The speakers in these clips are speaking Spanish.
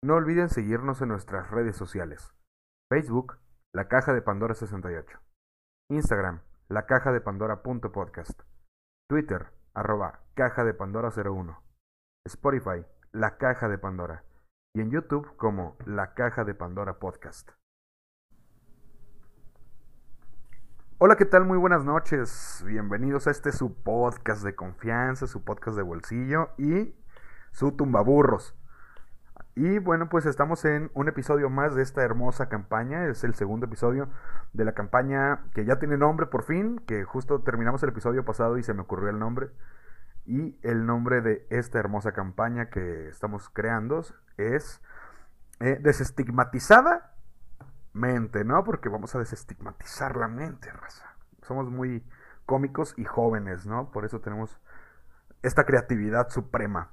No olviden seguirnos en nuestras redes sociales. Facebook, La Caja de Pandora 68. Instagram, La Caja de. Twitter, arroba Caja de Pandora 01. Spotify, La Caja de Pandora. Y en YouTube como La Caja de Pandora Podcast. Hola, ¿qué tal? Muy buenas noches. Bienvenidos a este su podcast de confianza, su podcast de bolsillo y su tumbaburros. Y bueno, pues estamos en un episodio más de esta hermosa campaña. Es el segundo episodio de la campaña que ya tiene nombre por fin, que justo terminamos el episodio pasado y se me ocurrió el nombre. Y el nombre de esta hermosa campaña que estamos creando es eh, Desestigmatizada Mente, ¿no? Porque vamos a desestigmatizar la mente, raza. Somos muy cómicos y jóvenes, ¿no? Por eso tenemos esta creatividad suprema.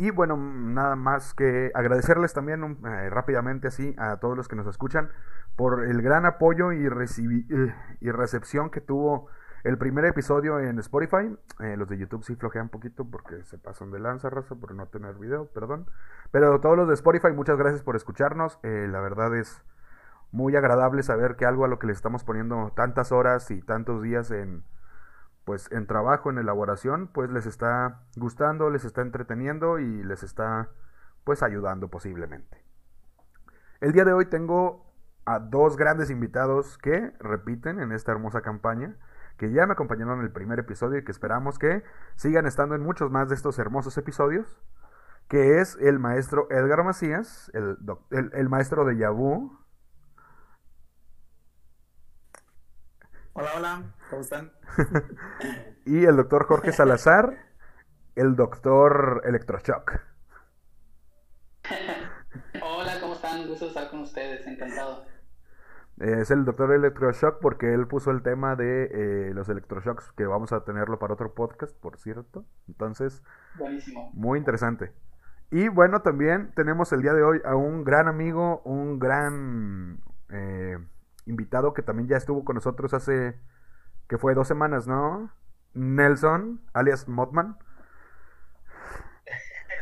Y bueno, nada más que agradecerles también eh, rápidamente así a todos los que nos escuchan por el gran apoyo y, eh, y recepción que tuvo el primer episodio en Spotify. Eh, los de YouTube sí flojean un poquito porque se pasan de lanza, raza, por no tener video, perdón. Pero todos los de Spotify, muchas gracias por escucharnos. la verdad es muy agradable saber que algo a lo que le estamos poniendo tantas horas y tantos días en pues en trabajo, en elaboración, pues les está gustando, les está entreteniendo y les está pues ayudando posiblemente. El día de hoy tengo a dos grandes invitados que repiten en esta hermosa campaña, que ya me acompañaron en el primer episodio y que esperamos que sigan estando en muchos más de estos hermosos episodios, que es el maestro Edgar Macías, el, el maestro de Yabú, Hola, hola, ¿cómo están? y el doctor Jorge Salazar, el doctor Electroshock. Hola, ¿cómo están? Gusto estar con ustedes, encantado. Es el doctor Electroshock porque él puso el tema de eh, los electroshocks que vamos a tenerlo para otro podcast, por cierto. Entonces, Buenísimo. muy interesante. Y bueno, también tenemos el día de hoy a un gran amigo, un gran eh, invitado que también ya estuvo con nosotros hace, que fue dos semanas, ¿no? Nelson, alias Motman.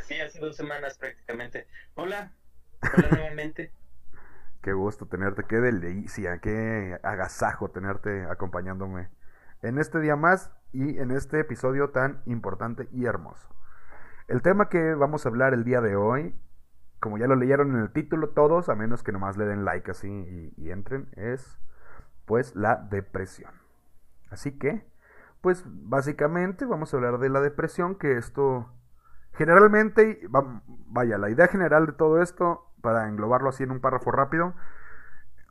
Sí, hace dos semanas prácticamente. Hola, hola nuevamente. Qué gusto tenerte, qué delicia, qué agasajo tenerte acompañándome en este día más y en este episodio tan importante y hermoso. El tema que vamos a hablar el día de hoy como ya lo leyeron en el título todos, a menos que nomás le den like así y, entren, es pues la depresión. Así que, pues básicamente vamos a hablar de la depresión, que esto generalmente, vaya, la idea general de todo esto, para englobarlo así en un párrafo rápido,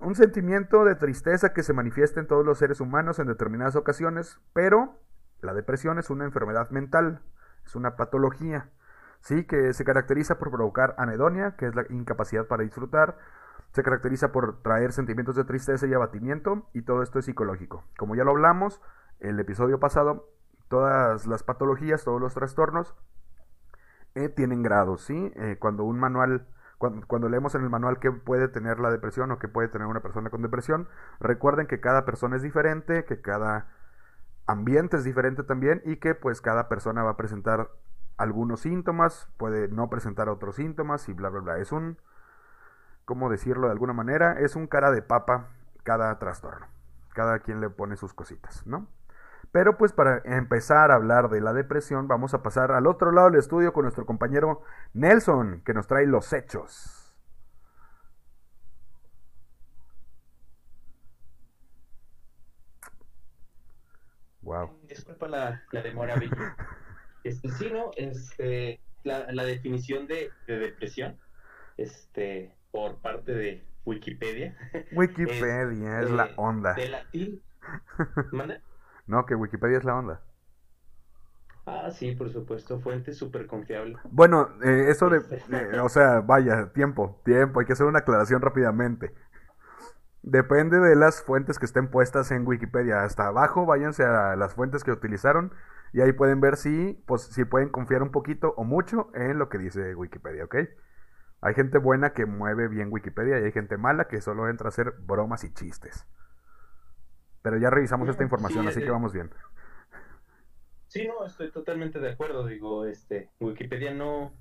un sentimiento de tristeza que se manifiesta en todos los seres humanos en determinadas ocasiones, pero la depresión es una enfermedad mental, es una patología ¿sí? que se caracteriza por provocar anedonia, que es la incapacidad para disfrutar, se caracteriza por traer sentimientos de tristeza y abatimiento, y todo esto es psicológico. Como ya lo hablamos el episodio pasado, todas las patologías, todos los trastornos eh, tienen grados, ¿sí? Eh, cuando un manual... Cuando, cuando, leemos en el manual qué puede tener la depresión o qué puede tener una persona con depresión, recuerden que cada persona es diferente, que cada ambiente es diferente también y que pues cada persona va a presentar algunos síntomas, puede no presentar otros síntomas y bla, bla, bla. Es un, ¿cómo decirlo de alguna manera? Es un cara de papa cada trastorno. Cada quien le pone sus cositas, ¿no? Pero pues para empezar a hablar de la depresión, vamos a pasar al otro lado del estudio con nuestro compañero Nelson, que nos trae los hechos. Wow. Disculpa la, la demora, Este, sí, ¿no? Este, la, la definición de, depresión, este, por parte de Wikipedia. Wikipedia es, la onda. De latín. No, que Wikipedia es la onda. Ah, sí, por supuesto, fuente súper confiable. Bueno, eh, eso de, este. o sea, vaya, tiempo, tiempo, hay que hacer una aclaración rápidamente. Depende de las fuentes que estén puestas en Wikipedia. Hasta abajo, váyanse a las fuentes que utilizaron y ahí pueden ver si, pues, si pueden confiar un poquito o mucho en lo que dice Wikipedia, ¿ok? Hay gente buena que mueve bien Wikipedia y hay gente mala que solo entra a hacer bromas y chistes. Pero ya revisamos esta información, así que vamos bien. Sí, no, estoy totalmente de acuerdo. Digo, este, Wikipedia no,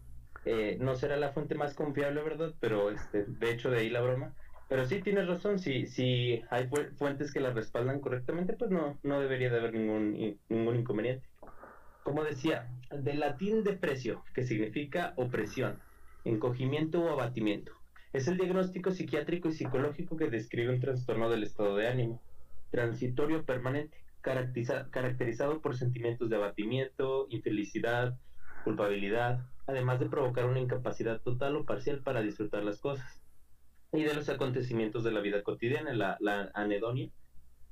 Eh, no será la fuente más confiable, ¿verdad? Pero este, de hecho de ahí la broma. Pero sí tienes razón, si, si hay fuentes que la respaldan correctamente, pues no, no debería de haber ningún, ningún inconveniente. Como decía, del latín deprecio, que significa opresión, encogimiento o abatimiento. Es el diagnóstico psiquiátrico y psicológico que describe un trastorno del estado de ánimo, transitorio permanente, caracterizado por sentimientos de abatimiento, infelicidad, culpabilidad, además de provocar una incapacidad total o parcial para disfrutar las cosas y de los acontecimientos de la vida cotidiana, la, anedonia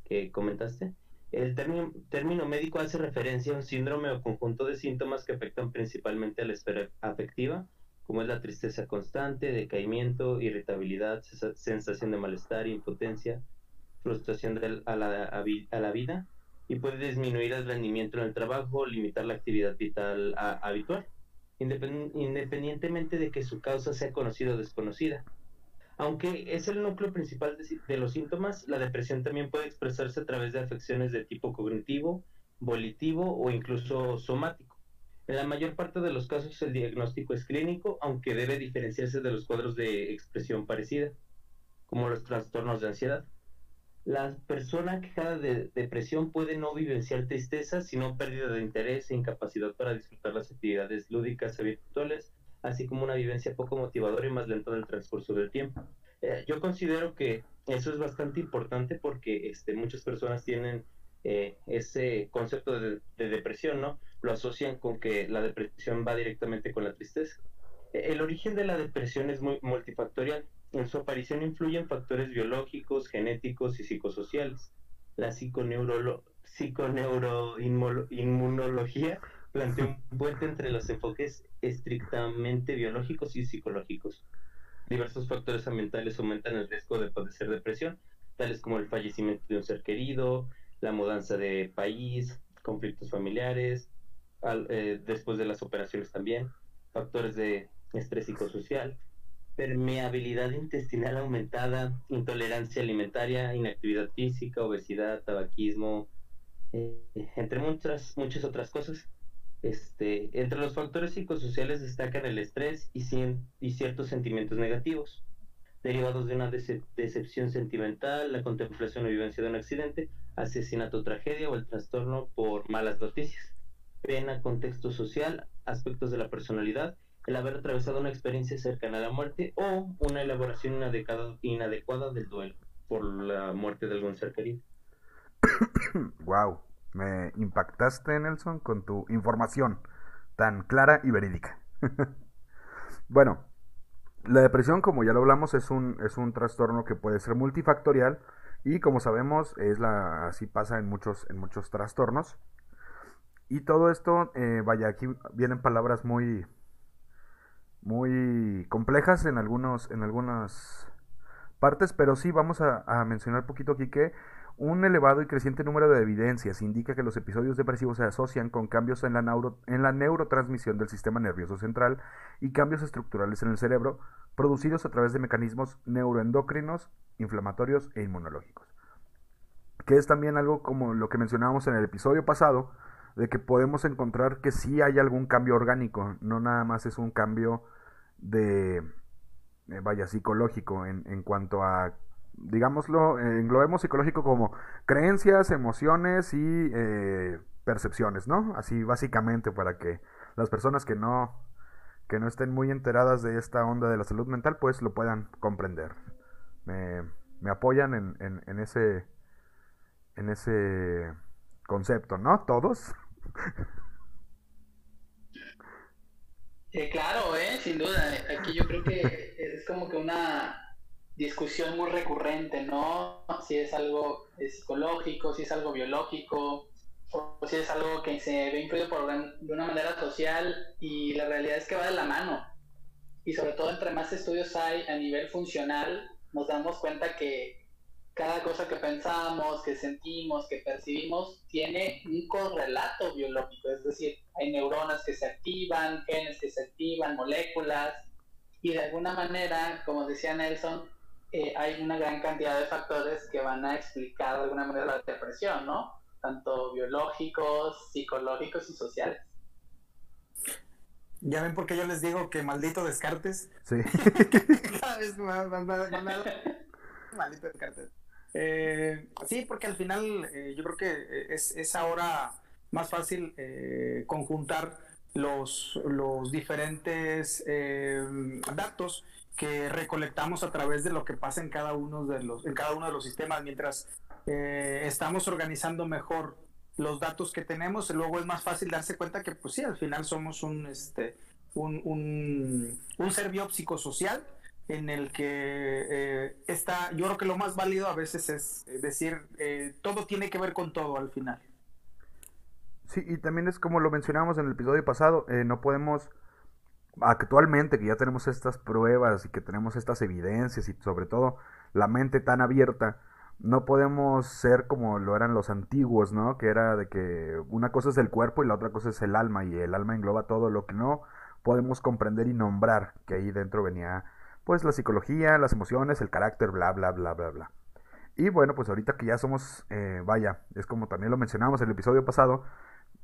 que comentaste. El término, término, médico hace referencia a un síndrome o conjunto de síntomas que afectan principalmente a la esfera afectiva, como es la tristeza constante, decaimiento, irritabilidad, sensación de malestar, impotencia, frustración a, la, a, la, vida y puede disminuir el rendimiento en el trabajo, limitar la actividad vital habitual, independientemente de que su causa sea conocida o desconocida. Aunque es el núcleo principal de, los síntomas, la depresión también puede expresarse a través de afecciones de tipo cognitivo, volitivo o incluso somático. En la mayor parte de los casos el diagnóstico es clínico, aunque debe diferenciarse de los cuadros de expresión parecida, como los trastornos de ansiedad. La persona quejada de depresión puede no vivenciar tristeza, sino pérdida de interés e incapacidad para disfrutar las actividades lúdicas habituales, así como una vivencia poco motivadora y más lenta del transcurso del tiempo. Eh, yo considero que eso es bastante importante porque este, muchas personas tienen eh, ese concepto de, depresión, ¿no? Lo asocian con que la depresión va directamente con la tristeza. E, el origen de la depresión es muy multifactorial. En su aparición influyen factores biológicos, genéticos y psicosociales. La psiconeuroinmunología plantea un puente entre los enfoques estrictamente biológicos y psicológicos. Diversos factores ambientales aumentan el riesgo de padecer depresión, tales como el fallecimiento de un ser querido, la mudanza de país, conflictos familiares, eh, después de las operaciones también, factores de estrés psicosocial, permeabilidad intestinal aumentada, intolerancia alimentaria, inactividad física, obesidad, tabaquismo, eh, entre muchas, muchas otras cosas. Este, entre los factores psicosociales destacan el estrés y, ciertos sentimientos negativos, derivados de una decepción sentimental, la contemplación o vivencia de un accidente, asesinato, tragedia o el trastorno por malas noticias, pena, contexto social, aspectos de la personalidad, el haber atravesado una experiencia cercana a la muerte o una elaboración inadecuada, inadecuada del duelo por la muerte de algún ser querido. wow. Me impactaste, Nelson, con tu información tan clara y verídica. bueno, la depresión, como ya lo hablamos, es un, es un trastorno que puede ser multifactorial y como sabemos, es la, así pasa en muchos, en muchos trastornos. Y todo esto, eh, vaya, aquí vienen palabras muy, muy complejas en, algunos, en algunas partes, pero sí vamos a, a mencionar poquito aquí que un elevado y creciente número de evidencias indica que los episodios depresivos se asocian con cambios en la, neurotransmisión del sistema nervioso central y cambios estructurales en el cerebro producidos a través de mecanismos neuroendocrinos, inflamatorios e inmunológicos. Que es también algo como lo que mencionábamos en el episodio pasado, de que podemos encontrar que sí hay algún cambio orgánico, no nada más es un cambio de, eh, vaya, psicológico en cuanto a digámoslo, eh, englobemos psicológico como creencias, emociones y eh, percepciones, ¿no? Así básicamente para que las personas que no, que no estén muy enteradas de esta onda de la salud mental, pues lo puedan comprender. Me, apoyan en, en, en, ese, en ese concepto, ¿no? Todos. Eh, claro, eh, sin duda. Aquí yo creo que es como que una discusión muy recurrente, ¿no? Si es algo psicológico, si es algo biológico, o si es algo que se ve influido por, de una manera social y la realidad es que va de la mano. Y sobre todo entre más estudios hay a nivel funcional, nos damos cuenta que cada cosa que pensamos, que sentimos, que percibimos, tiene un correlato biológico, es decir, hay neuronas que se activan, genes que se activan, moléculas, y de alguna manera, como decía Nelson, eh, hay una gran cantidad de factores que van a explicar de alguna manera la depresión, ¿no? Tanto biológicos, psicológicos y sociales. Ya ven por qué yo les digo que maldito Descartes. Sí. Cada vez más, más, más, más, maldito Descartes. Eh, sí, porque al final eh, yo creo que es, es ahora más fácil eh, conjuntar los, los diferentes eh, datos que recolectamos a través de lo que pasa en cada uno de los, en cada uno de los sistemas, mientras eh, estamos organizando mejor los datos que tenemos, luego es más fácil darse cuenta que pues sí, al final somos un este un, un, ser biopsicosocial en el que eh, está, yo creo que lo más válido a veces es decir, eh, todo tiene que ver con todo al final. Sí, y también es como lo mencionamos en el episodio pasado, eh, no podemos, actualmente que ya tenemos estas pruebas y que tenemos estas evidencias y sobre todo la mente tan abierta, no podemos ser como lo eran los antiguos, ¿no? Que era de que una cosa es el cuerpo y la otra cosa es el alma y el alma engloba todo lo que no podemos comprender y nombrar, que ahí dentro venía pues la psicología, las emociones, el carácter, bla, bla, bla, bla, bla. Y bueno, pues ahorita que ya somos, eh, vaya, es como también lo mencionamos en el episodio pasado,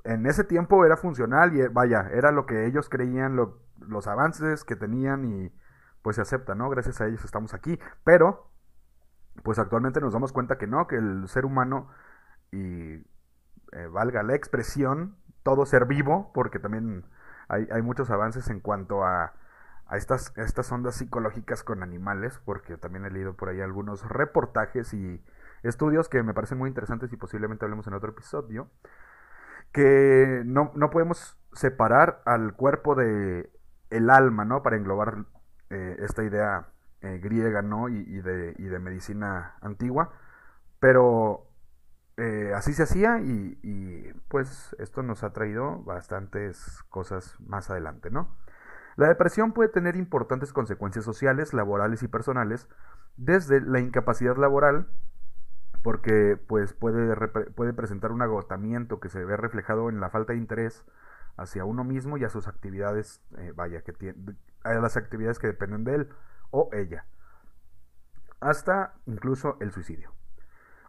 en ese tiempo era funcional y vaya, era lo que ellos creían, lo, los avances que tenían y pues se acepta, ¿no? Gracias a ellos estamos aquí, pero pues actualmente nos damos cuenta que no, que el ser humano y eh, valga la expresión, todo ser vivo, porque también hay, hay muchos avances en cuanto a, a estas, a estas ondas psicológicas con animales, porque también he leído por ahí algunos reportajes y estudios que me parecen muy interesantes y posiblemente hablemos en otro episodio que no, no podemos separar al cuerpo de el alma, ¿no? Para englobar eh, esta idea eh, griega, ¿no? Y, y, de, y, de, medicina antigua. Pero eh, así se hacía y, y, pues esto nos ha traído bastantes cosas más adelante, ¿no? La depresión puede tener importantes consecuencias sociales, laborales y personales, desde la incapacidad laboral, porque pues puede, puede presentar un agotamiento que se ve reflejado en la falta de interés hacia uno mismo y a sus actividades, eh, vaya, que tiene, a las actividades que dependen de él o ella, hasta incluso el suicidio.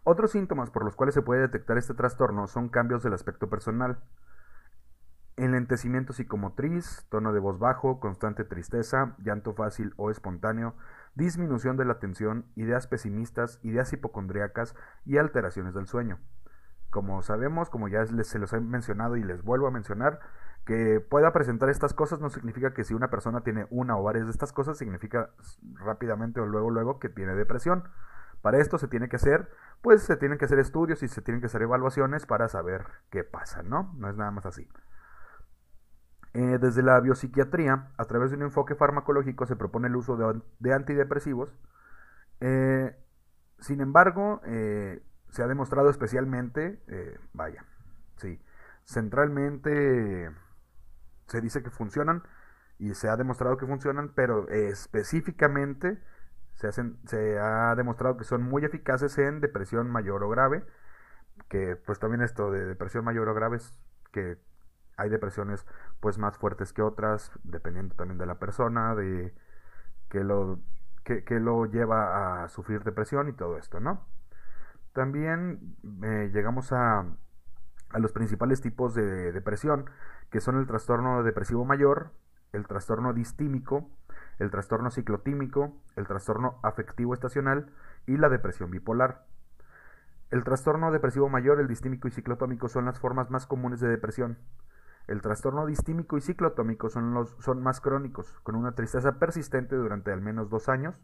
Otros síntomas por los cuales se puede detectar este trastorno son cambios del aspecto personal, enlentecimiento psicomotriz, tono de voz bajo, constante tristeza, llanto fácil o espontáneo, disminución de la atención, ideas pesimistas, ideas hipocondríacas y alteraciones del sueño. Como sabemos, como ya se los he mencionado y les vuelvo a mencionar, que pueda presentar estas cosas no significa que si una persona tiene una o varias de estas cosas, significa rápidamente o luego luego que tiene depresión. Para esto se tiene que hacer, pues se tienen que hacer estudios y se tienen que hacer evaluaciones para saber qué pasa, ¿no? No es nada más así. Eh, desde la biopsiquiatría, a través de un enfoque farmacológico, se propone el uso de, de antidepresivos. Eh, sin embargo, eh, se ha demostrado especialmente, vaya, sí, centralmente se dice que funcionan y se ha demostrado que funcionan, pero específicamente se, hacen, se ha demostrado que son muy eficaces en depresión mayor o grave, que pues también esto de depresión mayor o grave es que hay depresiones pues más fuertes que otras, dependiendo también de la persona, de que lo, lo lleva a sufrir depresión y todo esto, ¿no? También eh, llegamos a, a, los principales tipos de depresión, que son el trastorno depresivo mayor, el trastorno distímico, el trastorno ciclotímico, el trastorno afectivo estacional y la depresión bipolar. El trastorno depresivo mayor, el distímico y ciclotómico son las formas más comunes de depresión. El trastorno distímico y ciclotómico son, los, son más crónicos, con una tristeza persistente durante al menos dos años.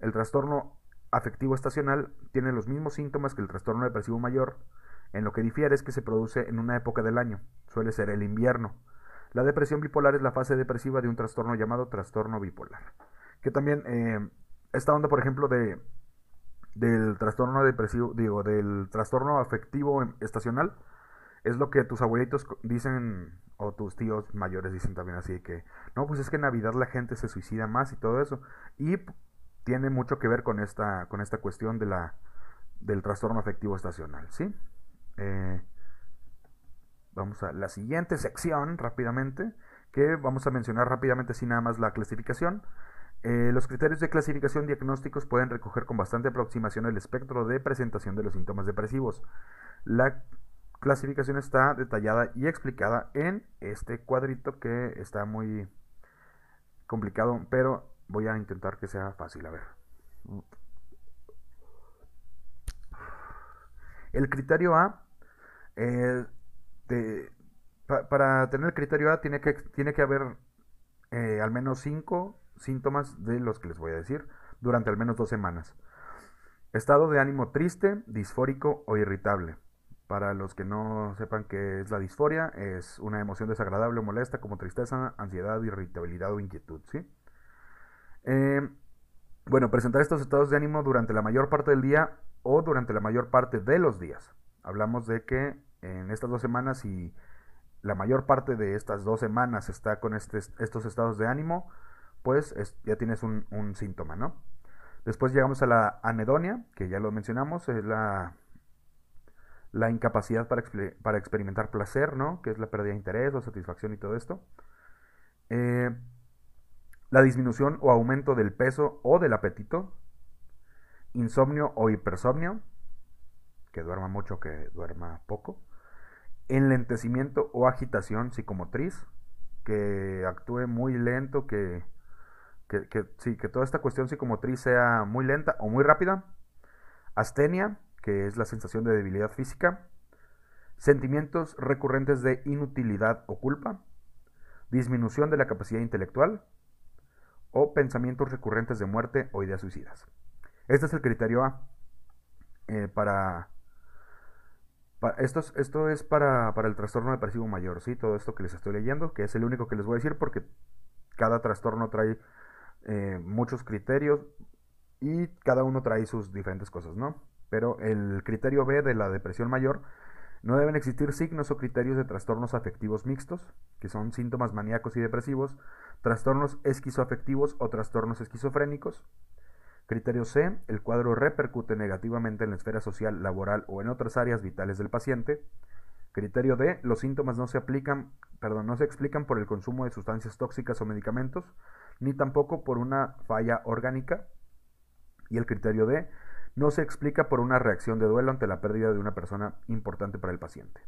El trastorno afectivo estacional tiene los mismos síntomas que el trastorno depresivo mayor, en lo que difiere es que se produce en una época del año, suele ser el invierno. La depresión bipolar es la fase depresiva de un trastorno llamado trastorno bipolar. Que también eh, esta onda, por ejemplo, de del trastorno depresivo, digo, del trastorno afectivo estacional, es lo que tus abuelitos dicen o tus tíos mayores dicen también así que no pues es que en Navidad la gente se suicida más y todo eso y tiene mucho que ver con esta con esta cuestión de la del trastorno afectivo estacional sí eh, vamos a la siguiente sección rápidamente que vamos a mencionar rápidamente sin nada más la clasificación. Eh, los criterios de clasificación diagnósticos pueden recoger con bastante aproximación el espectro de presentación de los síntomas depresivos. La clasificación está detallada y explicada en este cuadrito que está muy complicado, pero voy a intentar que sea fácil. A ver. El criterio A, eh, para tener el criterio A tiene que, tiene que haber eh, al menos 5 síntomas de los que les voy a decir durante al menos dos semanas. Estado de ánimo triste, disfórico o irritable. Para los que no sepan qué es la disforia, es una emoción desagradable o molesta como tristeza, ansiedad, irritabilidad o inquietud. ¿sí? Eh, bueno, presentar estos estados de ánimo durante la mayor parte del día o durante la mayor parte de los días. Hablamos de que en estas dos semanas y la mayor parte de estas dos semanas está con este, estos estados de ánimo, pues ya tienes un, un síntoma, ¿no? Después llegamos a la anedonia, que ya lo mencionamos, es la la incapacidad para, para, experimentar placer, ¿no? Que es la pérdida de interés o satisfacción y todo esto. Eh, la disminución o aumento del peso o del apetito. Insomnio o hipersomnio. Que duerma mucho, que duerma poco. Enlentecimiento o agitación psicomotriz. Que actúe muy lento, que, que, que, sí, que toda esta cuestión psicomotriz sea muy lenta o muy rápida. Astenia, que es la sensación de debilidad física, sentimientos recurrentes de inutilidad o culpa, disminución de la capacidad intelectual o pensamientos recurrentes de muerte o ideas suicidas. Este es el criterio A. Eh, para, esto, es, esto es para, el trastorno depresivo mayor, ¿sí? Todo esto que les estoy leyendo, que es el único que les voy a decir porque cada trastorno trae eh, muchos criterios y cada uno trae sus diferentes cosas, ¿no? Pero el criterio B de la depresión mayor no deben existir signos o criterios de trastornos afectivos mixtos, que son síntomas maníacos y depresivos, trastornos esquizoafectivos o trastornos esquizofrénicos. Criterio C, el cuadro repercute negativamente en la esfera social, laboral o en otras áreas vitales del paciente. Criterio D, los síntomas no se aplican, perdón, no se explican por el consumo de sustancias tóxicas o medicamentos, ni tampoco por una falla orgánica. Y el criterio D, no se explica por una reacción de duelo ante la pérdida de una persona importante para el paciente.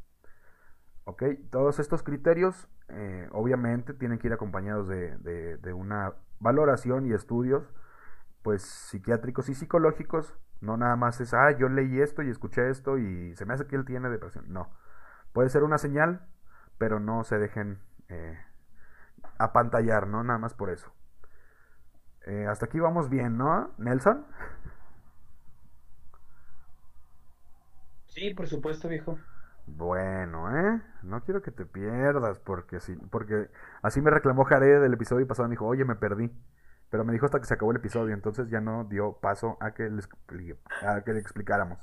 ¿Ok? Todos estos criterios eh, obviamente tienen que ir acompañados de, una valoración y estudios pues psiquiátricos y psicológicos. No nada más es, ah, yo leí esto y escuché esto y se me hace que él tiene depresión. No. Puede ser una señal, pero no se dejen eh, apantallar, ¿no? Nada más por eso. Eh, hasta aquí vamos bien, ¿no? Nelson. Sí, por supuesto, viejo. Bueno, ¿eh? No quiero que te pierdas, porque sí, porque así me reclamó Jared del episodio pasado, me dijo, oye, me perdí. Pero me dijo hasta que se acabó el episodio, entonces ya no dio paso a que le, a que le explicáramos.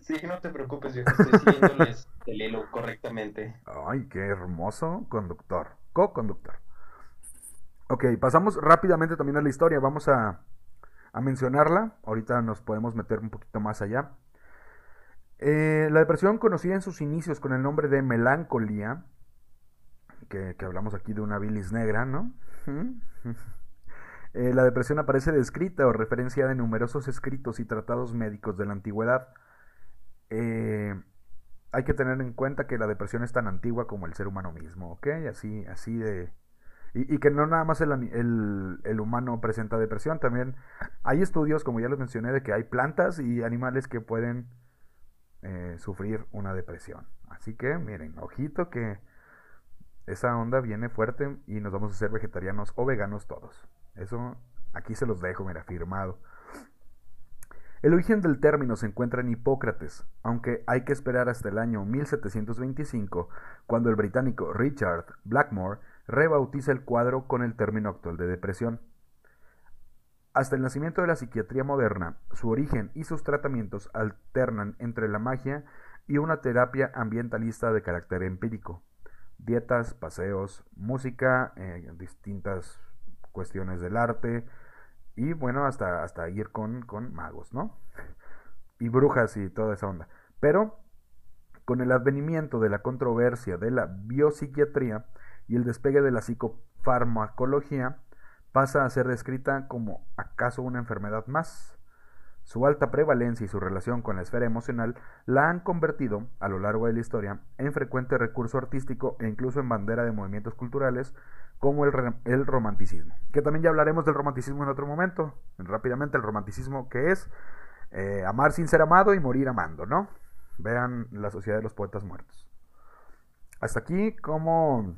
Sí, no te preocupes, viejo, estoy siguiéndoles el hilo correctamente. Ay, qué hermoso conductor, co-conductor. Ok, pasamos rápidamente también a la historia. Vamos a a mencionarla. Ahorita nos podemos meter un poquito más allá. Eh, la depresión conocida en sus inicios con el nombre de melancolía, que, hablamos aquí de una bilis negra, ¿no? Eh, la depresión aparece descrita o referenciada en numerosos escritos y tratados médicos de la antigüedad. Eh, hay que tener en cuenta que la depresión es tan antigua como el ser humano mismo, ¿ok? Así, así de, y, que no nada más el, humano presenta depresión, también hay estudios, como ya les mencioné, de que hay plantas y animales que pueden eh, sufrir una depresión. Así que miren, ojito que esa onda viene fuerte y nos vamos a hacer vegetarianos o veganos todos. Eso aquí se los dejo, mira, firmado. El origen del término se encuentra en Hipócrates, aunque hay que esperar hasta el año 1725, cuando el británico Richard Blackmore rebautiza el cuadro con el término actual de depresión. Hasta el nacimiento de la psiquiatría moderna, su origen y sus tratamientos alternan entre la magia y una terapia ambientalista de carácter empírico. Dietas, paseos, música, eh, distintas cuestiones del arte y bueno, hasta, hasta ir con, con magos, ¿no? Y brujas y toda esa onda. Pero con el advenimiento de la controversia de la biopsiquiatría, y el despegue de la psicofarmacología pasa a ser descrita como acaso una enfermedad más. Su alta prevalencia y su relación con la esfera emocional la han convertido, a lo largo de la historia, en frecuente recurso artístico e incluso en bandera de movimientos culturales como el, romanticismo. Que también ya hablaremos del romanticismo en otro momento. Rápidamente, el romanticismo que es eh, amar sin ser amado y morir amando, ¿no? Vean la Sociedad de los Poetas Muertos. Hasta aquí, ¿cómo,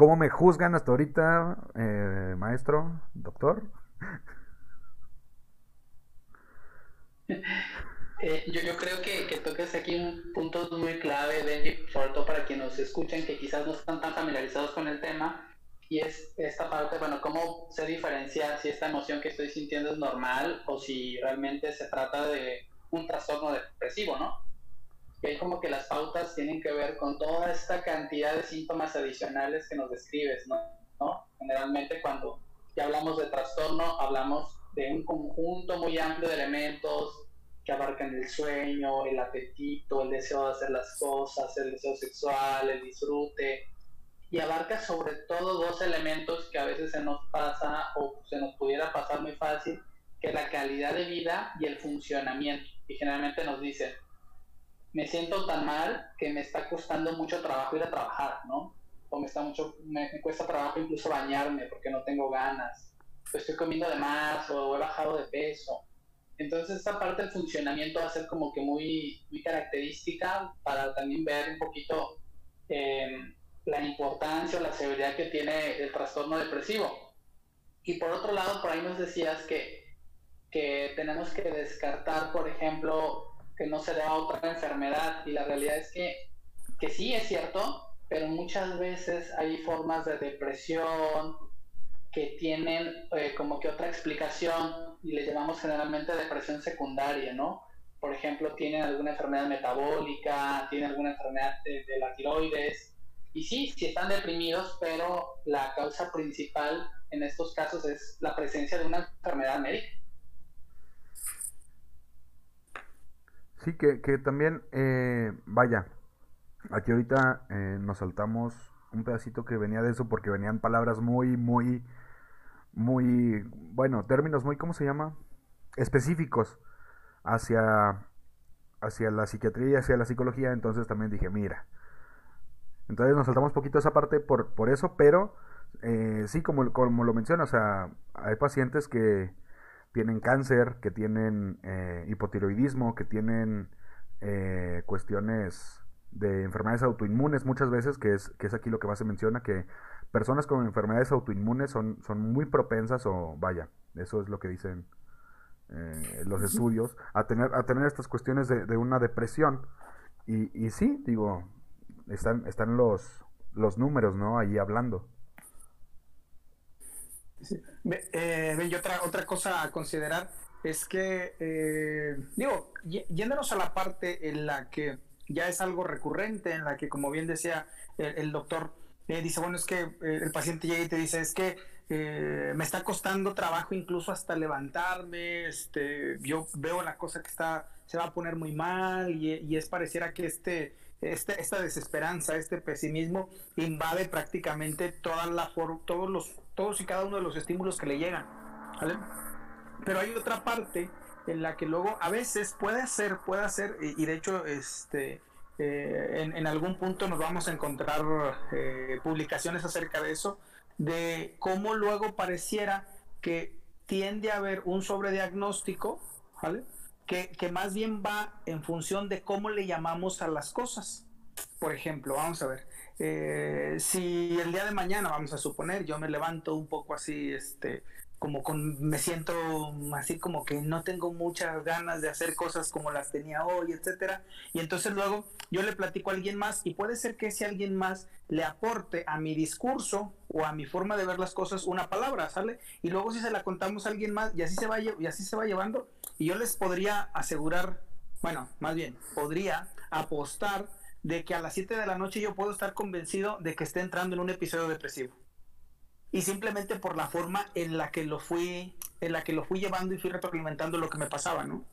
cómo me juzgan hasta ahorita, eh, maestro, doctor? Eh, yo, creo que, que toques aquí un punto muy clave, Benji, sobre todo para quienes nos escuchen que quizás no están tan familiarizados con el tema, y es esta parte, bueno, cómo se diferencia si esta emoción que estoy sintiendo es normal o si realmente se trata de un trastorno depresivo, ¿no? Y hay como que las pautas tienen que ver con toda esta cantidad de síntomas adicionales que nos describes, ¿no? ¿No? Generalmente cuando ya hablamos de trastorno, hablamos de un conjunto muy amplio de elementos que abarcan el sueño, el apetito, el deseo de hacer las cosas, el deseo sexual, el disfrute, y abarca sobre todo dos elementos que a veces se nos pasa o se nos pudiera pasar muy fácil, que es la calidad de vida y el funcionamiento. Y generalmente nos dicen, me siento tan mal que me está costando mucho trabajo ir a trabajar, ¿no? O me, está mucho, me, me cuesta trabajo incluso bañarme porque no tengo ganas estoy comiendo de más o he bajado de peso. Entonces esta parte del funcionamiento va a ser como que muy, muy característica para también ver un poquito em, la importancia o la severidad que tiene el trastorno depresivo. Y por otro lado, por ahí nos decías que, que tenemos que descartar, por ejemplo, que no se deba otra enfermedad. Y la realidad es que, que sí es cierto, pero muchas veces hay formas de depresión, que tienen eh, como que otra explicación y le llamamos generalmente depresión secundaria, ¿no? Por ejemplo, tienen alguna enfermedad metabólica, tienen alguna enfermedad de, la tiroides. Y sí, sí están deprimidos, pero la causa principal en estos casos es la presencia de una enfermedad médica. Sí, que, que también, eh, vaya, aquí ahorita eh, nos saltamos un pedacito que venía de eso porque venían palabras muy, muy muy, bueno, términos muy, ¿cómo se llama? Específicos hacia, hacia la psiquiatría y hacia la psicología, entonces también dije, mira. Entonces nos saltamos poquito esa parte por, por eso, pero eh, sí, como, como lo mencionas, o sea, hay pacientes que tienen cáncer, que tienen eh, hipotiroidismo, que tienen eh, cuestiones de enfermedades autoinmunes muchas veces, que es, que es aquí lo que más se menciona, que personas con enfermedades autoinmunes son, son muy propensas o vaya, eso es lo que dicen eh, los estudios, a tener, a tener estas cuestiones de, de una depresión. Y, y, sí, digo, están, están los, los números, ¿no? Ahí hablando. Eh, y otra, otra cosa a considerar es que, eh, digo, yéndonos a la parte en la que ya es algo recurrente, en la que, como bien decía el doctor, eh, dice, bueno, es que eh, el paciente llega y te dice, es que eh, me está costando trabajo incluso hasta levantarme, este, yo veo la cosa que está, se va a poner muy mal y, es pareciera que este, este, esta desesperanza, este pesimismo invade prácticamente toda la todos los, todos y cada uno de los estímulos que le llegan, Pero hay otra parte en la que luego a veces puede ser, puede y, y de hecho, este, eh, en, algún punto nos vamos a encontrar eh, publicaciones acerca de eso, de cómo luego pareciera que tiende a haber un sobrediagnóstico, ¿vale? Que, que más bien va en función de cómo le llamamos a las cosas. Por ejemplo, vamos a ver, eh, si el día de mañana, vamos a suponer, yo me levanto un poco así, este, como con, me siento así como que no tengo muchas ganas de hacer cosas como las tenía hoy, etcétera. Y entonces luego yo le platico a alguien más y puede ser que ese alguien más le aporte a mi discurso o a mi forma de ver las cosas una palabra, ¿sale? Y luego si se la contamos a alguien más y así se va y así se va llevando y yo les podría asegurar, bueno, más bien, podría apostar de que a las 7 de la noche yo puedo estar convencido de que esté entrando en un episodio depresivo y simplemente por la forma en la que lo fui en la que lo fui llevando y fui retroalimentando lo que me pasaba, ¿no?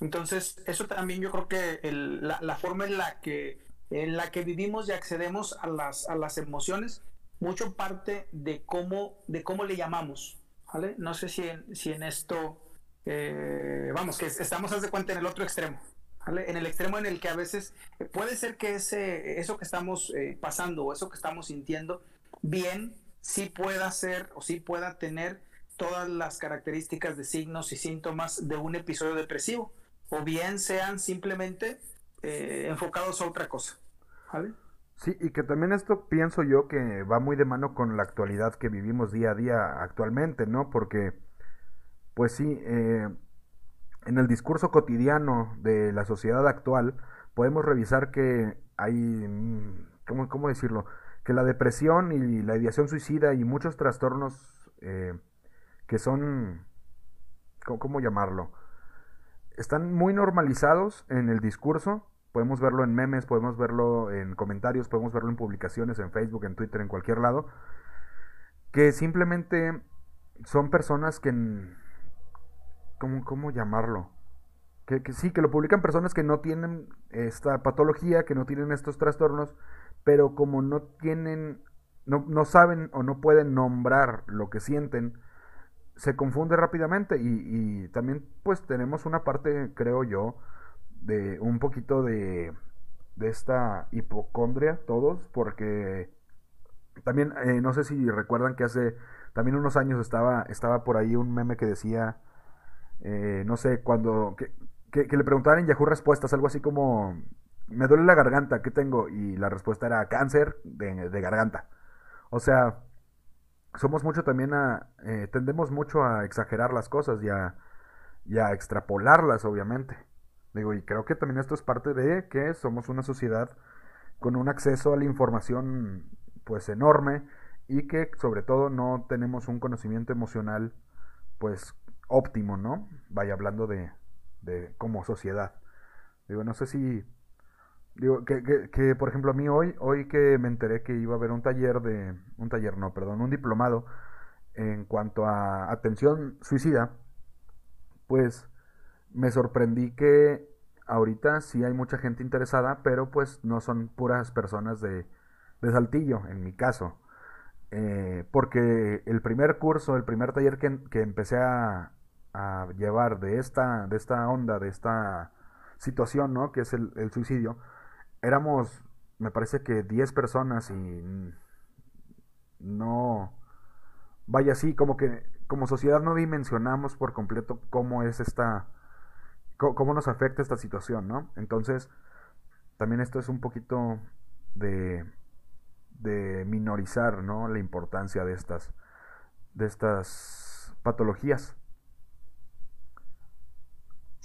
Entonces, eso también yo creo que la, forma en la que en la que vivimos y accedemos a las, a las emociones, mucho parte de cómo, de cómo le llamamos, ¿vale? No sé si en, si en esto eh, vamos, que estamos, haz de cuenta, en el otro extremo. En el extremo en el que a veces puede ser que ese, eso que estamos eh, pasando o eso que estamos sintiendo, bien, sí pueda ser o sí pueda tener todas las características de signos y síntomas de un episodio depresivo, o bien sean simplemente eh, enfocados a otra cosa. Sí, y que también esto pienso yo que va muy de mano con la actualidad que vivimos día a día actualmente, ¿no? Porque, pues sí, eh, en el discurso cotidiano de la sociedad actual podemos revisar que hay, mm, ¿cómo, cómo decirlo? Que la depresión y la ideación suicida y muchos trastornos eh, que son, ¿cómo, llamarlo? Están muy normalizados en el discurso. Podemos verlo en memes, podemos verlo en comentarios, podemos verlo en publicaciones, en Facebook, en Twitter, en cualquier lado. Que simplemente son personas que... ¿Cómo, cómo llamarlo? Que, que, sí, que lo publican personas que no tienen esta patología, que no tienen estos trastornos, pero como no tienen, no, no saben o no pueden nombrar lo que sienten, se confunde rápidamente y, también pues tenemos una parte, creo yo, de un poquito de, de esta hipocondria todos, porque también eh, no sé si recuerdan que hace también unos años estaba, estaba por ahí un meme que decía, eh, no sé, cuando, que, que, le preguntaban en Yahoo respuestas, algo así como, me duele la garganta, ¿qué tengo? Y la respuesta era cáncer de, de garganta. O sea, somos mucho también a, eh, tendemos mucho a exagerar las cosas y a, y a extrapolarlas, obviamente. Digo, y creo que también esto es parte de que somos una sociedad con un acceso a la información pues enorme y que sobre todo no tenemos un conocimiento emocional pues óptimo, ¿no? Vaya hablando de, de como sociedad. Digo, no sé si Digo, que, que, por ejemplo a mí hoy, hoy que me enteré que iba a haber un taller de, un taller no, perdón, un diplomado en cuanto a atención suicida, pues me sorprendí que ahorita sí hay mucha gente interesada, pero pues no son puras personas de, de Saltillo, en mi caso. Eh, porque el primer curso, el primer taller que, que empecé a, a, llevar de esta, de esta onda, de esta situación, ¿no? Que es el, suicidio, éramos, me parece que 10 personas y no, vaya así, como que como sociedad no dimensionamos por completo cómo es esta, cómo nos afecta esta situación, ¿no? Entonces, también esto es un poquito de, de minorizar, ¿no? La importancia de estas, de estas patologías.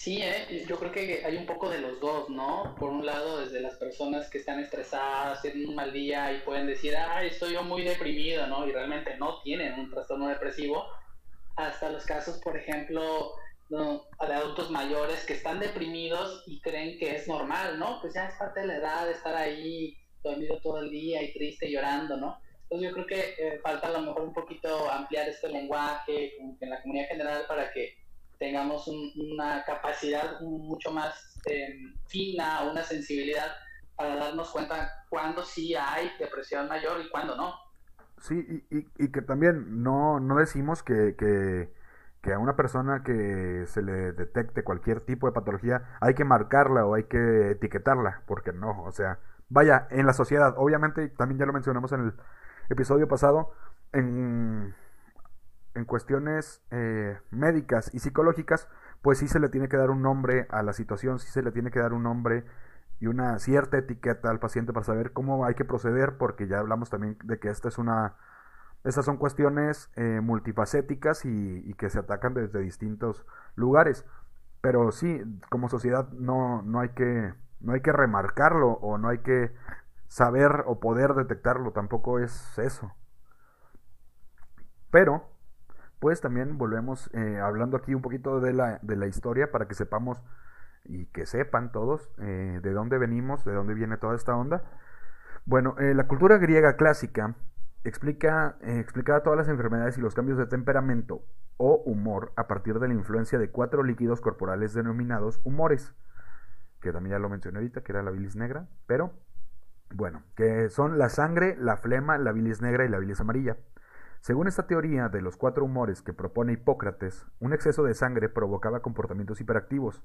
Sí, ¿eh? yo creo que hay un poco de los dos, ¿no? Por un lado, desde las personas que están estresadas, tienen un mal día y pueden decir, ay, estoy yo muy deprimido, ¿no? Y realmente no tienen un trastorno depresivo, hasta los casos, por ejemplo, de adultos mayores que están deprimidos y creen que es normal, ¿no? Pues ya es parte de la edad estar ahí dormido todo el día y triste, llorando, ¿no? Entonces yo creo que eh, falta a lo mejor un poquito ampliar este lenguaje en la comunidad general para que tengamos una capacidad mucho más em, fina, una sensibilidad para darnos cuenta cuándo sí hay depresión mayor y cuándo no. Sí, y, y, que también no, no decimos que, que, a una persona que se le detecte cualquier tipo de patología hay que marcarla o hay que etiquetarla, porque no, o sea, vaya, en la sociedad, obviamente, también ya lo mencionamos en el episodio pasado, en en cuestiones eh, médicas y psicológicas, pues sí se le tiene que dar un nombre a la situación, sí se le tiene que dar un nombre y una cierta etiqueta al paciente para saber cómo hay que proceder, porque ya hablamos también de que esta es una, estas son cuestiones eh, multifacéticas y, que se atacan desde distintos lugares. Pero sí, como sociedad no, no, hay que, no hay que remarcarlo o no hay que saber o poder detectarlo, tampoco es eso. Pero pues también volvemos eh, hablando aquí un poquito de la, de la, historia para que sepamos y que sepan todos eh, de dónde venimos, de dónde viene toda esta onda. Bueno, eh, la cultura griega clásica explica, explicaba todas las enfermedades y los cambios de temperamento o humor a partir de la influencia de cuatro líquidos corporales denominados humores, que también ya lo mencioné ahorita, que era la bilis negra, pero bueno, que son la sangre, la flema, la bilis negra y la bilis amarilla. Según esta teoría de los cuatro humores que propone Hipócrates, un exceso de sangre provocaba comportamientos hiperactivos,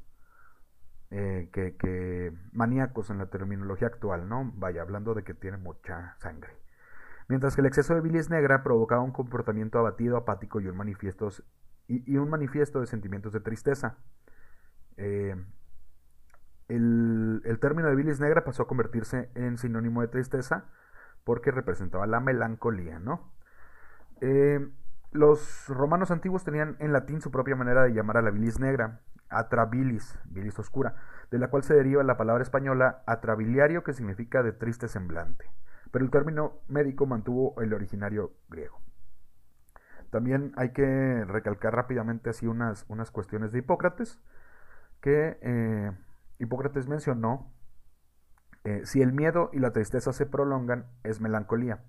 eh, maníacos en la terminología actual, ¿no? Vaya, hablando de que tiene mucha sangre. Mientras que el exceso de bilis negra provocaba un comportamiento abatido, apático y un, y, un manifiesto de sentimientos de tristeza. Eh, el, término de bilis negra pasó a convertirse en sinónimo de tristeza porque representaba la melancolía, ¿no? Eh, los romanos antiguos tenían en latín su propia manera de llamar a la bilis negra, atrabilis, bilis oscura, de la cual se deriva la palabra española atrabiliario, que significa de triste semblante. Pero el término médico mantuvo el originario griego. También hay que recalcar rápidamente así unas, unas cuestiones de Hipócrates, que eh, Hipócrates mencionó, eh, si el miedo y la tristeza se prolongan, es melancolía.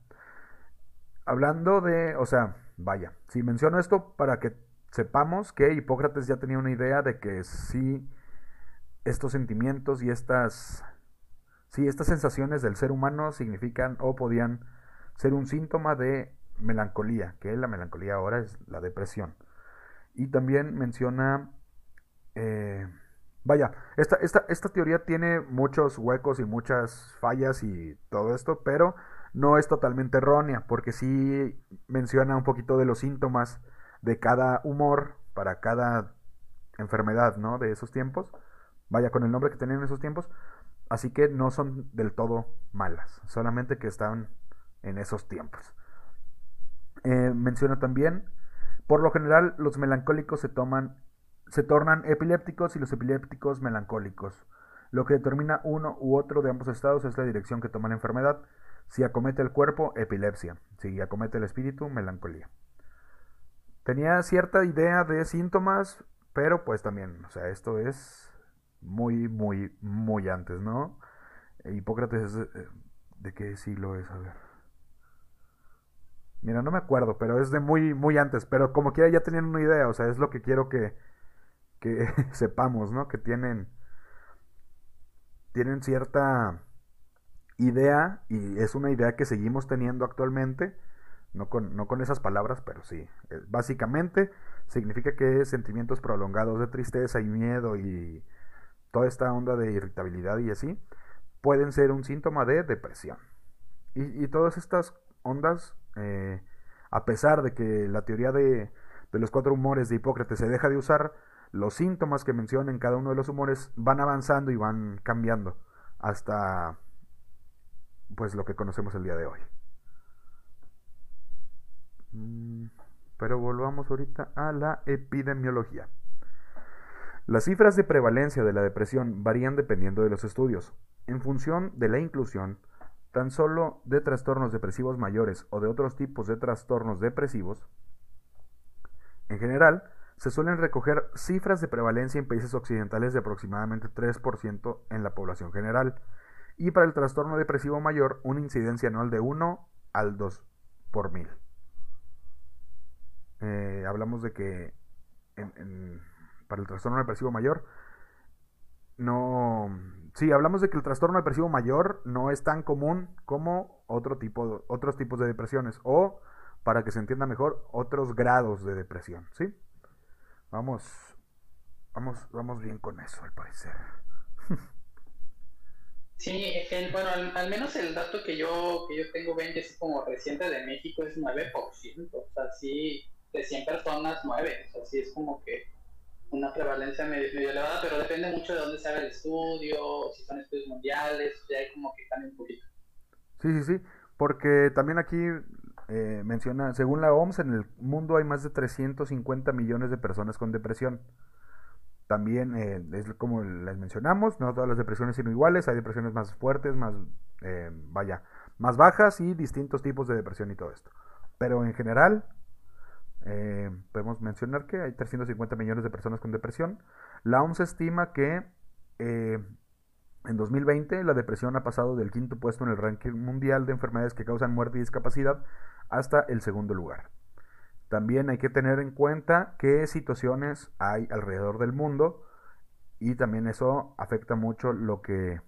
Hablando de, o sea, vaya, si menciono esto para que sepamos que Hipócrates ya tenía una idea de que si estos sentimientos y estas, sí, estas sensaciones del ser humano significan o podían ser un síntoma de melancolía, que la melancolía ahora es la depresión. Y también menciona, eh, vaya, esta, esta, esta teoría tiene muchos huecos y muchas fallas y todo esto, pero no es totalmente errónea, porque sí menciona un poquito de los síntomas de cada humor para cada enfermedad, ¿no? De esos tiempos. Vaya con el nombre que tenían en esos tiempos. Así que no son del todo malas, solamente que están en esos tiempos. Eh, menciona también, por lo general, los melancólicos se toman, se tornan epilépticos y los epilépticos melancólicos. Lo que determina uno u otro de ambos estados es la dirección que toma la enfermedad. Si acomete el cuerpo, epilepsia. Si acomete el espíritu, melancolía. Tenía cierta idea de síntomas, pero pues también, o sea, esto es muy, muy, muy antes, ¿no? Hipócrates, ¿de, eh, ¿de qué siglo es? A ver. Mira, no me acuerdo, pero es de muy, muy antes. Pero como quiera ya tenían una idea, o sea, es lo que quiero que, que sepamos, ¿no? Que tienen, tienen cierta idea y es una idea que seguimos teniendo actualmente, no con, no con esas palabras, pero sí. Eh, básicamente significa que sentimientos prolongados de tristeza y miedo y toda esta onda de irritabilidad y así pueden ser un síntoma de depresión. Y, todas estas ondas, eh, a pesar de que la teoría de, de los cuatro humores de Hipócrates se deja de usar, los síntomas que mencionan cada uno de los humores van avanzando y van cambiando hasta pues lo que conocemos el día de hoy. Mm, pero volvamos ahorita a la epidemiología. Las cifras de prevalencia de la depresión varían dependiendo de los estudios. En función de la inclusión, tan solo de trastornos depresivos mayores o de otros tipos de trastornos depresivos, en general, se suelen recoger cifras de prevalencia en países occidentales de aproximadamente 3% en la población general, y para el trastorno depresivo mayor una incidencia anual de 1 al 2 por mil. Eh, hablamos de que para el trastorno depresivo mayor no sí hablamos de que el trastorno depresivo mayor no es tan común como otro tipo otros tipos de depresiones o para que se entienda mejor otros grados de depresión sí vamos vamos vamos bien con eso al parecer Sí, bueno, al, menos el dato que yo, que yo tengo, ven, es como reciente de México, es 9%. O sea, sí, de 100 personas, 9. O sea, sí es como que una prevalencia medio, elevada, pero depende mucho de dónde se haga el estudio, si son estudios mundiales, ya hay como que cambia un. Sí, sí, sí, porque también aquí eh, menciona, según la OMS, en el mundo hay más de 350 millones de personas con depresión. También eh, es como les mencionamos, no todas las depresiones son iguales, hay depresiones más fuertes, más, eh, vaya, más bajas y distintos tipos de depresión y todo esto. Pero en general, eh, podemos mencionar que hay 350 millones de personas con depresión. La OMS estima que en 2020 la depresión ha pasado del quinto puesto en el ranking mundial de enfermedades que causan muerte y discapacidad hasta el segundo lugar. También hay que tener en cuenta qué situaciones hay alrededor del mundo y también eso afecta mucho lo que,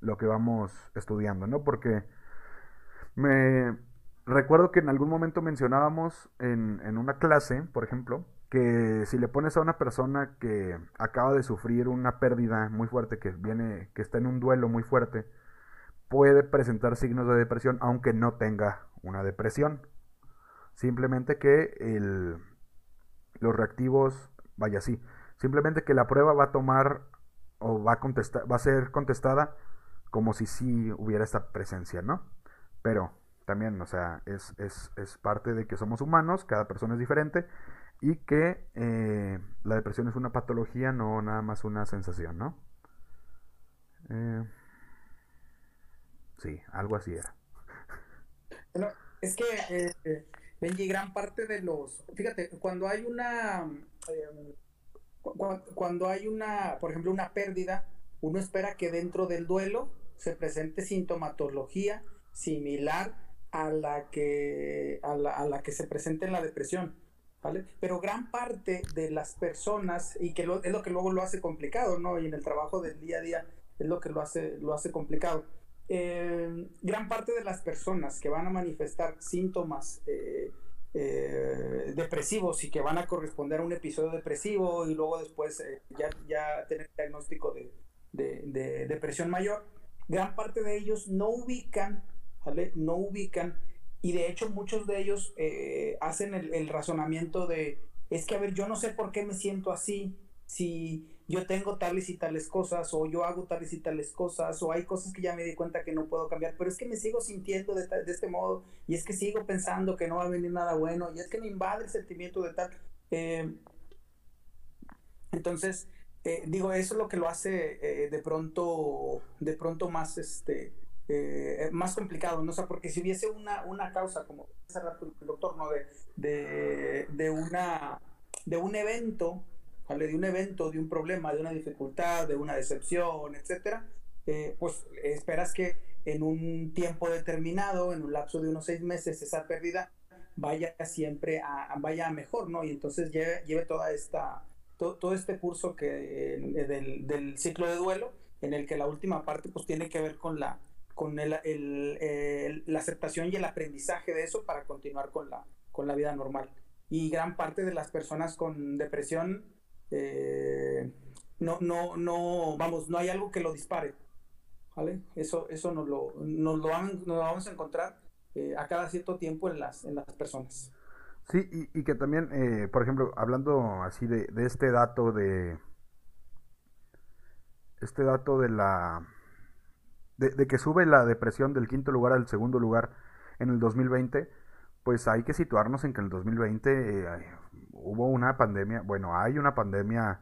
lo que vamos estudiando, ¿no? Porque me, recuerdo que en algún momento mencionábamos en, en una clase, por ejemplo, que si le pones a una persona que acaba de sufrir una pérdida muy fuerte, que viene, que está en un duelo muy fuerte, puede presentar signos de depresión aunque no tenga una depresión. Simplemente que el, los reactivos, vaya así, simplemente que la prueba va a tomar o va a contestar, va a ser contestada como si sí hubiera esta presencia, ¿no? Pero también, o sea, es, parte de que somos humanos, cada persona es diferente y que eh, la depresión es una patología, no nada más una sensación, ¿no? Eh, sí, algo así era. Es que, eh, Benji, gran parte de los, fíjate, cuando hay una, cuando hay una, por ejemplo, una pérdida, uno espera que dentro del duelo se presente sintomatología similar a la que, a la, que se presenta en la depresión. ¿Vale? Pero gran parte de las personas, y que es lo que luego lo hace complicado, ¿no? Y en el trabajo del día a día es lo que lo hace, lo hace complicado. Eh, gran parte de las personas que van a manifestar síntomas eh, eh, depresivos y que van a corresponder a un episodio depresivo y luego después ya, ya tener diagnóstico de, de, depresión mayor, gran parte de ellos no ubican, ¿vale? No ubican y de hecho muchos de ellos eh, hacen el, razonamiento de, es que a ver, yo no sé por qué me siento así, si yo tengo tales y tales cosas, o yo hago tales y tales cosas, o hay cosas que ya me di cuenta que no puedo cambiar, pero es que me sigo sintiendo de, de este modo, y es que sigo pensando que no va a venir nada bueno, y es que me invade el sentimiento de tal. Eh, entonces, eh, digo, eso es lo que lo hace eh, de pronto, de pronto más, este, más complicado, ¿no? O sea, porque si hubiese una, una causa, como el doctor, ¿no? De, de, de, una, de un evento, ¿vale? De un evento, de un problema, de una dificultad, de una decepción, etcétera, pues esperas que en un tiempo determinado, en un lapso de unos seis meses, esa pérdida vaya siempre a, vaya mejor, ¿no? Y entonces lleve, lleve toda esta todo, este curso que, eh, del, ciclo de duelo, en el que la última parte pues tiene que ver con la, con el, la aceptación y el aprendizaje de eso para continuar con la, con la vida normal. Y gran parte de las personas con depresión, eh, no, no, no, vamos, no hay algo que lo dispare. ¿Vale? Eso, eso nos, lo, nos, lo, vamos a encontrar eh, a cada cierto tiempo en las, en las personas. Sí, y, que también, eh, por ejemplo, hablando así de, este dato de... Este dato de la... De, que sube la depresión del quinto lugar al segundo lugar en el 2020, pues hay que situarnos en que en el 2020 eh, hubo una pandemia, bueno, hay una pandemia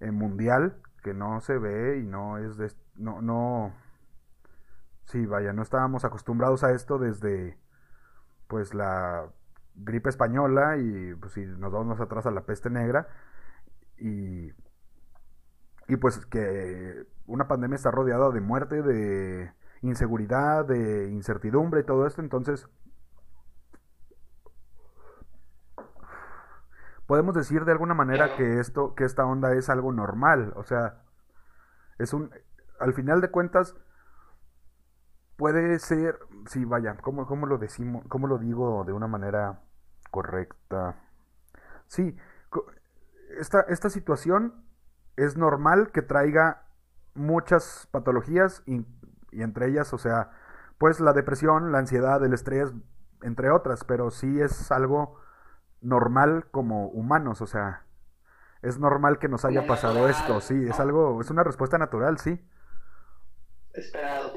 eh, mundial que no se ve y no es de... No, no... Sí, vaya, no estábamos acostumbrados a esto desde pues la gripe española y pues si nos vamos atrás a la peste negra y, y pues que una pandemia está rodeada de muerte, de inseguridad, de incertidumbre y todo esto, entonces podemos decir de alguna manera que esto, que esta onda es algo normal, o sea, es un, al final de cuentas, puede ser, sí, vaya, ¿cómo, cómo lo decimos, cómo lo digo de una manera correcta. Sí, esta, esta situación es normal que traiga muchas patologías y, entre ellas, o sea, pues la depresión, la ansiedad, el estrés, entre otras, pero sí es algo normal como humanos, o sea, es normal que nos haya pasado esto, sí, es algo, es una respuesta natural, sí. Esperado.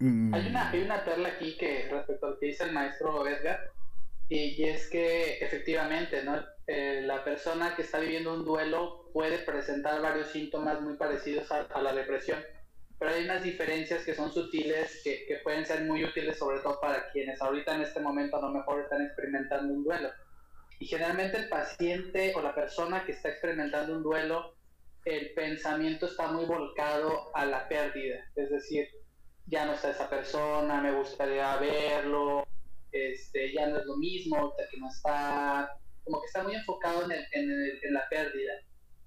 Y... Hay, una, hay una perla aquí que respecto al que dice el maestro Edgar, y, es que efectivamente, ¿no? Eh, la persona que está viviendo un duelo puede presentar varios síntomas muy parecidos a, la depresión, pero hay unas diferencias que son sutiles, que, que, pueden ser muy útiles, sobre todo para quienes ahorita en este momento a lo mejor están experimentando un duelo. Y generalmente el paciente o la persona que está experimentando un duelo, el pensamiento está muy volcado a la pérdida, es decir, ya no está esa persona, me gustaría verlo, este, ya no es lo mismo, que no está, como que está muy enfocado en, en, la pérdida.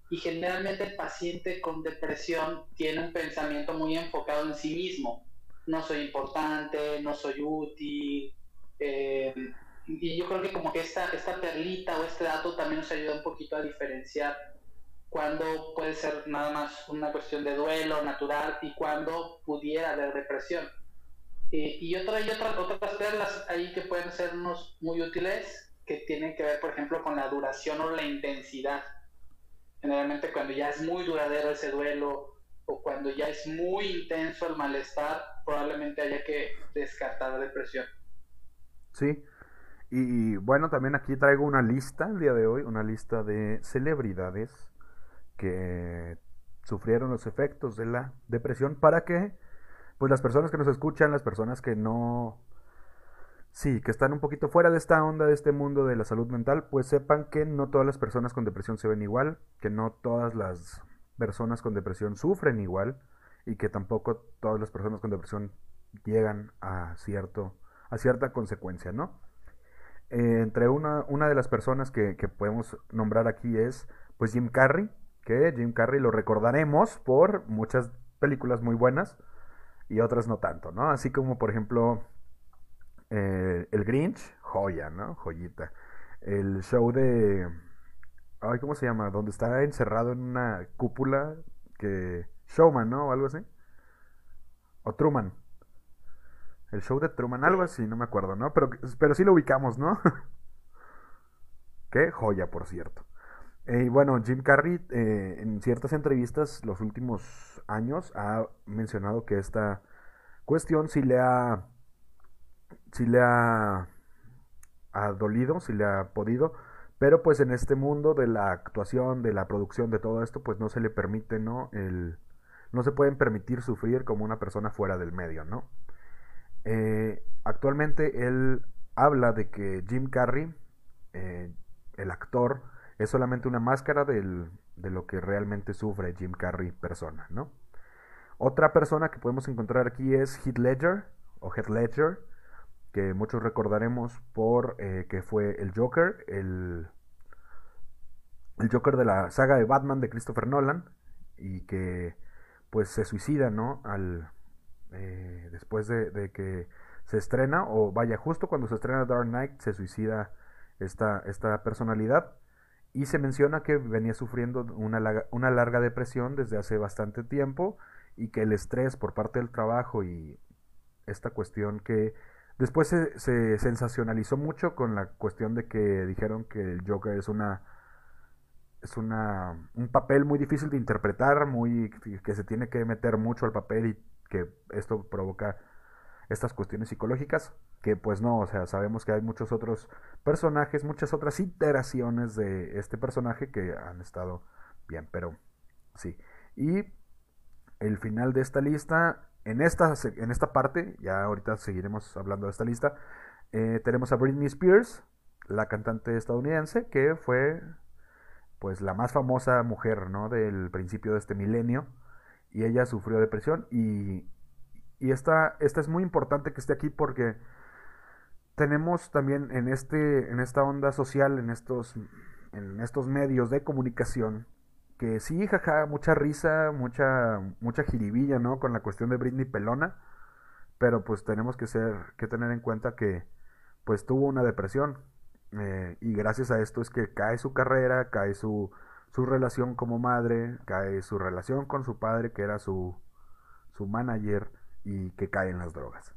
Y generalmente el paciente con depresión tiene un pensamiento muy enfocado en sí mismo. No soy importante, no soy útil, Eh, y yo creo que como que esta, esta perlita o este dato también nos ayuda un poquito a diferenciar cuándo puede ser nada más una cuestión de duelo natural y cuándo pudiera haber depresión. y otra, y otra, otras perlas ahí que pueden sernos muy útiles que tienen que ver, por ejemplo, con la duración o la intensidad. Generalmente cuando ya es muy duradero ese duelo o cuando ya es muy intenso el malestar, probablemente haya que descartar la depresión. Sí, y bueno, también aquí traigo una lista el día de hoy, una lista de celebridades que sufrieron los efectos de la depresión para que pues las personas que nos escuchan, las personas que no sí, que están un poquito fuera de esta onda de este mundo de la salud mental, pues sepan que no todas las personas con depresión se ven igual, que no todas las personas con depresión sufren igual y que tampoco todas las personas con depresión llegan a cierto a cierta consecuencia, ¿no? Eh, entre una, una de las personas que, podemos nombrar aquí es pues Jim Carrey, que Jim Carrey lo recordaremos por muchas películas muy buenas y otras no tanto, ¿no? Así como por ejemplo eh, El Grinch, joya, ¿no? Joyita. El show de... Ay, ¿cómo se llama? Donde está encerrado en una cúpula que... Showman, ¿no? O algo así. O Truman. El show de Truman, algo así, no me acuerdo, ¿no? Pero, pero sí lo ubicamos, ¿no? Qué joya, por cierto. Eh, y bueno, Jim Carrey eh, en ciertas entrevistas los últimos años ha mencionado que esta cuestión sí le ha, sí le ha, ha dolido, sí le ha podido, pero pues en este mundo de la actuación, de la producción, de todo esto, pues no se le permite, ¿no? El, no se pueden permitir sufrir como una persona fuera del medio, ¿no? Eh, actualmente él habla de que Jim Carrey, eh, el actor, es solamente una máscara de lo que realmente sufre Jim Carrey persona, ¿no? Otra persona que podemos encontrar aquí es Heath Ledger, o Heath Ledger, que muchos recordaremos por eh, que fue el Joker, el, el Joker de la saga de Batman de Christopher Nolan, y que pues se suicida, ¿no? Al, eh, después de, que se estrena, o vaya, justo cuando se estrena Dark Knight, se suicida esta, esta personalidad. Y se menciona que venía sufriendo una, una larga depresión desde hace bastante tiempo y que el estrés por parte del trabajo y esta cuestión que después se, se, sensacionalizó mucho con la cuestión de que dijeron que el Joker es una es una un papel muy difícil de interpretar, muy que se tiene que meter mucho al papel y que esto provoca estas cuestiones psicológicas, que pues no, o sea, sabemos que hay muchos otros personajes, muchas otras iteraciones de este personaje que han estado bien, pero sí. Y el final de esta lista, en esta, en esta parte, ya ahorita seguiremos hablando de esta lista, eh, tenemos a Britney Spears, la cantante estadounidense, que fue pues la más famosa mujer, ¿no? Del principio de este milenio y ella sufrió depresión y, y esta, esta es muy importante que esté aquí porque tenemos también en, este, en esta onda social, en estos, en estos medios de comunicación, que sí, jaja, mucha risa, mucha, mucha jiribilla, ¿no? Con la cuestión de Britney Pelona, pero pues tenemos que, ser, que tener en cuenta que pues tuvo una depresión eh, y gracias a esto es que cae su carrera, cae su, su relación como madre, cae su relación con su padre, que era su, su manager, y que cae en las drogas.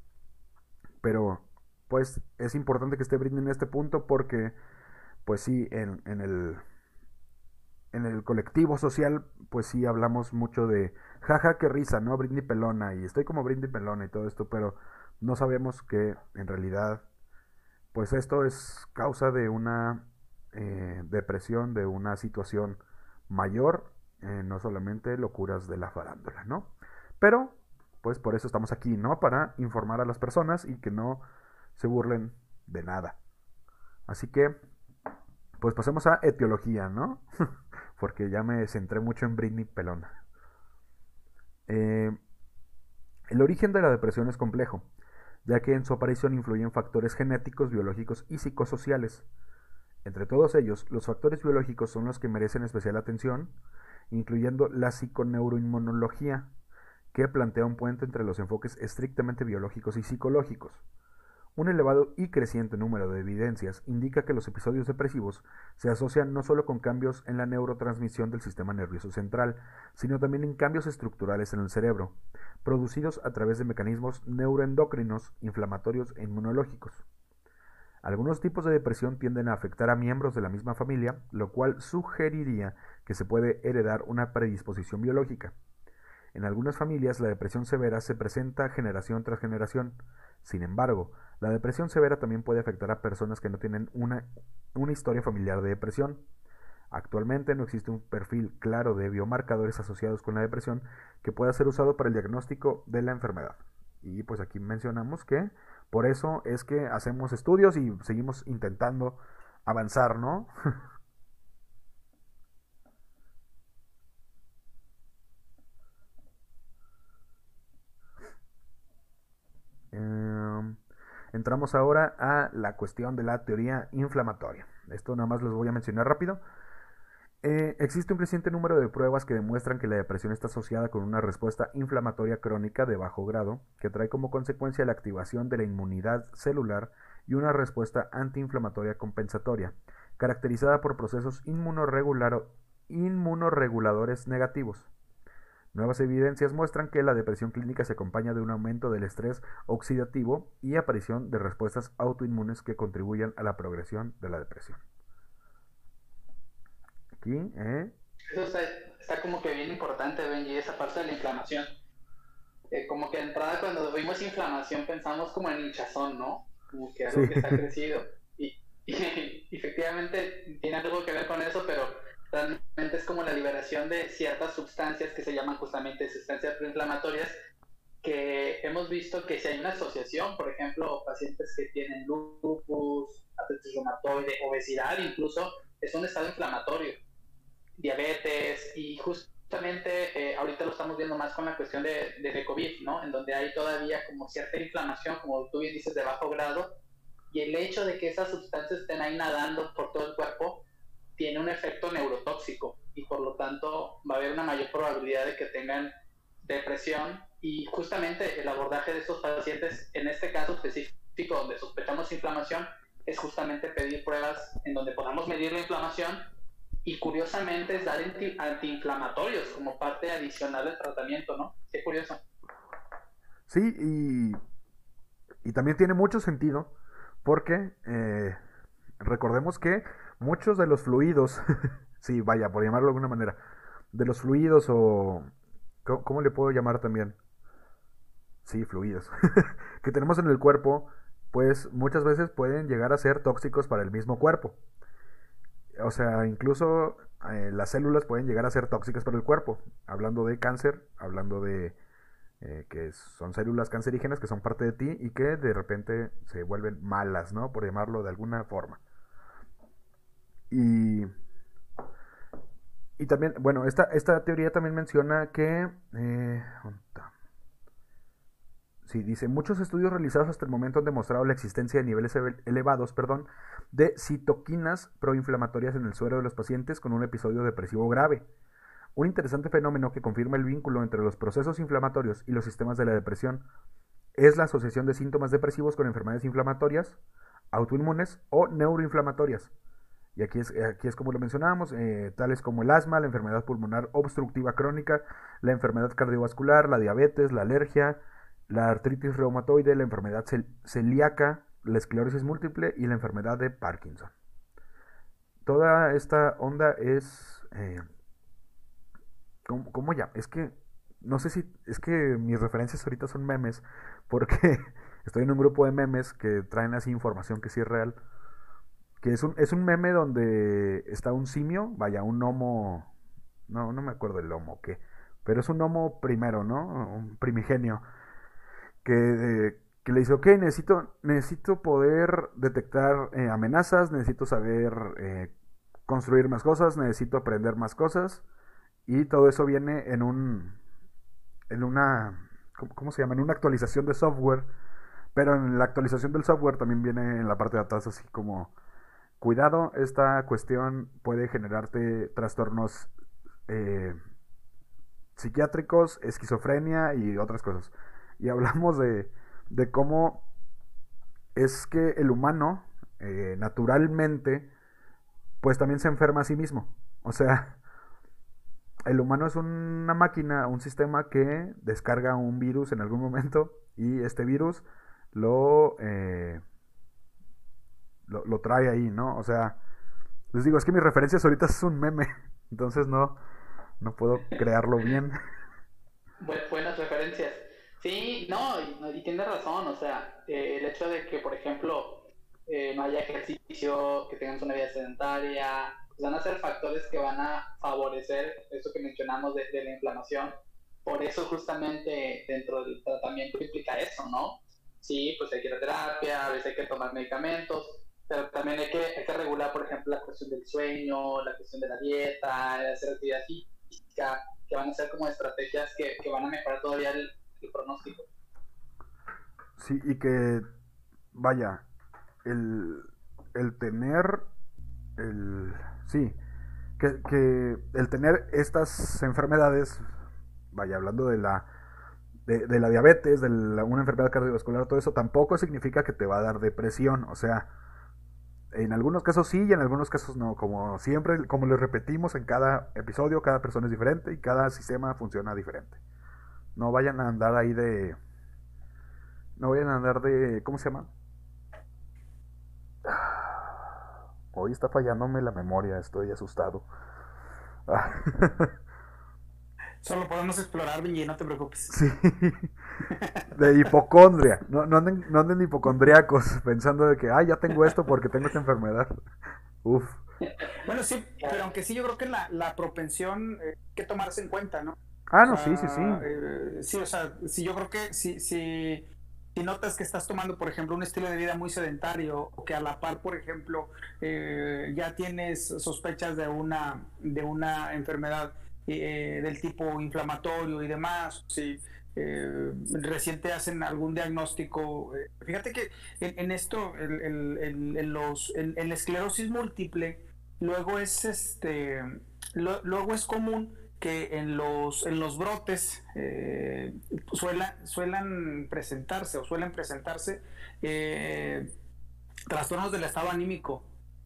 Pero, pues, es importante que esté Britney en este punto porque, pues sí, en, en el en el colectivo social, pues sí hablamos mucho de jaja, qué risa, ¿no? Britney pelona y estoy como Britney pelona y todo esto, pero no sabemos que en realidad, pues esto es causa de una eh, depresión, de una situación mayor, eh, no solamente locuras de la farándula, ¿no? Pero, pues por eso estamos aquí, ¿no? Para informar a las personas y que no se burlen de nada. Así que, pues pasemos a etiología, ¿no? Porque ya me centré mucho en Britney Pelona. Eh, el origen de la depresión es complejo, ya que en su aparición influyen factores genéticos, biológicos y psicosociales. Entre todos ellos, los factores biológicos son los que merecen especial atención, incluyendo la psiconeuroinmunología, que plantea un puente entre los enfoques estrictamente biológicos y psicológicos. Un elevado y creciente número de evidencias indica que los episodios depresivos se asocian no solo con cambios en la neurotransmisión del sistema nervioso central, sino también en cambios estructurales en el cerebro, producidos a través de mecanismos neuroendocrinos, inflamatorios e inmunológicos. Algunos tipos de depresión tienden a afectar a miembros de la misma familia, lo cual sugeriría que se puede heredar una predisposición biológica. En algunas familias la depresión severa se presenta generación tras generación. Sin embargo, la depresión severa también puede afectar a personas que no tienen una, historia familiar de depresión. Actualmente no existe un perfil claro de biomarcadores asociados con la depresión que pueda ser usado para el diagnóstico de la enfermedad. Y pues aquí mencionamos que por eso es que hacemos estudios y seguimos intentando avanzar, ¿no? Em, entramos ahora a la cuestión de la teoría inflamatoria. Esto nada más les voy a mencionar rápido. Eh, existe un creciente número de pruebas que demuestran que la depresión está asociada con una respuesta inflamatoria crónica de bajo grado, que trae como consecuencia la activación de la inmunidad celular y una respuesta antiinflamatoria compensatoria, caracterizada por procesos inmunoreguladores negativos. Nuevas evidencias muestran que la depresión clínica se acompaña de un aumento del estrés oxidativo y aparición de respuestas autoinmunes que contribuyen a la progresión de la depresión. ¿Eh? Eso está, como que bien importante, Benji, esa parte de la inflamación. Eh, como que de entrada cuando vimos inflamación pensamos como en hinchazón, ¿no? Como que algo que está crecido. Y, efectivamente tiene algo que ver con eso, pero realmente es como la liberación de ciertas sustancias que se llaman justamente sustancias proinflamatorias que hemos visto que si hay una asociación, por ejemplo, pacientes que tienen lupus, artritis reumatoide, obesidad incluso, es un estado inflamatorio diabetes y justamente eh, ahorita lo estamos viendo más con la cuestión de, de, COVID, ¿no? En donde hay todavía como cierta inflamación, como tú bien dices, de bajo grado, y el hecho de que esas sustancias estén ahí nadando por todo el cuerpo tiene un efecto neurotóxico y por lo tanto va a haber una mayor probabilidad de que tengan depresión y justamente el abordaje de estos pacientes, en este caso específico donde sospechamos inflamación, es justamente pedir pruebas en donde podamos medir la inflamación y curiosamente es dar antiinflamatorios como parte adicional del tratamiento, ¿no? Qué curioso. Sí, y, y también tiene mucho sentido porque eh, recordemos que muchos de los fluidos, sí, vaya, por llamarlo de alguna manera, de los fluidos o... ¿Cómo, le puedo llamar también? Sí, fluidos. que tenemos en el cuerpo, pues muchas veces pueden llegar a ser tóxicos para el mismo cuerpo o sea, incluso eh, las células pueden llegar a ser tóxicas para el cuerpo. Hablando de cáncer, hablando de eh, que son células cancerígenas que son parte de ti y que de repente se vuelven malas, ¿no? Por llamarlo de alguna forma. Y, y también, bueno, esta, esta teoría también menciona que... Eh, Sí, dice, muchos estudios realizados hasta el momento han demostrado la existencia de niveles elevados perdón, de citoquinas proinflamatorias en el suero de los pacientes con un episodio depresivo grave. Un interesante fenómeno que confirma el vínculo entre los procesos inflamatorios y los sistemas de la depresión es la asociación de síntomas depresivos con enfermedades inflamatorias, autoinmunes o neuroinflamatorias. Y aquí es, aquí es como lo mencionábamos, eh, tales como el asma, la enfermedad pulmonar obstructiva crónica, la enfermedad cardiovascular, la diabetes, la alergia, la artritis reumatoide, la enfermedad celíaca, la esclerosis múltiple y la enfermedad de Parkinson. Toda esta onda es... Eh, ¿cómo, ya? Es que... No sé si... Es que mis referencias ahorita son memes porque estoy en un grupo de memes que traen así información que sí es real. Que es un, es un meme donde está un simio, vaya, un homo... No, no me acuerdo el homo, ¿qué? Pero es un homo primero, ¿no? Un primigenio que, le dice, ok, necesito, necesito poder detectar eh, amenazas, necesito saber eh, construir más cosas, necesito aprender más cosas. Y todo eso viene en un, en una, ¿cómo, se llama? En una actualización de software. Pero en la actualización del software también viene en la parte de atrás así como, cuidado, esta cuestión puede generarte trastornos eh, psiquiátricos, esquizofrenia y otras cosas y hablamos de, de cómo es que el humano, eh, naturalmente, pues también se enferma a sí mismo. O sea, el humano es una máquina, un sistema que descarga un virus en algún momento y este virus lo, eh, lo, trae ahí, ¿no? O sea, les digo, es que mis referencias ahorita es un meme, entonces no, no puedo crearlo bien. Buenas referencias. Sí, no, y, tiene razón, o sea, eh, el hecho de que, por ejemplo, eh, no haya ejercicio, que tengan una vida sedentaria, pues van a ser factores que van a favorecer eso que mencionamos de, la inflamación. Por eso justamente dentro del tratamiento implica eso, ¿no? Sí, pues hay que ir a terapia, a veces hay que tomar medicamentos, pero también hay que, hay que regular, por ejemplo, la cuestión del sueño, la cuestión de la dieta, hacer actividad física, que van a ser como estrategias que, que van a mejorar todavía el, el pronóstico. Sí, y que, vaya, el, el tener, el, sí, que, que, el tener estas enfermedades, vaya, hablando de la, de, la diabetes, de la, una enfermedad cardiovascular, todo eso, tampoco significa que te va a dar depresión, o sea, en algunos casos sí y en algunos casos no. Como siempre, como les repetimos en cada episodio, cada persona es diferente y cada sistema funciona diferente. No vayan a andar ahí de... No vayan a andar de... ¿Cómo se llama? Hoy está fallándome la memoria, estoy asustado. Solo podemos explorar, Benji, no te preocupes. Sí. De hipocondria. No, no, anden, no anden hipocondriacos pensando de que, ah, ya tengo esto porque tengo esta enfermedad. Uf. Bueno, sí, pero aunque sí, yo creo que la, la propensión eh, hay que tomarse en cuenta, ¿no? Ah, no, sí, sí, sí. Eh, sí, o sea, sí, yo creo que si, si, si, notas que estás tomando, por ejemplo, un estilo de vida muy sedentario, o que a la par, por ejemplo, eh, ya tienes sospechas de una, de una enfermedad eh, del tipo inflamatorio y demás, si eh, reciente hacen algún diagnóstico. Fíjate que en, esto, en, los, en, la esclerosis múltiple, luego es este, luego es común que en los, en los brotes eh, suelan presentarse o suelen presentarse trastornos del estado anímico.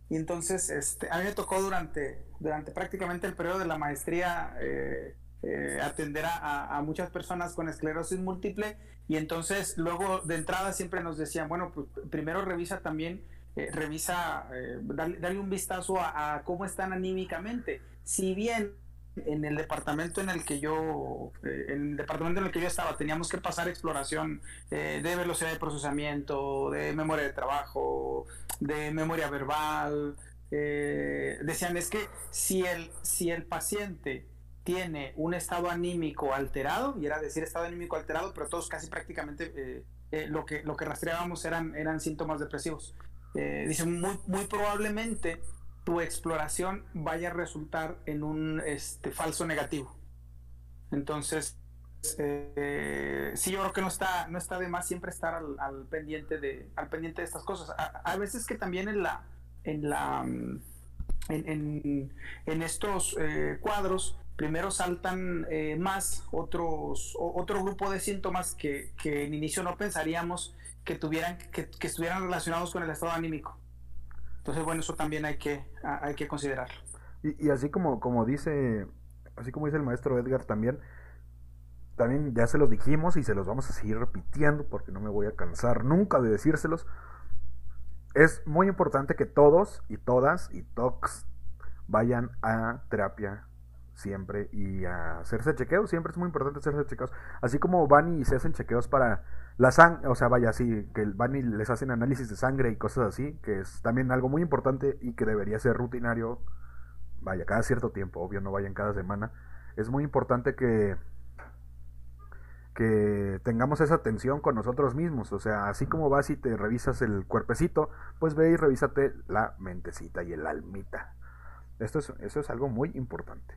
Y entonces, este, a mí me tocó durante, durante prácticamente el periodo de la maestría eh, eh, atender a, muchas personas con esclerosis múltiple y entonces luego de entrada siempre nos decían, bueno, pues primero revisa también, eh, revisa, dale, un vistazo a, cómo están anímicamente. Si bien en el departamento en el que yo en el departamento en el que yo estaba teníamos que pasar exploración de velocidad de procesamiento de memoria de trabajo de memoria verbal eh, decían es que si el, si el paciente tiene un estado anímico alterado, y era decir estado anímico alterado, pero todos casi prácticamente eh, eh, lo, que, lo que rastreábamos eran, eran síntomas depresivos. dicen, muy, muy probablemente tu exploración vaya a resultar en un este, falso negativo. Entonces, sí, yo creo que no está, no está de más siempre estar al, pendiente, de, al pendiente de estas cosas. a veces que también en la, en, la, en, en, estos eh, cuadros, primero saltan eh, más otros, otro grupo de síntomas que, en inicio no pensaríamos que, tuvieran, que, estuvieran relacionados con el estado anímico. Entonces, bueno, eso también hay que, hay que considerarlo. Y, así como, como dice, así como dice el maestro Edgar también, también ya se los dijimos y se los vamos a seguir repitiendo porque no me voy a cansar nunca de decírselos es muy importante que todos y todas y tox vayan a terapia siempre y a hacerse chequeos. Siempre es muy importante hacerse chequeos. Así como van y se hacen chequeos para la sangre, o sea, vaya así, que van y les hacen análisis de sangre y cosas así, que es también algo muy importante y que debería ser rutinario. Vaya, cada cierto tiempo, obvio, no vayan cada semana. Es muy importante que que tengamos esa atención con nosotros mismos. O sea, así como vas y te revisas el cuerpecito, pues ve y revísate la mentecita y el almita. Esto es, eso es algo muy importante.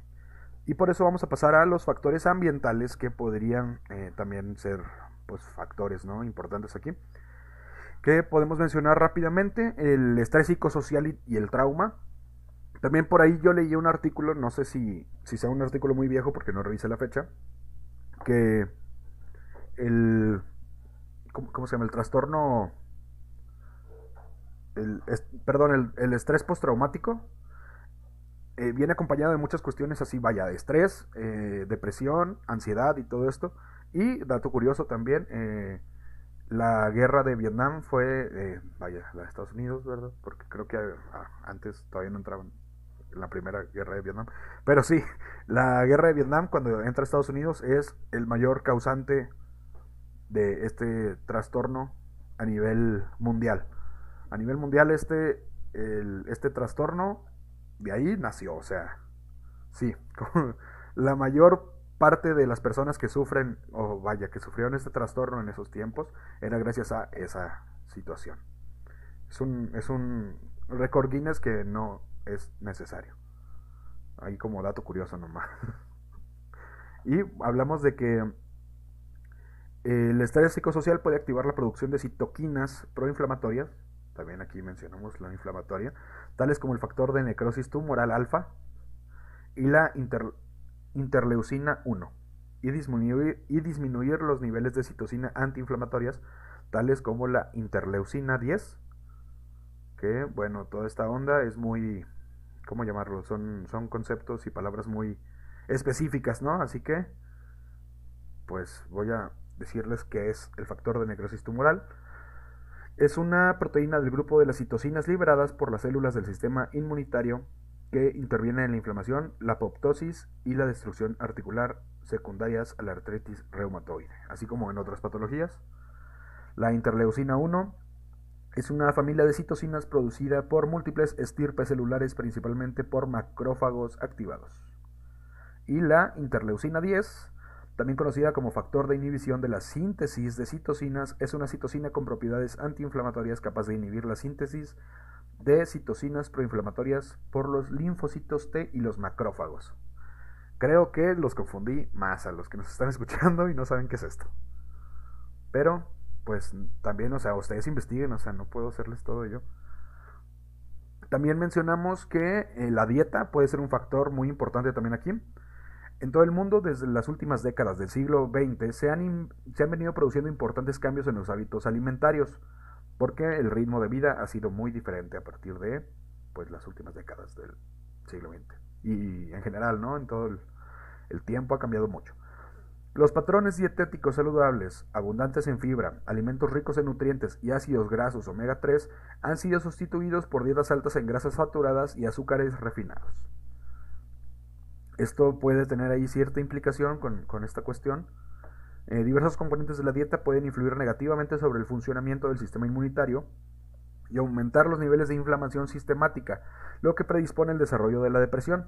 Y por eso vamos a pasar a los factores ambientales que podrían eh, también ser pues, factores ¿no? importantes aquí. Que podemos mencionar rápidamente el estrés psicosocial y, el trauma. También por ahí yo leí un artículo, no sé si, si sea un artículo muy viejo porque no revisé la fecha, que el. ¿cómo, se llama? El trastorno. el, perdón, el, estrés postraumático eh, viene acompañado de muchas cuestiones así, vaya, de estrés, eh, depresión, ansiedad y todo esto. Y, dato curioso también, eh, la guerra de Vietnam fue, vaya, la de Estados Unidos, ¿verdad? Porque creo que ah, antes todavía no entraban en la primera guerra de Vietnam. Pero sí, la guerra de Vietnam, cuando entra a Estados Unidos, es el mayor causante de este trastorno a nivel mundial. A nivel mundial este, este trastorno de ahí nació, o sea, sí, la mayor parte de las personas que sufren, o vaya, que sufrieron este trastorno en esos tiempos, era gracias a esa situación. Es un, es un récord Guinness que no es necesario. Ahí como dato curioso nomás. y hablamos de que el estrés psicosocial puede activar la producción de citoquinas proinflamatorias, también aquí mencionamos la inflamatoria, tales como el factor de necrosis tumoral alfa y la interleucina 1, y disminuir, los niveles de citocina antiinflamatorias, tales como la interleucina 10, que bueno, toda esta onda es muy, ¿cómo llamarlo? Son, son conceptos y palabras muy específicas, ¿no? Así que, pues voy a decirles qué es el factor de necrosis tumoral. Es una proteína del grupo de las citocinas liberadas por las células del sistema inmunitario que interviene en la inflamación, la apoptosis y la destrucción articular secundarias a la artritis reumatoide, así como en otras patologías. La interleucina 1 es una familia de citocinas producida por múltiples estirpes celulares, principalmente por macrófagos activados. Y la interleucina 10 también conocida como factor de inhibición de la síntesis de citocinas, es una citocina con propiedades antiinflamatorias capaz de inhibir la síntesis de citocinas proinflamatorias por los linfocitos T y los macrófagos. Creo que los confundí más a los que nos están escuchando y no saben qué es esto. Pero, pues también, o sea, ustedes investiguen, o sea, no puedo hacerles todo yo. También mencionamos que eh, la dieta puede ser un factor muy importante también aquí. En todo el mundo, desde las últimas décadas del siglo XX, se han, se han venido produciendo importantes cambios en los hábitos alimentarios, porque el ritmo de vida ha sido muy diferente a partir de pues, las últimas décadas del siglo XX. Y en general, ¿no? En todo el, el tiempo ha cambiado mucho. Los patrones dietéticos saludables, abundantes en fibra, alimentos ricos en nutrientes y ácidos grasos omega 3 han sido sustituidos por dietas altas en grasas saturadas y azúcares refinados. Esto puede tener ahí cierta implicación con, esta cuestión. Eh, diversos componentes de la dieta pueden influir negativamente sobre el funcionamiento del sistema inmunitario y aumentar los niveles de inflamación sistemática, lo que predispone el desarrollo de la depresión.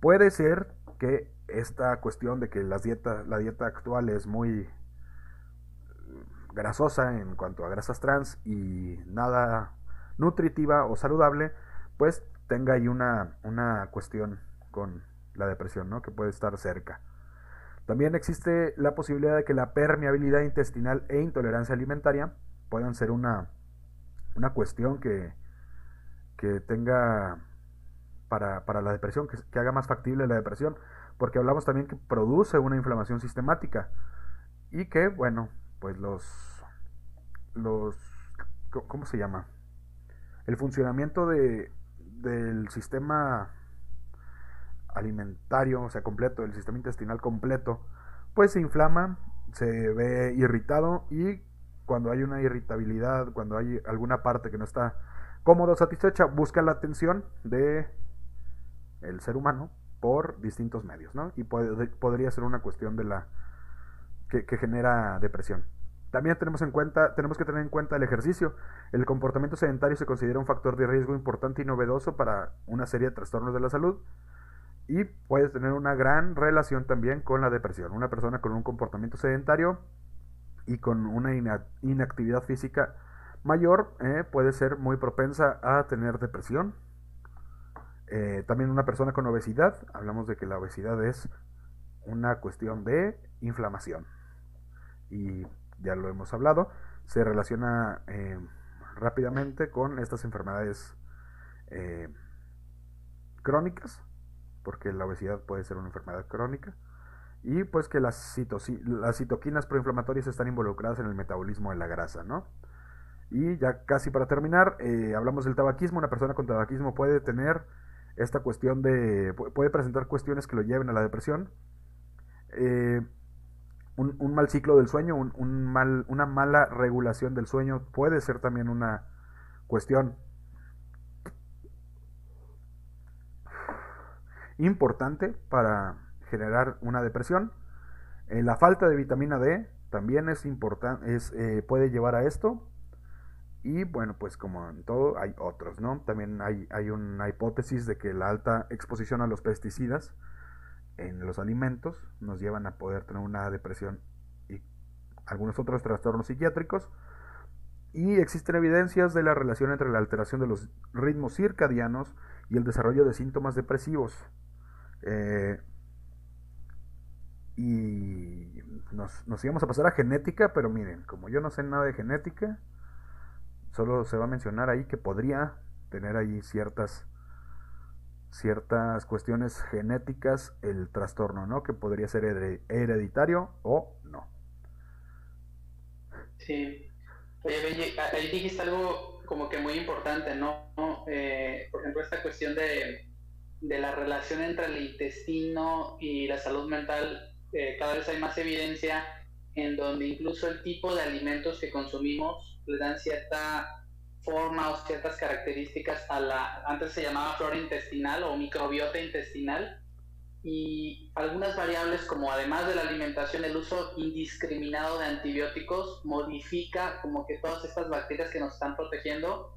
Puede ser que esta cuestión de que la dieta actual es muy grasosa en cuanto a grasas trans y nada nutritiva o saludable, pues tenga ahí una, una cuestión con, la depresión, ¿no? que puede estar cerca. También existe la posibilidad de que la permeabilidad intestinal e intolerancia alimentaria puedan ser una, una cuestión que, que tenga para, la depresión, que, haga más factible la depresión, porque hablamos también que produce una inflamación sistemática y que, bueno, pues los, los ¿cómo se llama? El funcionamiento de, del sistema alimentario, o sea, completo, el sistema intestinal completo, pues se inflama, se ve irritado y cuando hay una irritabilidad, cuando hay alguna parte que no está cómodo, satisfecha, busca la atención de el ser humano por distintos medios, ¿no? Y podría ser una cuestión de la que, que genera depresión. También tenemos, en cuenta, tenemos que tener en cuenta el ejercicio. El comportamiento sedentario se considera un factor de riesgo importante y novedoso para una serie de trastornos de la salud y puedes tener una gran relación también con la depresión. Una persona con un comportamiento sedentario y con una inactividad física mayor eh, puede ser muy propensa a tener depresión. Eh, también una persona con obesidad, hablamos de que la obesidad es una cuestión de inflamación. Y ya lo hemos hablado, se relaciona eh, rápidamente con estas enfermedades crónicas porque la obesidad puede ser una enfermedad crónica, y pues que las, las citoquinas proinflamatorias están involucradas en el metabolismo de la grasa, ¿no? Y ya casi para terminar, eh, hablamos del tabaquismo. Una persona con tabaquismo puede tener esta cuestión de... puede presentar cuestiones que lo lleven a la depresión. Eh, un, mal ciclo del sueño, un, mal, una mala regulación del sueño puede ser también una cuestión importante para generar una depresión. Eh, la falta de vitamina D también es importante, es, eh, puede llevar a esto. Y bueno, pues como en todo, hay otros, ¿no? También hay, hay una hipótesis de que la alta exposición a los pesticidas en los alimentos nos llevan a poder tener una depresión y algunos otros trastornos psiquiátricos. Y existen evidencias de la relación entre la alteración de los ritmos circadianos y el desarrollo de síntomas depresivos. Eh, y nos, nos íbamos a pasar a genética, pero miren, como yo no sé nada de genética, solo se va a mencionar ahí que podría tener ahí ciertas ciertas cuestiones genéticas el trastorno, ¿no? Que podría ser hereditario o no. Sí. Oye, ahí dijiste algo como que muy importante, ¿no? Eh, por ejemplo, esta cuestión de, de, la relación entre el intestino y la salud mental, eh, cada vez hay más evidencia en donde incluso el tipo de alimentos que consumimos le dan cierta forma o ciertas características a la, antes se llamaba flora intestinal o microbiota intestinal, y algunas variables como además de la alimentación, el uso indiscriminado de antibióticos modifica como que todas estas bacterias que nos están protegiendo,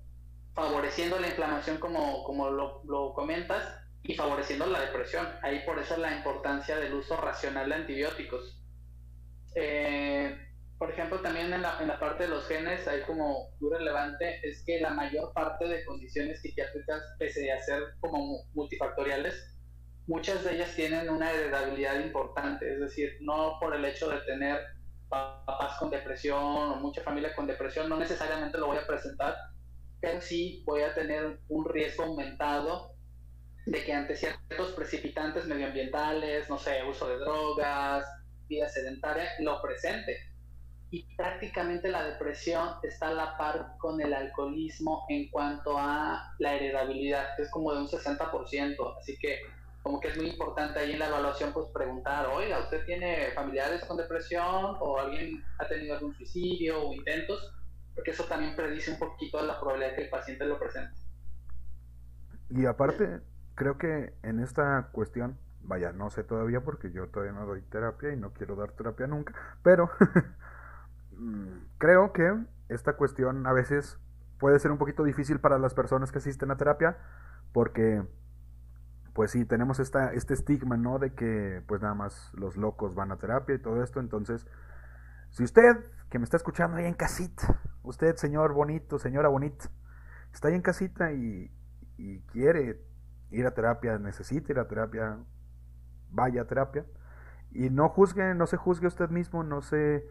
favoreciendo la inflamación como, como lo, lo comentas y favoreciendo la depresión. Ahí por eso la importancia del uso racional de antibióticos. Eh, por ejemplo, también en la, en la parte de los genes, hay como muy relevante, es que la mayor parte de condiciones psiquiátricas, pese a ser como multifactoriales, muchas de ellas tienen una heredabilidad importante, es decir, no por el hecho de tener papás con depresión o mucha familia con depresión, no necesariamente lo voy a presentar, pero sí voy a tener un riesgo aumentado de que ante ciertos precipitantes medioambientales, no sé, uso de drogas, vida sedentaria, lo presente y prácticamente la depresión está a la par con el alcoholismo en cuanto a la heredabilidad, que es como de un 60%, así que como que es muy importante ahí en la evaluación pues preguntar, oiga, ¿usted tiene familiares con depresión o alguien ha tenido algún suicidio o intentos? Porque eso también predice un poquito la probabilidad de que el paciente lo presente. Y aparte, creo que en esta cuestión, vaya, no sé todavía porque yo todavía no doy terapia y no quiero dar terapia nunca, pero Mm, creo que esta cuestión a veces puede ser un poquito difícil para las personas que asisten a terapia porque pues sí, tenemos esta, este estigma, ¿no? De que pues nada más los locos van a terapia y todo esto. Entonces, si usted que me está escuchando ahí en casita, usted señor bonito, señora bonita, está ahí en casita y, y quiere ir a terapia, necesita ir a terapia, vaya a terapia. Y no juzgue, no se juzgue usted mismo, no se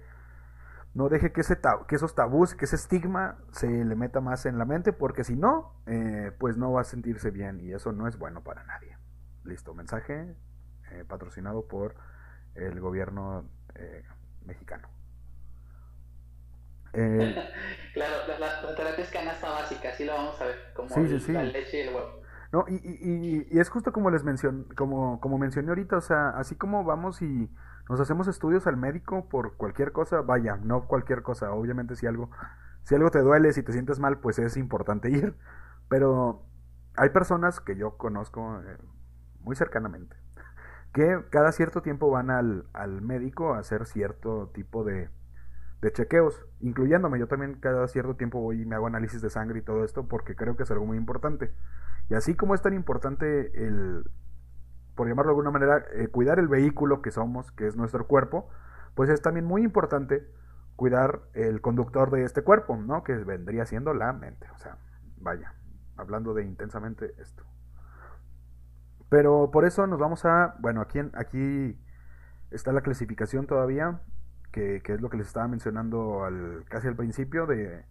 no deje que, ese que esos tabús, que ese estigma se le meta más en la mente, porque si no, eh, pues no va a sentirse bien y eso no es bueno para nadie. Listo, mensaje eh, patrocinado por el gobierno eh, mexicano. claro, la, terapia es canasta básica, así lo vamos a ver, como la leche y el huevo. No, y, y, es justo como les mencioné, como, como mencioné ahorita, o sea, así como vamos y nos hacemos estudios al médico por cualquier cosa, vaya, no cualquier cosa, obviamente si algo, si algo te duele, si te sientes mal, pues es importante ir, pero hay personas que yo conozco eh, muy cercanamente, que cada cierto tiempo van al, al médico a hacer cierto tipo de, de chequeos, incluyéndome, yo también cada cierto tiempo voy y me hago análisis de sangre y todo esto porque creo que es algo muy importante. Y así como es tan importante el, por llamarlo de alguna manera, eh, cuidar el vehículo que somos, que es nuestro cuerpo, pues es también muy importante cuidar el conductor de este cuerpo, ¿no? Que vendría siendo la mente. O sea, vaya, hablando de intensamente esto. Pero por eso nos vamos a, bueno, aquí, aquí está la clasificación todavía, que, es lo que les estaba mencionando al, casi al principio, de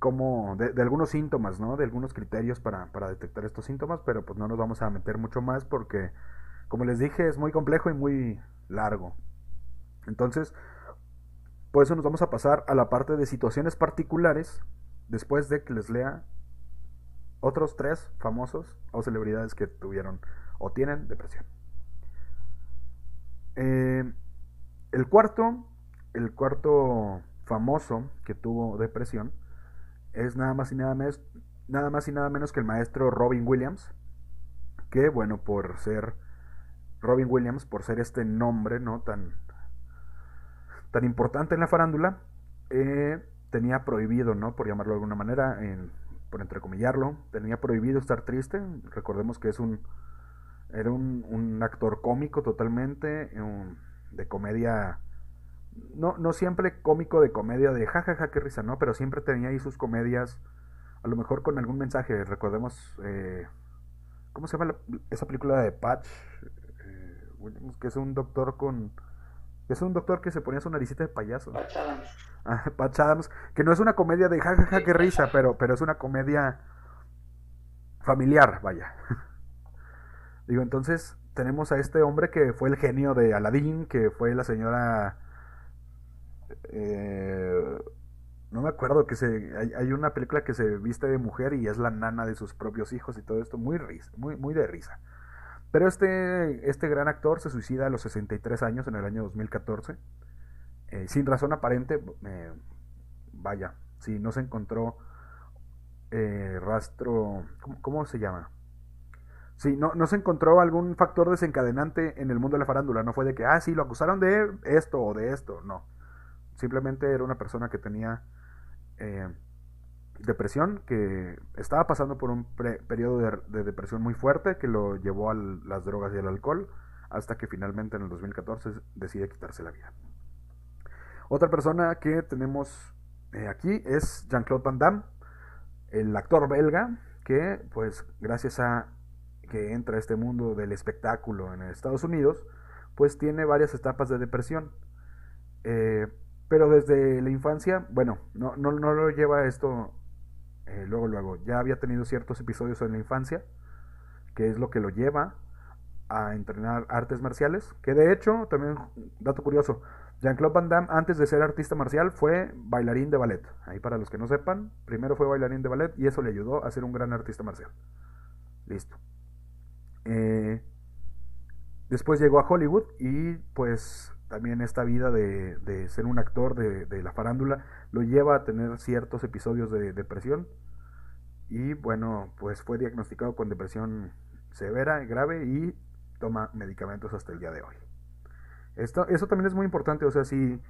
cómo, de, algunos síntomas, ¿no? De algunos criterios para, para detectar estos síntomas, pero pues no nos vamos a meter mucho más porque como les dije, es muy complejo y muy largo. Entonces, por eso nos vamos a pasar a la parte de situaciones particulares después de que les lea otros tres famosos o celebridades que tuvieron o tienen depresión. Eh, el cuarto, el cuarto famoso que tuvo depresión es nada más y nada menos, nada más y nada menos que el maestro Robin Williams, que bueno, por ser Robin Williams, por ser este nombre, ¿no? Tan, tan importante en la farándula, eh, tenía prohibido, ¿no? Por llamarlo de alguna manera, en, por entrecomillarlo, tenía prohibido estar triste. Recordemos que es un, era un, actor cómico totalmente, de comedia, no, no siempre cómico de comedia de jajaja, ja, ja, qué risa, ¿no? Pero siempre tenía ahí sus comedias, a lo mejor con algún mensaje. Recordemos, eh, ¿cómo se llama esa película de Patch? Eh, que es un doctor con... Es un doctor que se ponía su naricita de payaso. Patch Adams. Ah, Patch Adams. Que no es una comedia de jajaja, ja, qué risa, pero, pero es una comedia familiar, vaya. Digo, entonces tenemos a este hombre que fue el genio de Aladdin, que fue la señora... Eh, no me acuerdo que se hay, una película que se viste de mujer y es la nana de sus propios hijos y todo esto muy risa, muy muy de risa. Pero este este gran actor se suicida a los 63 años en el año 2014 eh, sin razón aparente. Eh, vaya, si no se encontró rastro, ¿cómo, se llama? Sí, no, no se encontró algún factor desencadenante en el mundo de la farándula. No fue de que, ah, sí, lo acusaron de esto o de esto. No. Simplemente era una persona que tenía eh, depresión, que estaba pasando por un periodo de, depresión muy fuerte que lo llevó a las drogas y al alcohol, hasta que finalmente en el 2014 decide quitarse la vida. Otra persona que tenemos eh, aquí es Jean-Claude Van Damme, el actor belga, que pues gracias a que entra a este mundo del espectáculo en Estados Unidos, pues tiene varias etapas de depresión. Eh, pero desde la infancia, bueno, no, no, no lo lleva esto eh, luego, luego. Ya había tenido ciertos episodios en la infancia, que es lo que lo lleva a entrenar artes marciales. Que de hecho, también, dato curioso, Jean-Claude Van Damme, antes de ser artista marcial, fue bailarín de ballet. Ahí para los que no sepan, primero fue bailarín de ballet y eso le ayudó a ser un gran artista marcial. Listo. Eh, después llegó a Hollywood y pues también esta vida de, ser un actor de, la farándula lo lleva a tener ciertos episodios de depresión y bueno pues fue diagnosticado con depresión severa, grave y toma medicamentos hasta el día de hoy. Esto, eso también es muy importante, o sea, si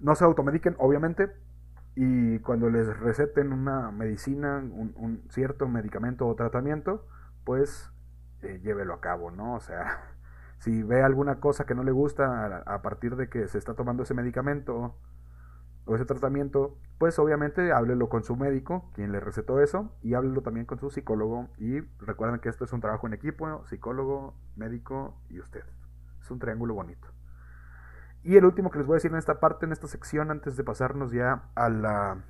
no se automediquen, obviamente, y cuando les receten una medicina, un cierto medicamento o tratamiento, pues eh, llévelo a cabo, ¿no? O sea, si ve alguna cosa que no le gusta a, partir de que se está tomando ese medicamento o ese tratamiento, pues obviamente háblelo con su médico, quien le recetó eso, y háblelo también con su psicólogo. Y recuerden que esto es un trabajo en equipo, psicólogo, médico y usted. Es un triángulo bonito. Y el último que les voy a decir en esta parte, en esta sección, antes de pasarnos ya a la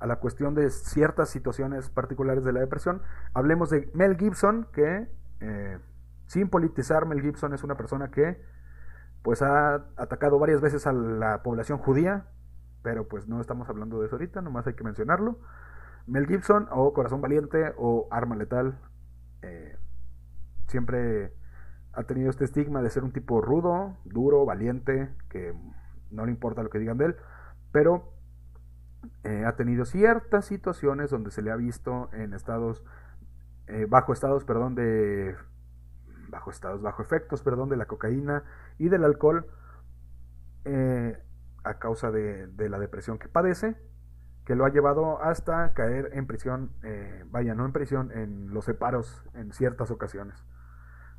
a la cuestión de ciertas situaciones particulares de la depresión, hablemos de Mel Gibson, que eh, sin politizar, Mel Gibson es una persona que pues ha atacado varias veces a la población judía, pero pues no estamos hablando de eso ahorita, nomás hay que mencionarlo. Mel Gibson o Corazón Valiente o Arma Letal eh, siempre ha tenido este estigma de ser un tipo rudo, duro, valiente, que no le importa lo que digan de él, pero eh, ha tenido ciertas situaciones donde se le ha visto en estados, eh, bajo estados, perdón, de, bajo estados, bajo efectos, perdón, de la cocaína y del alcohol eh, a causa de, la depresión que padece, que lo ha llevado hasta caer en prisión, vaya, no en prisión, en los separos en ciertas ocasiones.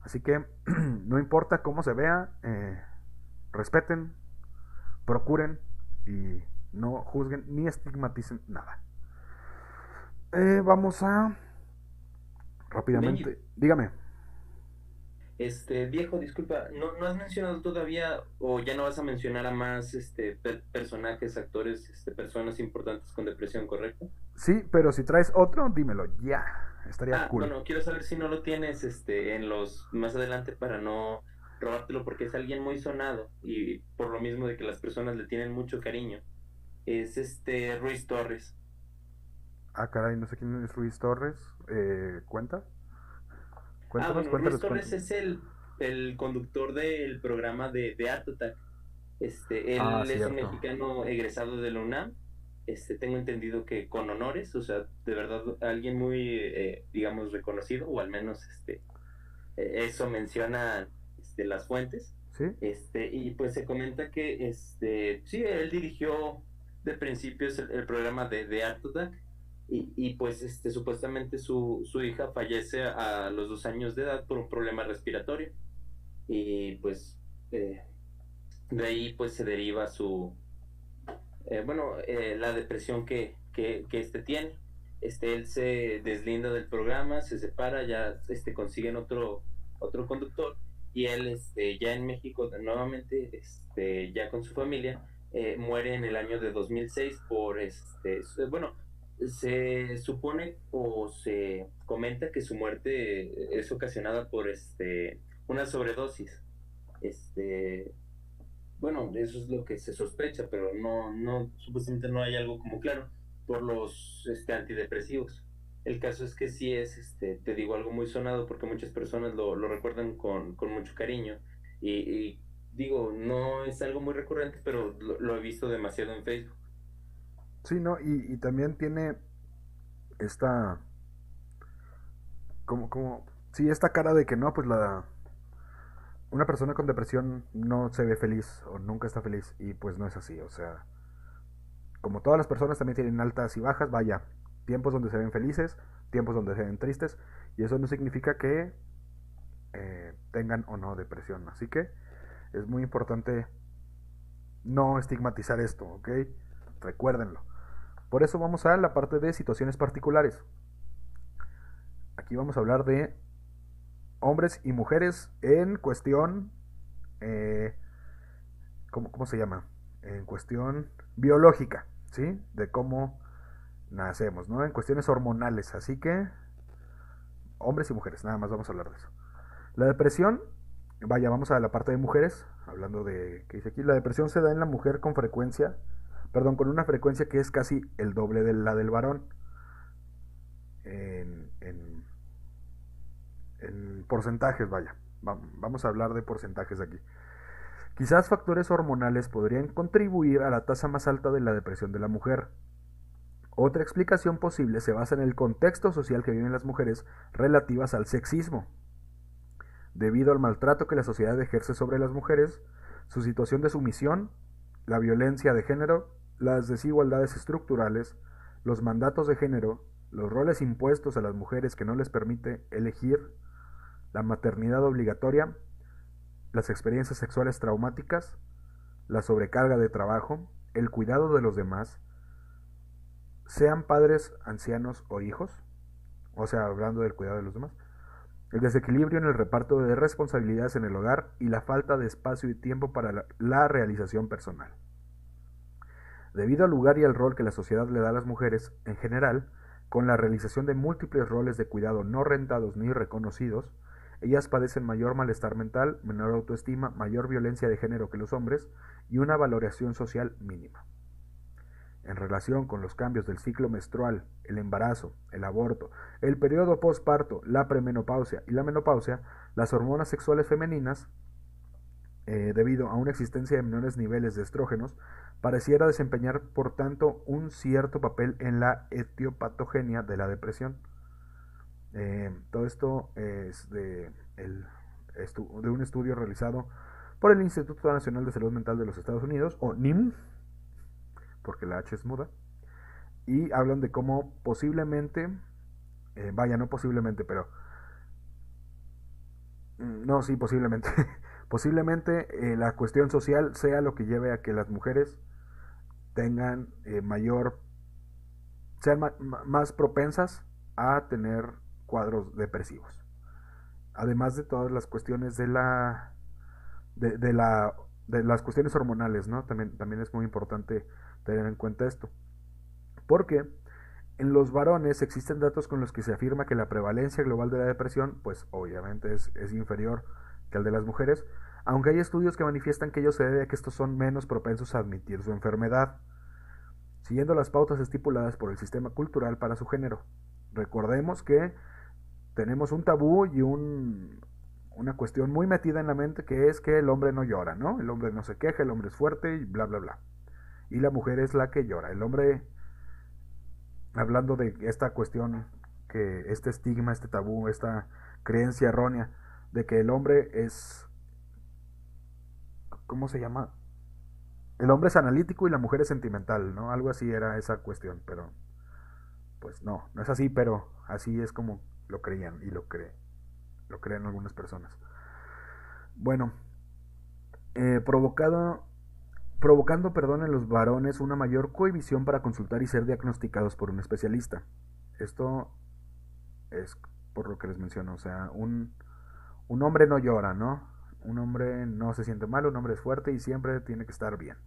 Así que no importa cómo se vea, respeten, procuren y no juzguen ni estigmaticen nada. Eh, vamos a rápidamente. Dígame. Este, viejo, disculpa, ¿no, ¿no, has mencionado todavía o ya no vas a mencionar a más este, personajes, actores, este, personas importantes con depresión, correcto? Sí, pero si traes otro, dímelo, ya, estaría ah, cool. Bueno, quiero saber si no lo tienes este, en los más adelante para no robártelo porque es alguien muy sonado y por lo mismo de que las personas le tienen mucho cariño. es este Ruiz Torres. Ah, caray, no sé quién es Ruiz Torres. Eh, ¿Cuenta? Ah, bueno, Ruiz Torres es el, el conductor del programa de, de Art Attack. Este, él ah, es un mexicano egresado de la UNAM. Este, tengo entendido que con honores, o sea, de verdad, alguien muy, eh, digamos, reconocido, o al menos este, eh, eso menciona este, las fuentes. ¿Sí? Este, y pues se comenta que este, sí, él dirigió de principios el, programa de, de Art Attack y, y, pues este, supuestamente su, su hija fallece a los dos años de edad por un problema respiratorio. Y pues eh, de ahí pues se deriva su, eh, bueno, eh, la depresión que, que, que, este tiene. Este, él se deslinda del programa, se separa, ya este, consiguen otro, otro conductor y él este, ya en México nuevamente, este, ya con su familia, muere en el año de 2006 por, este, bueno, se supone o se comenta que su muerte es ocasionada por este una sobredosis. Este bueno, eso es lo que se sospecha, pero no, no, supuestamente no hay algo como claro por los este, antidepresivos. El caso es que sí es, este, te digo, algo muy sonado porque muchas personas lo, lo recuerdan con, con, mucho cariño. Y, digo, no es algo muy recurrente, pero lo he visto demasiado en Facebook. Sí, ¿no? Y, también tiene esta... Como, como... Sí, esta cara de que no, pues la... Una persona con depresión no se ve feliz o nunca está feliz y pues no es así, o sea... Como todas las personas también tienen altas y bajas, vaya, tiempos donde se ven felices, tiempos donde se ven tristes y eso no significa que eh, tengan o no depresión. Así que es muy importante no estigmatizar esto, ¿ok? Recuérdenlo. Por eso vamos a la parte de situaciones particulares. Aquí vamos a hablar de hombres y mujeres en cuestión... Eh, ¿cómo, se llama? En cuestión biológica, ¿sí? De cómo nacemos, ¿no? En cuestiones hormonales. Así que, hombres y mujeres, nada más vamos a hablar de eso. La depresión, vaya, vamos a la parte de mujeres, hablando de, ¿qué dice aquí? La depresión se da en la mujer con frecuencia perdón, con una frecuencia que es casi el doble de la del varón. En, porcentajes, vaya. Vamos a hablar de porcentajes aquí. Quizás factores hormonales podrían contribuir a la tasa más alta de la depresión de la mujer. Otra explicación posible se basa en el contexto social que viven las mujeres relativas al sexismo. Debido al maltrato que la sociedad ejerce sobre las mujeres, su situación de sumisión, la violencia de género las desigualdades estructurales, los mandatos de género, los roles impuestos a las mujeres que no les permite elegir, la maternidad obligatoria, las experiencias sexuales traumáticas, la sobrecarga de trabajo, el cuidado de los demás, sean padres, ancianos o hijos, o sea, hablando del cuidado de los demás, el desequilibrio en el reparto de responsabilidades en el hogar y la falta de espacio y tiempo para la, la realización personal. Debido al lugar y al rol que la sociedad le da a las mujeres en general, con la realización de múltiples roles de cuidado no rentados ni reconocidos, ellas padecen mayor malestar mental, menor autoestima, mayor violencia de género que los hombres y una valoración social mínima. En relación con los cambios del ciclo menstrual, el embarazo, el aborto, el periodo postparto, la premenopausia y la menopausia, las hormonas sexuales femeninas, eh, debido a una existencia de menores niveles de estrógenos, pareciera desempeñar, por tanto, un cierto papel en la etiopatogenia de la depresión. Eh, todo esto es de, un estudio realizado por el Instituto Nacional de Salud Mental de los Estados Unidos, o NIM, porque la H es muda, y hablan de cómo posiblemente, eh, vaya, no posiblemente, pero... Mm, no, sí, posiblemente. posiblemente eh, la cuestión social sea lo que lleve a que las mujeres tengan eh, mayor, sean más propensas a tener cuadros depresivos. Además de todas las cuestiones de la, de, la, de las cuestiones hormonales, ¿no? También, también es muy importante tener en cuenta esto. Porque en los varones existen datos con los que se afirma que la prevalencia global de la depresión, pues obviamente es, es inferior que al de las mujeres, aunque hay estudios que manifiestan que ello se debe a que estos son menos propensos a admitir su enfermedad. siguiendo las pautas estipuladas por el sistema cultural para su género. Recordemos que tenemos un tabú y un, una cuestión muy metida en la mente que es que el hombre no llora, ¿no? El hombre no se queja, el hombre es fuerte y bla, bla, bla. Y la mujer es la que llora. El hombre, hablando de esta cuestión, que este estigma, este tabú, esta creencia errónea de que el hombre es, ¿cómo se llama? El hombre es analítico y la mujer es sentimental, ¿no? Algo así era esa cuestión, pero pues no, no es así, pero así es como lo creían y lo creen, lo creen algunas personas. Bueno, eh, provocado, provocando, perdón, en los varones una mayor cohibición para consultar y ser diagnosticados por un especialista. Esto es por lo que les menciono, o sea, un, un hombre no llora, ¿no? Un hombre no se siente mal, un hombre es fuerte y siempre tiene que estar bien.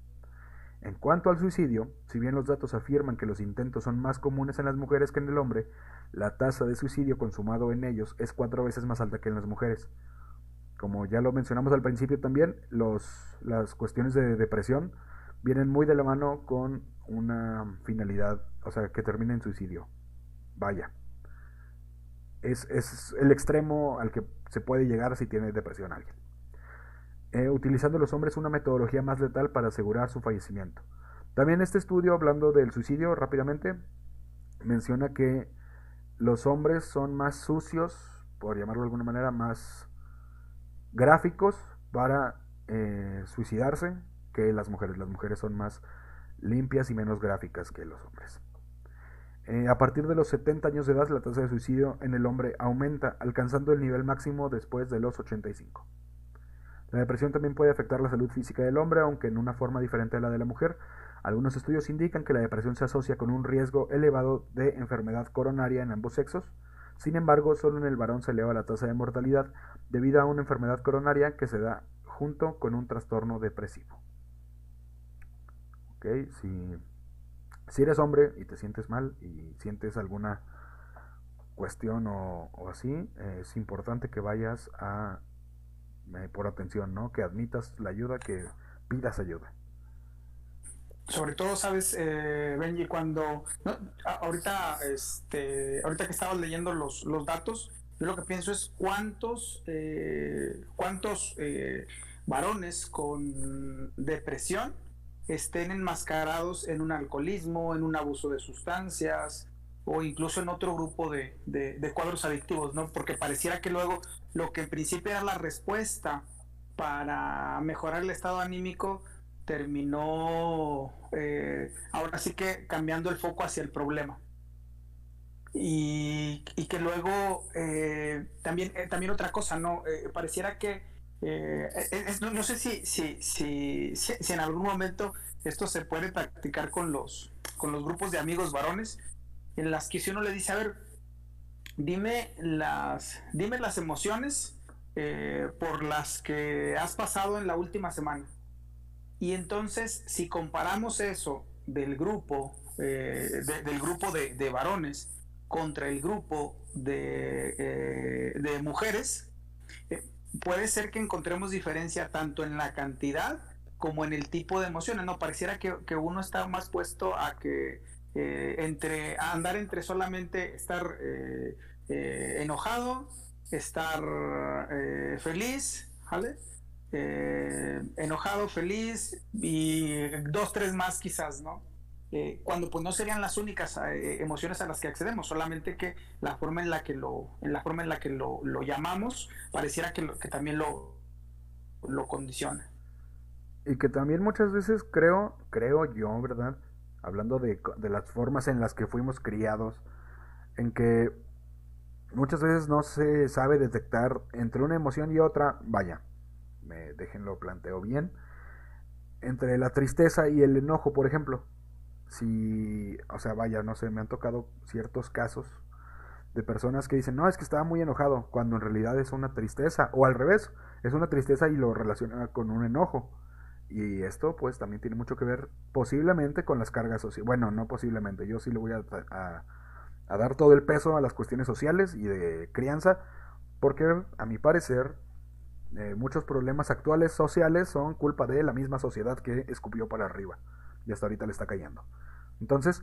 En cuanto al suicidio, si bien los datos afirman que los intentos son más comunes en las mujeres que en el hombre, la tasa de suicidio consumado en ellos es cuatro veces más alta que en las mujeres. Como ya lo mencionamos al principio también, las cuestiones de depresión vienen muy de la mano con una finalidad, o sea, que termine en suicidio. Vaya. Es, es el extremo al que se puede llegar si tiene depresión alguien. Eh, utilizando los hombres una metodología más letal para asegurar su fallecimiento. También este estudio, hablando del suicidio rápidamente, menciona que los hombres son más sucios, por llamarlo de alguna manera, más gráficos para eh, suicidarse que las mujeres. Las mujeres son más limpias y menos gráficas que los hombres. Eh, a partir de los 70 años de edad, la tasa de suicidio en el hombre aumenta, alcanzando el nivel máximo después de los 85. La depresión también puede afectar la salud física del hombre, aunque en una forma diferente a la de la mujer. Algunos estudios indican que la depresión se asocia con un riesgo elevado de enfermedad coronaria en ambos sexos. Sin embargo, solo en el varón se eleva la tasa de mortalidad debido a una enfermedad coronaria que se da junto con un trastorno depresivo. Ok, si, si eres hombre y te sientes mal y sientes alguna cuestión o, o así, es importante que vayas a por atención, ¿no? Que admitas la ayuda, que pidas ayuda. Sobre todo, sabes, eh, Benji, cuando ahorita, este, ahorita que estabas leyendo los, los datos, yo lo que pienso es cuántos, eh, cuántos eh, varones con depresión estén enmascarados en un alcoholismo, en un abuso de sustancias, o incluso en otro grupo de, de, cuadros adictivos, ¿no? Porque pareciera que luego lo que en principio era la respuesta para mejorar el estado anímico terminó eh, ahora sí que cambiando el foco hacia el problema. Y, que luego eh, también, eh, también otra cosa, ¿no? pareciera que no, no, sé si, si, si, si, en algún momento esto se puede practicar con los, con los grupos de amigos varones, en las que si uno le dice, a ver, dime las, dime las emociones eh, por las que has pasado en la última semana. Y entonces, si comparamos eso del grupo, eh, del grupo de, varones contra el grupo de, eh, de mujeres, puede ser que encontremos diferencia tanto en la cantidad como en el tipo de emociones. No, pareciera que, que uno está más puesto a que eh, entre andar entre solamente estar eh, eh, enojado, estar feliz, ¿vale? enojado, feliz y dos, tres más quizás, ¿no? cuando pues no serían las únicas emociones a las que accedemos, solamente que la forma en la que lo, en la forma en la que lo, lo llamamos, pareciera que, que también lo, lo condiciona. Y que también muchas veces creo, creo yo, ¿verdad? Hablando de, las formas en las que fuimos criados, en que muchas veces no se sabe detectar entre una emoción y otra, vaya, me déjenlo planteo bien, entre la tristeza y el enojo, por ejemplo. Si, o sea, vaya, no sé, me han tocado ciertos casos de personas que dicen, no, es que estaba muy enojado, cuando en realidad es una tristeza, o al revés, es una tristeza y lo relaciona con un enojo. Y esto pues también tiene mucho que ver posiblemente con las cargas sociales. Bueno, no posiblemente, yo sí le voy a, a, dar todo el peso a las cuestiones sociales y de crianza, porque a mi parecer eh, muchos problemas actuales sociales son culpa de la misma sociedad que escupió para arriba y hasta ahorita le está cayendo. Entonces,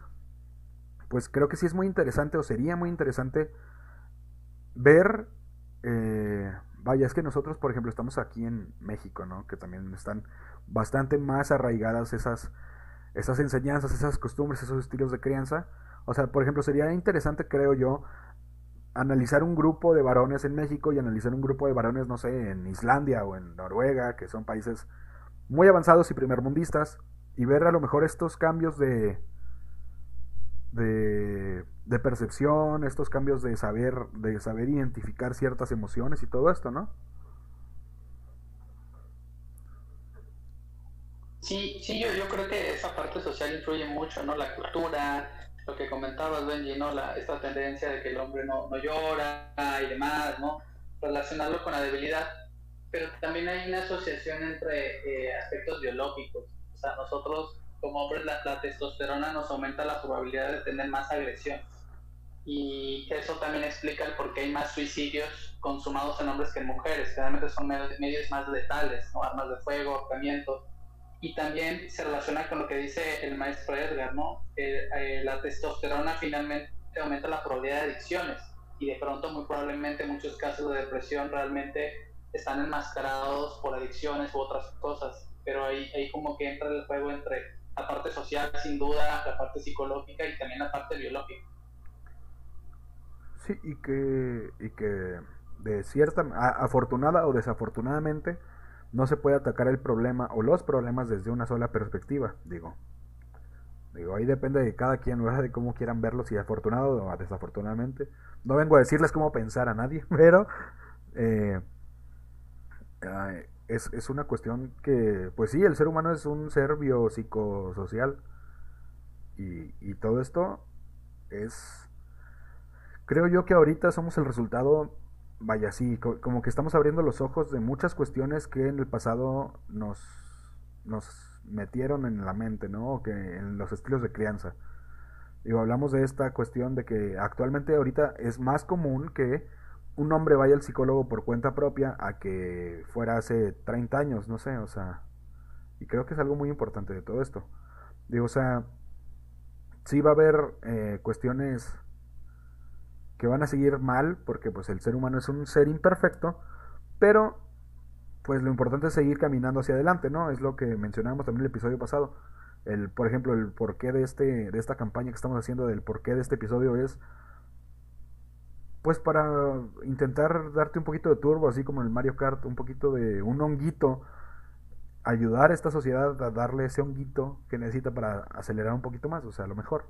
pues creo que sí es muy interesante o sería muy interesante ver, eh, vaya, es que nosotros, por ejemplo, estamos aquí en México, ¿no? Que también están bastante más arraigadas esas, esas enseñanzas, esas costumbres, esos estilos de crianza. O sea, por ejemplo, sería interesante, creo yo, analizar un grupo de varones en México y analizar un grupo de varones, no sé, en Islandia o en Noruega, que son países muy avanzados y primermundistas, y ver a lo mejor estos cambios de, de, de percepción, estos cambios de saber, de saber identificar ciertas emociones y todo esto, ¿no? Sí, sí, yo, yo creo que esa parte social influye mucho, ¿no? La cultura, lo que comentabas, Benji, ¿no? La, esta tendencia de que el hombre no, no llora y demás, ¿no? Relacionarlo con la debilidad. Pero también hay una asociación entre eh, aspectos biológicos. O sea, nosotros como hombres la, la, testosterona nos aumenta la probabilidad de tener más agresión. Y eso también explica el por qué hay más suicidios consumados en hombres que en mujeres. Generalmente son medios más letales, ¿no? Armas de fuego, ahorcamiento y también se relaciona con lo que dice el maestro Edgar, ¿no? Eh, eh, la testosterona finalmente aumenta la probabilidad de adicciones y de pronto muy probablemente muchos casos de depresión realmente están enmascarados por adicciones u otras cosas, pero ahí, ahí como que entra el juego entre la parte social sin duda, la parte psicológica y también la parte biológica. Sí, y que, y que de cierta, afortunada o desafortunadamente, no se puede atacar el problema o los problemas desde una sola perspectiva, digo. Digo, ahí depende de cada quien, ¿verdad? De cómo quieran verlo, si afortunado o desafortunadamente. No vengo a decirles cómo pensar a nadie, pero eh, es, es, una cuestión que, pues sí, el ser humano es un ser biopsicosocial. Y, y todo esto es... Creo yo que ahorita somos el resultado vaya, sí, como que estamos abriendo los ojos de muchas cuestiones que en el pasado nos, nos metieron en la mente, ¿no? Que en los estilos de crianza. Digo, hablamos de esta cuestión de que actualmente ahorita es más común que un hombre vaya al psicólogo por cuenta propia a que fuera hace 30 años, no sé, o sea, y creo que es algo muy importante de todo esto. Digo, o sea, sí va a haber eh, cuestiones que van a seguir mal, porque pues el ser humano es un ser imperfecto, pero pues lo importante es seguir caminando hacia adelante, ¿no? Es lo que mencionábamos también en el episodio pasado. El, por ejemplo, el porqué de este, de esta campaña que estamos haciendo, del porqué de este episodio es pues para intentar darte un poquito de turbo, así como en el Mario Kart, un poquito de un honguito, ayudar a esta sociedad a darle ese honguito que necesita para acelerar un poquito más, o sea, lo mejor.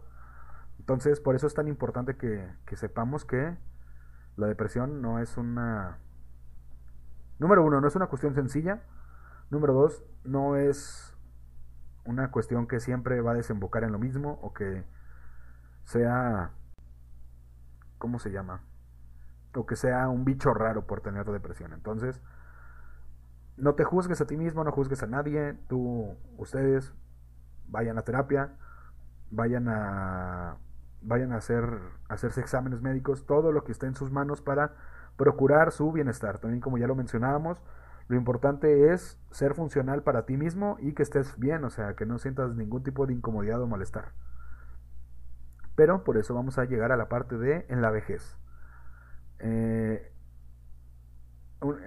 Entonces, por eso es tan importante que, sepamos que la depresión no es una... Número uno, no es una cuestión sencilla. Número dos, no es una cuestión que siempre va a desembocar en lo mismo o que sea... ¿Cómo se llama? O que sea un bicho raro por tener depresión. Entonces, no te juzgues a ti mismo, no juzgues a nadie. Tú, ustedes, vayan a terapia, vayan a vayan a hacer hacerse exámenes médicos, todo lo que esté en sus manos para procurar su bienestar. También como ya lo mencionábamos, lo importante es ser funcional para ti mismo y que estés bien, o sea, que no sientas ningún tipo de incomodidad o malestar. Pero por eso vamos a llegar a la parte de en la vejez. Eh,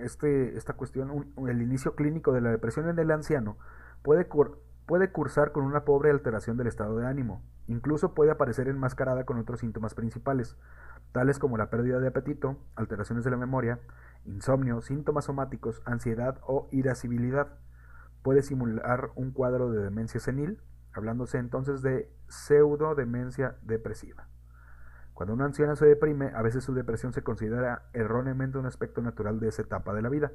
este, esta cuestión, el inicio clínico de la depresión en el anciano puede, puede cursar con una pobre alteración del estado de ánimo. Incluso puede aparecer enmascarada con otros síntomas principales, tales como la pérdida de apetito, alteraciones de la memoria, insomnio, síntomas somáticos, ansiedad o irascibilidad. Puede simular un cuadro de demencia senil, hablándose entonces de pseudodemencia depresiva. Cuando un anciano se deprime, a veces su depresión se considera erróneamente un aspecto natural de esa etapa de la vida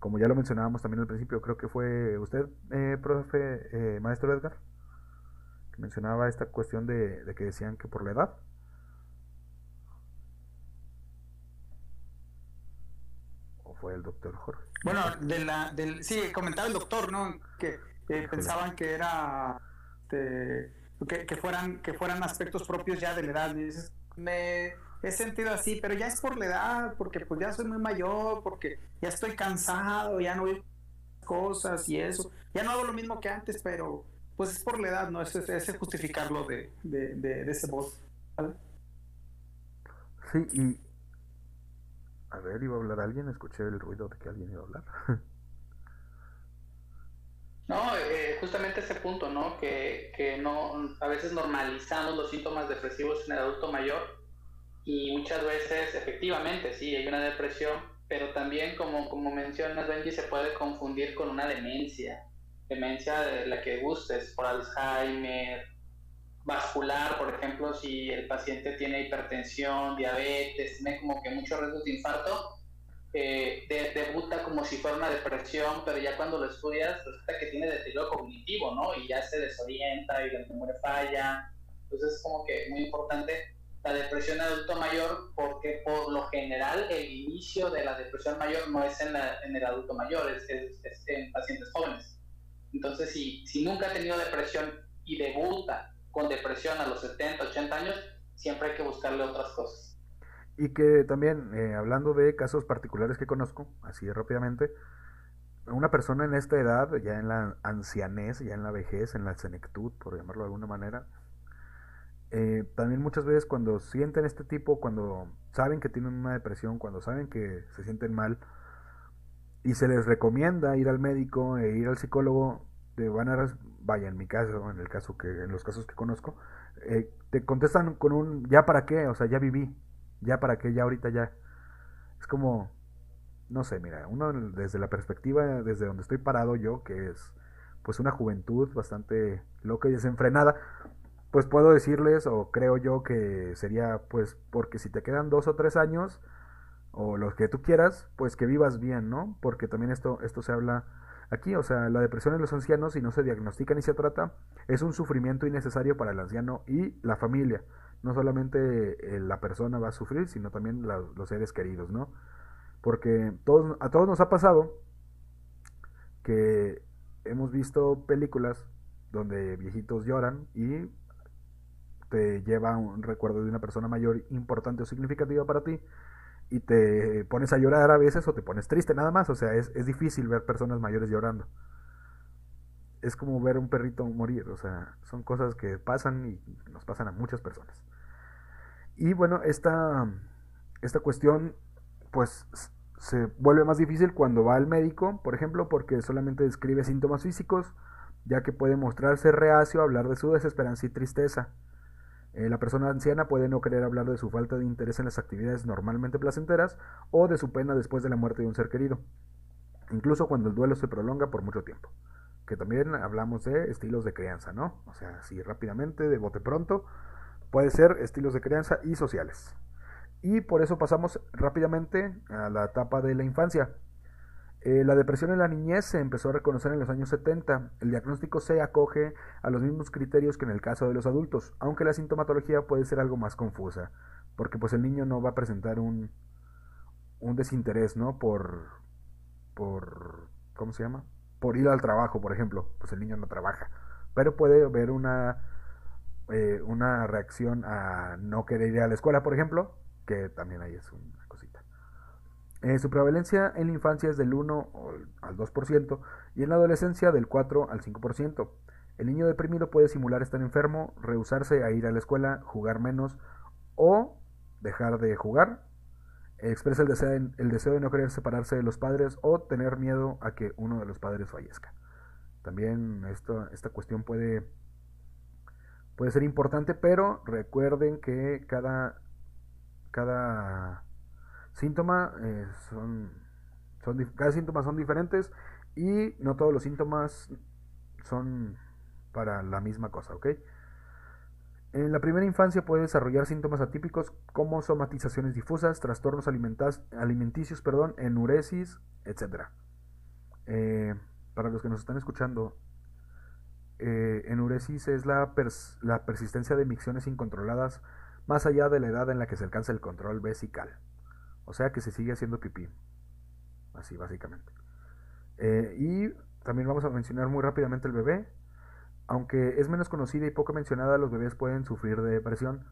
como ya lo mencionábamos también al principio, creo que fue usted, eh, profe, eh, maestro Edgar, que mencionaba esta cuestión de, que decían que por la edad. ¿O fue el doctor Jorge? Bueno, de la, del, sí, comentaba el doctor, ¿no? Que eh, pensaban que era, este, que, que, fueran, que fueran aspectos propios ya de la edad. Me he sentido así, pero ya es por la edad, porque pues ya soy muy mayor, porque ya estoy cansado, ya no veo cosas y eso. Ya no hago lo mismo que antes, pero pues es por la edad, ¿no? Ese, ese justificarlo de, de, de, ese voz. Sí, y... A ver, iba a hablar alguien, escuché el ruido de que alguien iba a hablar. No, eh, justamente ese punto, ¿no? Que, que no, a veces normalizamos los síntomas depresivos en el adulto mayor y muchas veces, efectivamente, sí, hay una depresión, pero también, como, como mencionas, Benji, se puede confundir con una demencia, demencia de la que gustes, por Alzheimer, vascular, por ejemplo, si el paciente tiene hipertensión, diabetes, tiene como que muchos riesgos de infarto, debuta como si fuera una depresión, pero ya cuando lo estudias resulta que tiene deterioro cognitivo, ¿no? Y ya se desorienta y la memoria falla. Entonces es como que muy importante la depresión adulto mayor porque por lo general el inicio de la depresión mayor no es en, en el adulto mayor, es, es, en pacientes jóvenes. Entonces si, si nunca ha tenido depresión y debuta con depresión a los 70, 80 años, siempre hay que buscarle otras cosas. Y que también, eh, hablando de casos particulares que conozco, así rápidamente, una persona en esta edad, ya en la ancianez, ya en la vejez, en la senectud, por llamarlo de alguna manera, eh, también muchas veces cuando sienten este tipo, cuando saben que tienen una depresión, cuando saben que se sienten mal, y se les recomienda ir al médico e ir al psicólogo, te van a, vaya, en mi caso, en el caso que, en los casos que conozco, eh, te contestan con un, ya para qué, o sea, ya viví, ya para qué, ya ahorita ya. Es como, no sé, mira, uno desde la perspectiva, desde donde estoy parado yo, que es pues una juventud bastante loca y desenfrenada, pues puedo decirles, o creo yo que sería, pues, porque si te quedan dos o tres años, o los que tú quieras, pues que vivas bien, ¿no? Porque también esto, esto se habla aquí, o sea, la depresión en los ancianos, si no se diagnostica ni se trata, es un sufrimiento innecesario para el anciano y la familia no solamente eh, la persona va a sufrir, sino también los seres queridos, ¿no? Porque todos, a todos nos ha pasado que hemos visto películas donde viejitos lloran y te lleva un recuerdo de una persona mayor importante o significativa para ti y te pones a llorar a veces o te pones triste nada más, o sea, es, es difícil ver personas mayores llorando. Es como ver un perrito morir, o sea, son cosas que pasan y nos pasan a muchas personas. Y bueno, esta, esta cuestión pues se vuelve más difícil cuando va al médico, por ejemplo, porque solamente describe síntomas físicos, ya que puede mostrarse reacio a hablar de su desesperanza y tristeza. Eh, la persona anciana puede no querer hablar de su falta de interés en las actividades normalmente placenteras o de su pena después de la muerte de un ser querido, incluso cuando el duelo se prolonga por mucho tiempo. Que también hablamos de estilos de crianza, ¿no? O sea, así rápidamente, de bote pronto, Puede ser estilos de crianza y sociales. Y por eso pasamos rápidamente a la etapa de la infancia. Eh, la depresión en la niñez se empezó a reconocer en los años 70. El diagnóstico se acoge a los mismos criterios que en el caso de los adultos, aunque la sintomatología puede ser algo más confusa, porque pues el niño no va a presentar un, un desinterés, ¿no? Por, por, ¿cómo se llama? Por ir al trabajo, por ejemplo. Pues el niño no trabaja, pero puede haber una eh, una reacción a no querer ir a la escuela, por ejemplo, que también ahí es una cosita. Eh, su prevalencia en la infancia es del 1 al 2% y en la adolescencia del 4 al 5%. El niño deprimido puede simular estar enfermo, rehusarse a ir a la escuela, jugar menos o dejar de jugar. Expresa el deseo, de no querer separarse de los padres o tener miedo a que uno de los padres fallezca. También esta cuestión puede puede ser importante, pero recuerden que cada, cada síntoma eh, son, son, cada síntoma son diferentes y no todos los síntomas son para la misma cosa, ¿ok? En la primera infancia puede desarrollar síntomas atípicos como somatizaciones difusas, trastornos alimenticios, perdón, enuresis, etc. Eh, para los que nos están escuchando, eh, enuresis es la, persistencia de micciones incontroladas más allá de la edad en la que se alcanza el control vesical. O sea que se sigue haciendo pipí. Así básicamente. Eh, y también vamos a mencionar muy rápidamente el bebé. Aunque es menos conocida y poco mencionada, los bebés pueden sufrir de depresión.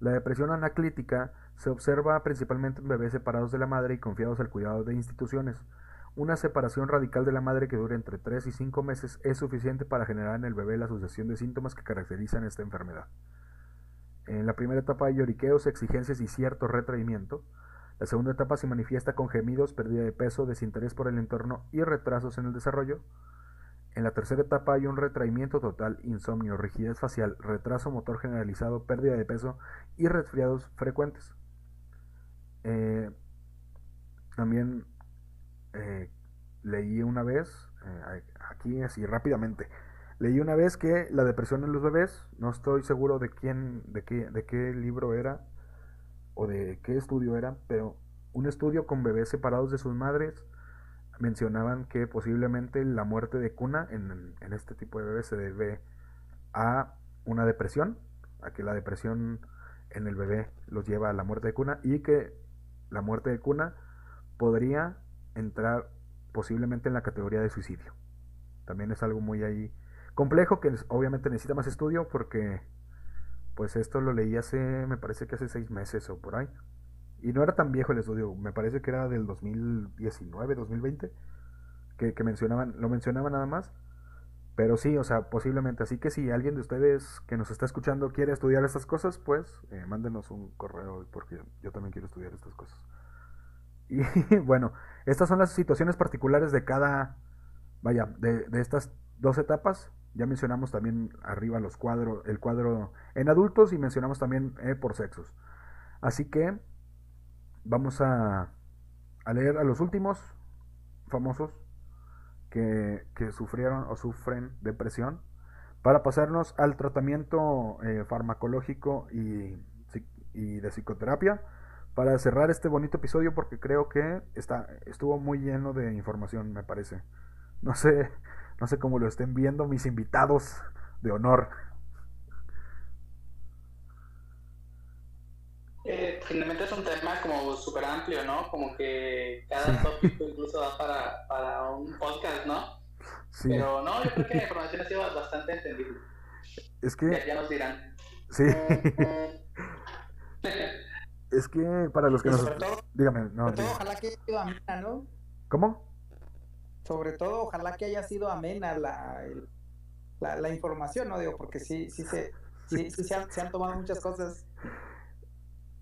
La depresión anaclítica se observa principalmente en bebés separados de la madre y confiados al cuidado de instituciones. Una separación radical de la madre que dure entre 3 y 5 meses es suficiente para generar en el bebé la sucesión de síntomas que caracterizan esta enfermedad. En la primera etapa hay lloriqueos, exigencias y cierto retraimiento. La segunda etapa se manifiesta con gemidos, pérdida de peso, desinterés por el entorno y retrasos en el desarrollo. En la tercera etapa hay un retraimiento total, insomnio, rigidez facial, retraso motor generalizado, pérdida de peso y resfriados frecuentes. Eh, también eh, leí una vez, eh, aquí así rápidamente, leí una vez que la depresión en los bebés, no estoy seguro de quién, de qué, de qué libro era o de qué estudio era, pero un estudio con bebés separados de sus madres mencionaban que posiblemente la muerte de cuna en, en este tipo de bebés se debe a una depresión, a que la depresión en el bebé los lleva a la muerte de cuna y que la muerte de cuna podría entrar posiblemente en la categoría de suicidio. También es algo muy ahí complejo que obviamente necesita más estudio porque pues esto lo leí hace, me parece que hace seis meses o por ahí. Y no era tan viejo el estudio, me parece que era del 2019, 2020, que, que mencionaban, lo mencionaba nada más. Pero sí, o sea, posiblemente. Así que si alguien de ustedes que nos está escuchando quiere estudiar estas cosas, pues eh, mándenos un correo porque yo también quiero estudiar estas cosas. Y bueno, estas son las situaciones particulares de cada, vaya, de, de estas dos etapas. Ya mencionamos también arriba los cuadros, el cuadro en adultos y mencionamos también eh, por sexos. Así que vamos a, a leer a los últimos famosos que, que, sufrieron o sufren depresión para pasarnos al tratamiento eh, farmacológico y, y, de psicoterapia para cerrar este bonito episodio porque creo que está, estuvo muy lleno de información me parece no sé no sé cómo lo estén viendo mis invitados de honor. Eh, finalmente es un tema como súper amplio, ¿no? Como que cada tópico incluso da para, para un podcast, ¿no? Sí. Pero no, yo creo que la información ha sido bastante entendible. Es que... Ya, nos dirán. Sí. es que para los que nos... dígame, no. Todo, ojalá que amena, ¿no? ¿Cómo? sobre todo ojalá que haya sido amena la, la, la información, ¿no? Digo, porque sí, sí, se, sí, sí se, han, se han tomado muchas cosas.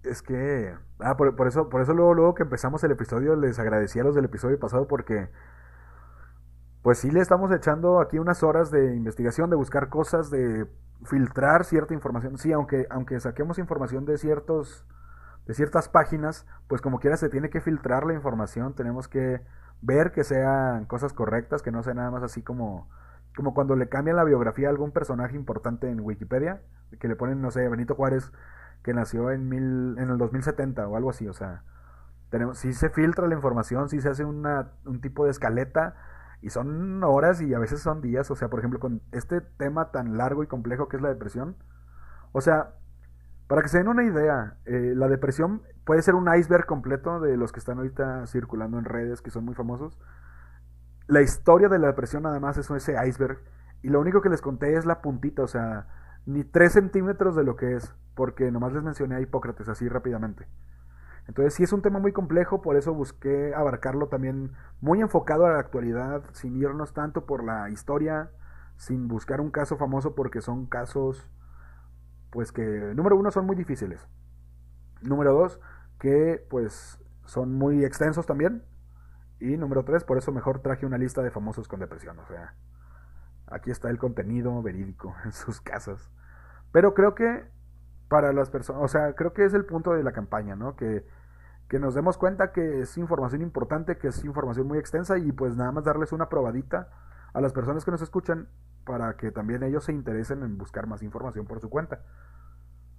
Es que, ah, por, por, eso, por eso luego, luego que empezamos el episodio les agradecí a los del episodio pasado porque, pues sí le estamos echando aquí unas horas de investigación, de buscar cosas, de filtrar cierta información. Sí, aunque, aunque saquemos información de ciertos, de ciertas páginas, pues como quiera se tiene que filtrar la información, tenemos que ver que sean cosas correctas, que no sea nada más así como, como cuando le cambian la biografía a algún personaje importante en Wikipedia, que le ponen, no sé, Benito Juárez, que nació en, mil, en el 2070 o algo así, o sea, tenemos, si se filtra la información, si se hace una, un tipo de escaleta, y son horas y a veces son días, o sea, por ejemplo, con este tema tan largo y complejo que es la depresión, o sea, para que se den una idea, eh, la depresión puede ser un iceberg completo de los que están ahorita circulando en redes, que son muy famosos. La historia de la depresión nada más es ese iceberg. Y lo único que les conté es la puntita, o sea, ni tres centímetros de lo que es, porque nomás les mencioné a Hipócrates así rápidamente. Entonces sí es un tema muy complejo, por eso busqué abarcarlo también muy enfocado a la actualidad, sin irnos tanto por la historia, sin buscar un caso famoso, porque son casos, pues que, número uno, son muy difíciles. Número dos, que pues son muy extensos también. Y número tres, por eso mejor traje una lista de famosos con depresión. O sea, aquí está el contenido verídico en sus casas. Pero creo que para las personas, o sea, creo que es el punto de la campaña, ¿no? Que, que nos demos cuenta que es información importante, que es información muy extensa y pues nada más darles una probadita a las personas que nos escuchan para que también ellos se interesen en buscar más información por su cuenta.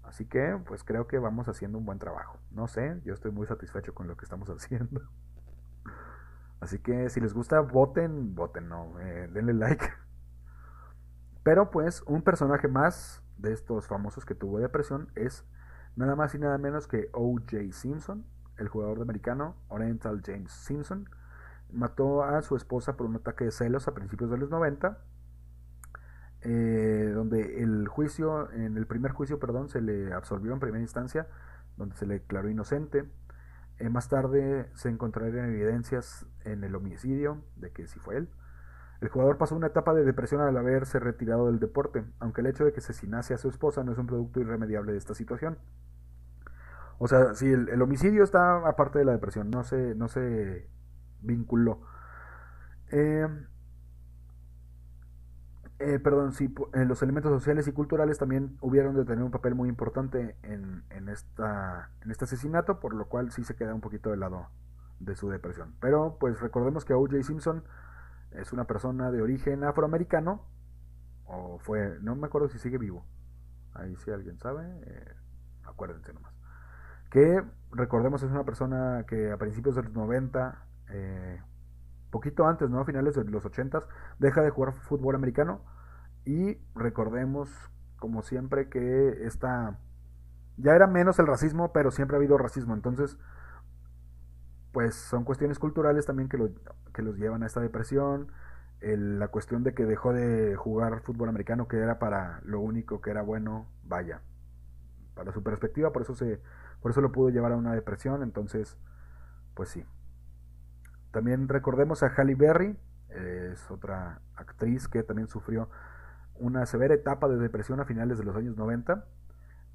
Así que, pues creo que vamos haciendo un buen trabajo. No sé, yo estoy muy satisfecho con lo que estamos haciendo. Así que si les gusta, voten, voten, no, eh, denle like. Pero pues un personaje más de estos famosos que tuvo depresión es nada más y nada menos que O.J. Simpson, el jugador de americano Oriental James Simpson. Mató a su esposa por un ataque de celos a principios de los 90 eh, donde el juicio, en el primer juicio, perdón, se le absolvió en primera instancia, donde se le declaró inocente. Eh, más tarde se encontrarían evidencias en el homicidio de que sí fue él. El jugador pasó una etapa de depresión al haberse retirado del deporte, aunque el hecho de que asesinase a su esposa no es un producto irremediable de esta situación. O sea, si el, homicidio está aparte de la depresión, no se, no se vinculó. Eh, eh, perdón, sí, eh, los elementos sociales y culturales también hubieron de tener un papel muy importante en, en, esta, en este asesinato, por lo cual sí se queda un poquito de lado de su depresión. Pero pues recordemos que O.J. Simpson es una persona de origen afroamericano, o fue, no me acuerdo si sigue vivo, ahí si alguien sabe, eh, acuérdense nomás. Que recordemos es una persona que a principios de los 90, eh, poquito antes, ¿no? A finales de los 80, deja de jugar fútbol americano y recordemos, como siempre, que esta... Ya era menos el racismo, pero siempre ha habido racismo. Entonces, pues son cuestiones culturales también que, lo, que los llevan a esta depresión. la cuestión de que dejó de jugar fútbol americano, que era para lo único que era bueno, vaya. Para su perspectiva, por eso, se, por eso lo pudo llevar a una depresión. Entonces, pues sí. También recordemos a Halle Berry, es otra actriz que también sufrió una severa etapa de depresión a finales de los años 90.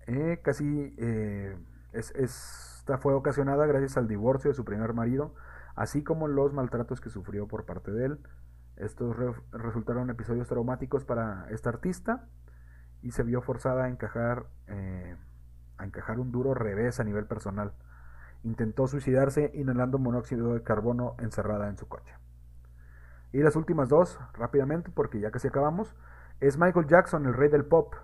Eh, casi eh, esta fue ocasionada gracias al divorcio de su primer marido, así como los maltratos que sufrió por parte de él. Estos resultaron episodios traumáticos para esta artista y se vio forzada a encajar, eh, a encajar un duro revés a nivel personal. Intentó suicidarse inhalando monóxido de carbono encerrada en su coche. Y las últimas dos, rápidamente, porque ya casi acabamos es Michael Jackson, el rey del pop,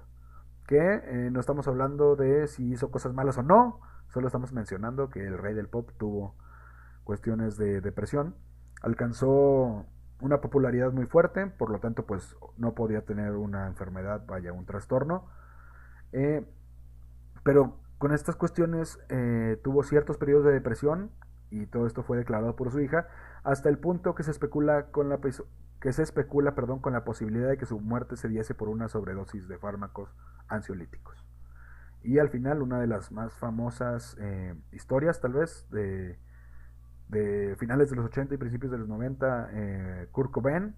que eh, no estamos hablando de si hizo cosas malas o no, solo estamos mencionando que el rey del pop tuvo cuestiones de depresión, alcanzó una popularidad muy fuerte, por lo tanto pues no podía tener una enfermedad, vaya, un trastorno, eh, pero con estas cuestiones eh, tuvo ciertos periodos de depresión y todo esto fue declarado por su hija, hasta el punto que se especula con la que se especula, perdón, con la posibilidad de que su muerte se diese por una sobredosis de fármacos ansiolíticos. Y al final, una de las más famosas eh, historias, tal vez, de, finales de los 80 y principios de los 90, eh, Kurt Cobain,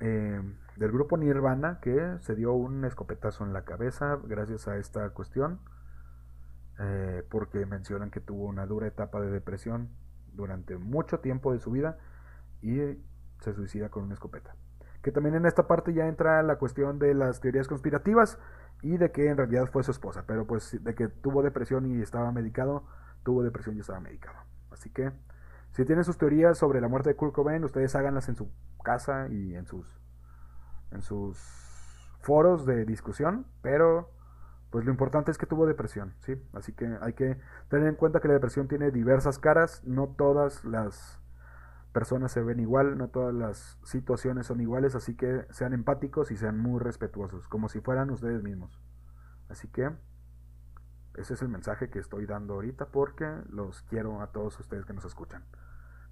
eh, del grupo Nirvana, que se dio un escopetazo en la cabeza gracias a esta cuestión, eh, porque mencionan que tuvo una dura etapa de depresión durante mucho tiempo de su vida y se suicida con una escopeta. Que también en esta parte ya entra la cuestión de las teorías conspirativas y de que en realidad fue su esposa, pero pues de que tuvo depresión y estaba medicado, tuvo depresión y estaba medicado. Así que si tienen sus teorías sobre la muerte de Kurt Cobain, ustedes háganlas en su casa y en sus en sus foros de discusión, pero pues lo importante es que tuvo depresión, ¿sí? Así que hay que tener en cuenta que la depresión tiene diversas caras, no todas las personas se ven igual, no todas las situaciones son iguales, así que sean empáticos y sean muy respetuosos, como si fueran ustedes mismos. Así que ese es el mensaje que estoy dando ahorita porque los quiero a todos ustedes que nos escuchan.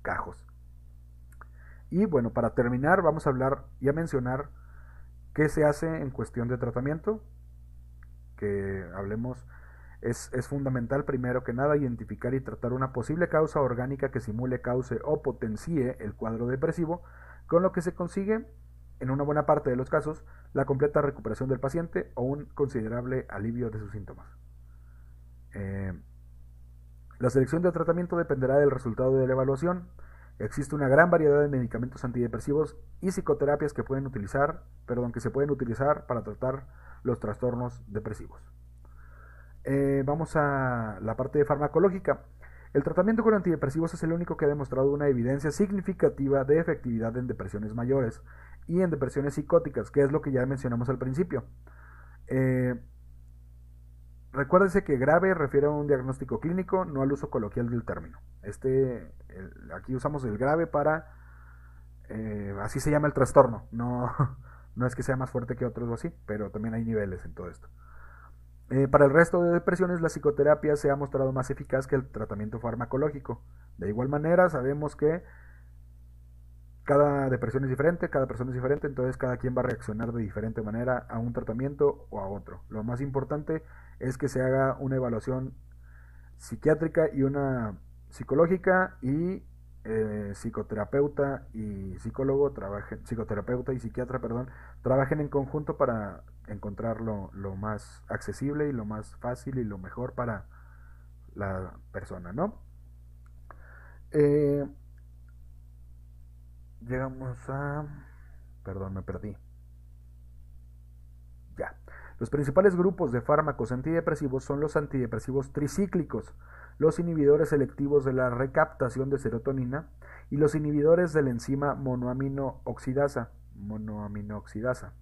Cajos. Y bueno, para terminar vamos a hablar y a mencionar qué se hace en cuestión de tratamiento, que hablemos es, fundamental primero que nada identificar y tratar una posible causa orgánica que simule, cause o potencie el cuadro depresivo, con lo que se consigue, en una buena parte de los casos, la completa recuperación del paciente o un considerable alivio de sus síntomas. Eh, la selección de tratamiento dependerá del resultado de la evaluación. Existe una gran variedad de medicamentos antidepresivos y psicoterapias que pueden utilizar, perdón, que se pueden utilizar para tratar los trastornos depresivos. Eh, vamos a la parte farmacológica. El tratamiento con antidepresivos es el único que ha demostrado una evidencia significativa de efectividad en depresiones mayores y en depresiones psicóticas, que es lo que ya mencionamos al principio. Eh, recuérdese que grave refiere a un diagnóstico clínico, no al uso coloquial del término. Este, aquí usamos el grave para, eh, así se llama el trastorno. No, no es que sea más fuerte que otros o así, pero también hay niveles en todo esto. Eh, para el resto de depresiones, la psicoterapia se ha mostrado más eficaz que el tratamiento farmacológico. De igual manera, sabemos que cada depresión es diferente, cada persona es diferente, entonces cada quien va a reaccionar de diferente manera a un tratamiento o a otro. Lo más importante es que se haga una evaluación psiquiátrica y una psicológica y eh, psicoterapeuta y psicólogo trabajen, psicoterapeuta y psiquiatra, perdón, trabajen en conjunto para encontrar lo, más accesible y lo más fácil y lo mejor para la persona, ¿no? Eh, llegamos a... Perdón, me perdí. Ya. Los principales grupos de fármacos antidepresivos son los antidepresivos tricíclicos, los inhibidores selectivos de la recaptación de serotonina y los inhibidores de la enzima monoaminooxidasa, monoaminooxidasa.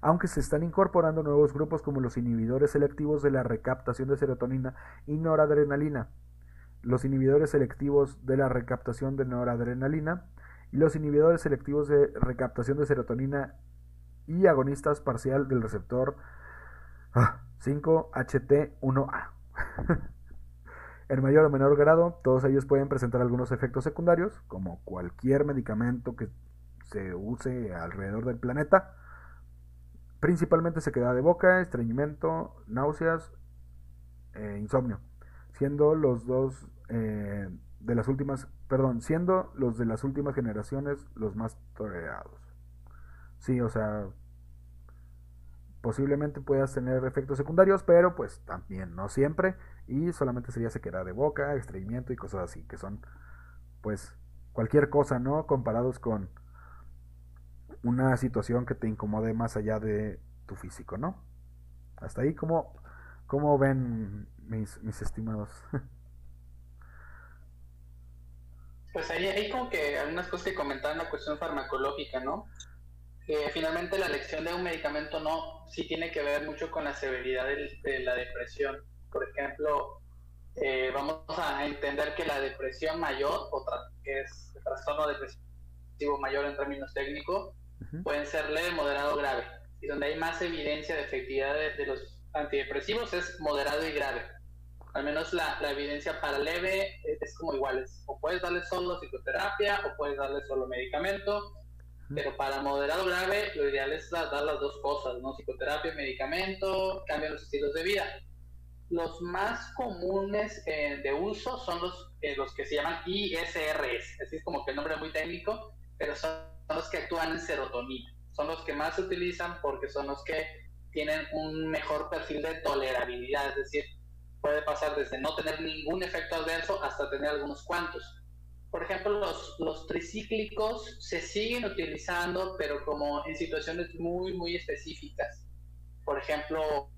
Aunque se están incorporando nuevos grupos como los inhibidores selectivos de la recaptación de serotonina y noradrenalina, los inhibidores selectivos de la recaptación de noradrenalina y los inhibidores selectivos de recaptación de serotonina y agonistas parcial del receptor 5-HT1A. Ah, en mayor o menor grado, todos ellos pueden presentar algunos efectos secundarios, como cualquier medicamento que se use alrededor del planeta. Principalmente se queda de boca, estreñimiento, náuseas, e insomnio, siendo los dos eh, de las últimas, perdón, siendo los de las últimas generaciones los más tolerados. Sí, o sea, posiblemente puedas tener efectos secundarios, pero pues también no siempre. Y solamente sería sequedad de boca, estreñimiento y cosas así, que son pues cualquier cosa, ¿no? Comparados con una situación que te incomode más allá de tu físico, ¿no? Hasta ahí, ¿cómo, cómo ven mis, mis estimados? Pues ahí hay como que algunas cosas que comentar en la cuestión farmacológica, ¿no? Finalmente la elección de un medicamento no, sí tiene que ver mucho con la severidad de, la depresión. Por ejemplo, eh, vamos a entender que la depresión mayor, o que es el trastorno depresivo mayor en términos técnicos, pueden ser leve, moderado, grave. Y donde hay más evidencia de efectividad de, los antidepresivos es moderado y grave. Al menos la, la evidencia para leve es, es como iguales. O puedes darle solo psicoterapia o puedes darle solo medicamento pero para moderado grave, lo ideal es dar las dos cosas, ¿no? Psicoterapia, medicamento, cambian los estilos de vida. Los más comunes eh, de uso son los, eh, los que se llaman ISRS, así es como que el nombre es muy técnico, pero son los que actúan en serotonina. Son los que más se utilizan porque son los que tienen un mejor perfil de tolerabilidad, es decir, puede pasar desde no tener ningún efecto adverso hasta tener algunos cuantos por ejemplo, los, tricíclicos se siguen utilizando, pero como en situaciones muy, muy específicas. Por ejemplo,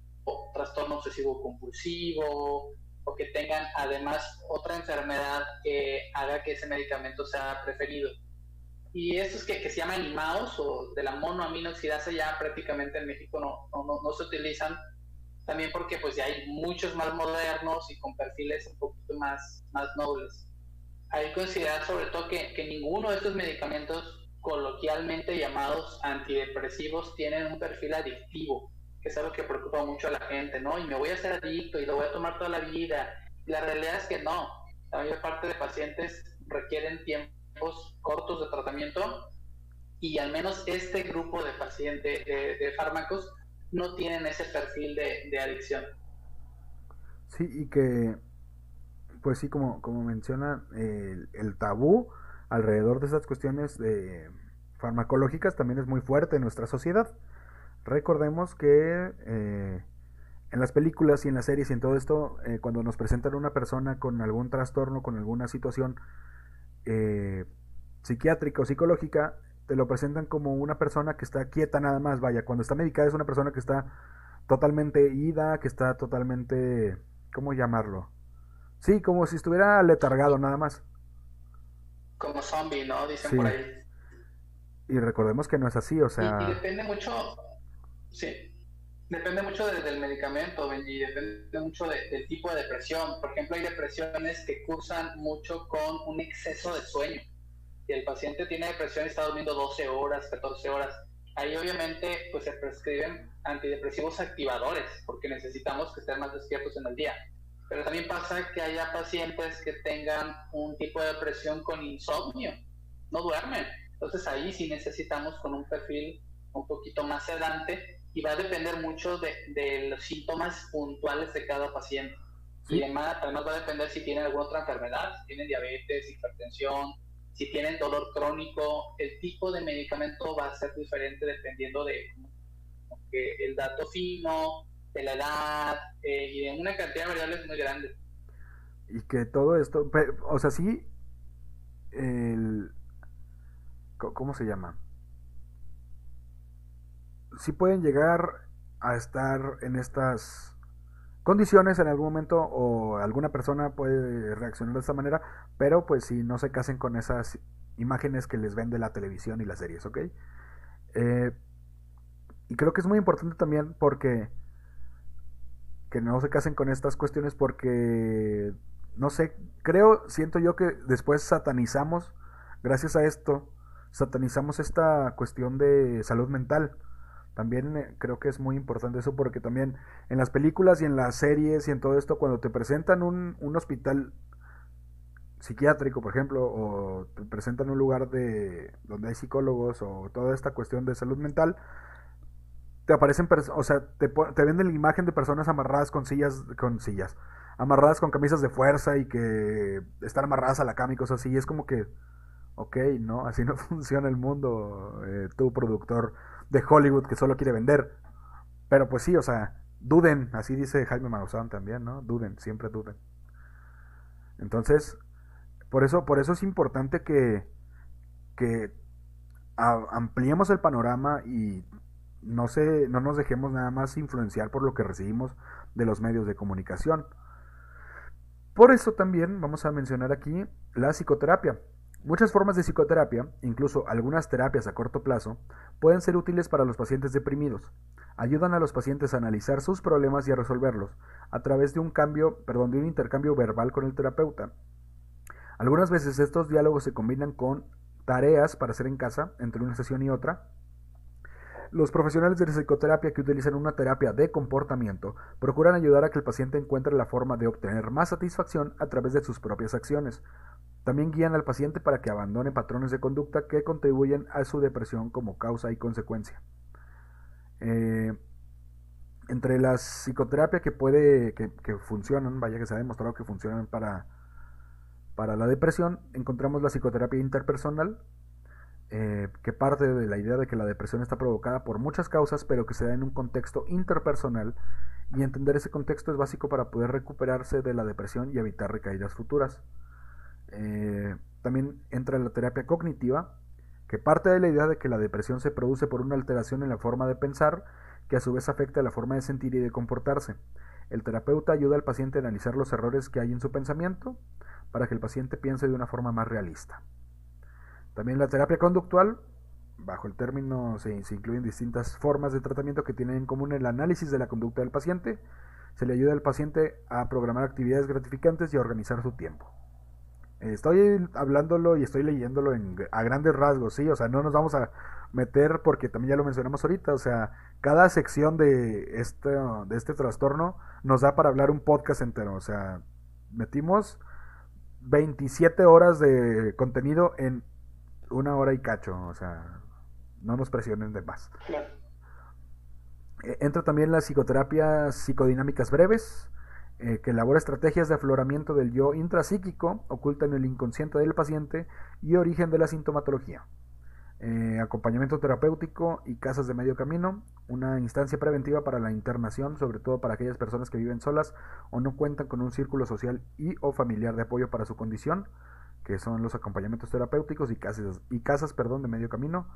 trastorno obsesivo compulsivo o que tengan además otra enfermedad que haga que ese medicamento sea preferido. Y estos que, se llaman IMAOS o de la monoaminoxidasa ya prácticamente en México no, no, no, se utilizan, también porque pues ya hay muchos más modernos y con perfiles un poquito más, más nobles hay que considerar sobre todo que, ninguno de estos medicamentos coloquialmente llamados antidepresivos tienen un perfil adictivo, que es algo que preocupa mucho a la gente, ¿no? Y me voy a hacer adicto y lo voy a tomar toda la vida. la realidad es que no. La mayor parte de pacientes requieren tiempos cortos de tratamiento y al menos este grupo de pacientes de, fármacos no tienen ese perfil de adicción. Sí, y que pues sí, como, como menciona, el, tabú alrededor de esas cuestiones de farmacológicas también es muy fuerte en nuestra sociedad. Recordemos que eh, en las películas y en las series y en todo esto, eh, cuando nos presentan una persona con algún trastorno, con alguna situación eh, psiquiátrica o psicológica, te lo presentan como una persona que está quieta nada más. Vaya, cuando está medicada es una persona que está totalmente ida, que está totalmente, ¿cómo llamarlo? Sí, como si estuviera letargado nada más. Como zombie, ¿no? Dicen por ahí. Y recordemos que no es así, o sea... Y, depende mucho, sí, depende mucho del medicamento, Benji, depende mucho del tipo de depresión. Por ejemplo, hay depresiones que cursan mucho con un exceso de sueño. Si el paciente tiene depresión y está durmiendo 12 horas, 14 horas, ahí obviamente pues se prescriben antidepresivos activadores, porque necesitamos que estén más despiertos en el día pero también pasa que haya pacientes que tengan un tipo de depresión con insomnio, no duermen. Entonces ahí sí necesitamos con un perfil un poquito más sedante y va a depender mucho de, los síntomas puntuales de cada paciente. Y además, además va a depender si tienen alguna otra enfermedad, si tienen diabetes, hipertensión, si tienen dolor crónico, el tipo de medicamento va a ser diferente dependiendo de el dato fino, de la edad eh, y de una cantidad de variables muy grandes. Y que todo esto, o sea, sí, el, ¿cómo se llama? Sí pueden llegar a estar en estas condiciones en algún momento o alguna persona puede reaccionar de esta manera, pero pues si no se casen con esas imágenes que les vende la televisión y las series, ¿ok? Eh, y creo que es muy importante también porque que no se casen con estas cuestiones porque no sé, creo, siento yo que después satanizamos, gracias a esto, satanizamos esta cuestión de salud mental. También eh, creo que es muy importante eso porque también en las películas y en las series y en todo esto, cuando te presentan un, un hospital psiquiátrico, por ejemplo, o te presentan un lugar de donde hay psicólogos o toda esta cuestión de salud mental, te aparecen, o sea, te, te venden la imagen de personas amarradas con sillas, con sillas, amarradas con camisas de fuerza y que están amarradas a la cama y cosas así. Y es como que, ok, no, así no funciona el mundo, eh, tu productor de Hollywood que solo quiere vender. Pero pues sí, o sea, duden, así dice Jaime Maussan también, ¿no? Duden, siempre duden. Entonces, por eso, por eso es importante que, que ampliemos el panorama y no, se, no nos dejemos nada más influenciar por lo que recibimos de los medios de comunicación. Por eso también vamos a mencionar aquí la psicoterapia. Muchas formas de psicoterapia, incluso algunas terapias a corto plazo, pueden ser útiles para los pacientes deprimidos. Ayudan a los pacientes a analizar sus problemas y a resolverlos a través de un cambio, perdón, de un intercambio verbal con el terapeuta. Algunas veces estos diálogos se combinan con tareas para hacer en casa entre una sesión y otra, los profesionales de psicoterapia que utilizan una terapia de comportamiento procuran ayudar a que el paciente encuentre la forma de obtener más satisfacción a través de sus propias acciones. También guían al paciente para que abandone patrones de conducta que contribuyen a su depresión como causa y consecuencia. Eh, entre las psicoterapia que puede que, funcionan, vaya que se ha demostrado que funcionan para, para la depresión, encontramos la psicoterapia interpersonal, eh, que parte de la idea de que la depresión está provocada por muchas causas, pero que se da en un contexto interpersonal, y entender ese contexto es básico para poder recuperarse de la depresión y evitar recaídas futuras. Eh, también entra la terapia cognitiva, que parte de la idea de que la depresión se produce por una alteración en la forma de pensar, que a su vez afecta la forma de sentir y de comportarse. El terapeuta ayuda al paciente a analizar los errores que hay en su pensamiento para que el paciente piense de una forma más realista. También la terapia conductual, bajo el término se, incluyen distintas formas de tratamiento que tienen en común el análisis de la conducta del paciente. Se le ayuda al paciente a programar actividades gratificantes y a organizar su tiempo. Estoy hablándolo y estoy leyéndolo a grandes rasgos, sí, o sea, no nos vamos a meter porque también ya lo mencionamos ahorita, o sea, cada sección de este, de este trastorno nos da para hablar un podcast entero, o sea, metimos 27 horas de contenido en una hora y cacho, o sea, no nos presionen de más. Eh, entra también las psicoterapias psicodinámicas breves, eh, que elabora estrategias de afloramiento del yo intrapsíquico, oculta en el inconsciente del paciente y origen de la sintomatología. Eh, acompañamiento terapéutico y casas de medio camino, una instancia preventiva para la internación, sobre todo para aquellas personas que viven solas o no cuentan con un círculo social y o familiar de apoyo para su condición que son los acompañamientos terapéuticos y casas, y casas perdón, de medio camino,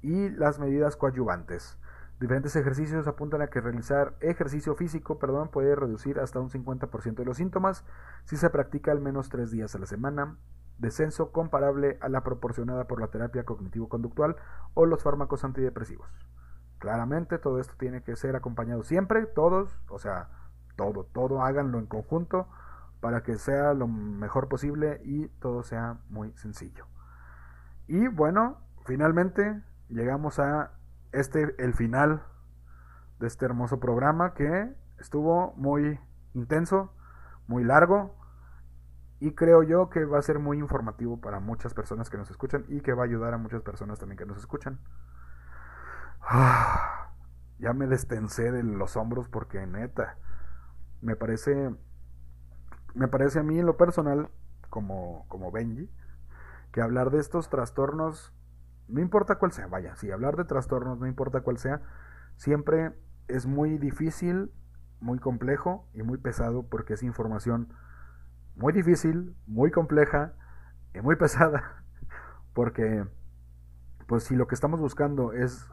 y las medidas coadyuvantes. Diferentes ejercicios apuntan a que realizar ejercicio físico perdón, puede reducir hasta un 50% de los síntomas si se practica al menos tres días a la semana, descenso comparable a la proporcionada por la terapia cognitivo-conductual o los fármacos antidepresivos. Claramente todo esto tiene que ser acompañado siempre, todos, o sea, todo, todo háganlo en conjunto para que sea lo mejor posible y todo sea muy sencillo. Y bueno, finalmente llegamos a este el final de este hermoso programa que estuvo muy intenso, muy largo y creo yo que va a ser muy informativo para muchas personas que nos escuchan y que va a ayudar a muchas personas también que nos escuchan. ya me destensé de los hombros porque neta me parece me parece a mí en lo personal, como, como Benji, que hablar de estos trastornos, no importa cuál sea, vaya, si hablar de trastornos, no importa cuál sea, siempre es muy difícil, muy complejo y muy pesado porque es información muy difícil, muy compleja y muy pesada. Porque, pues si lo que estamos buscando es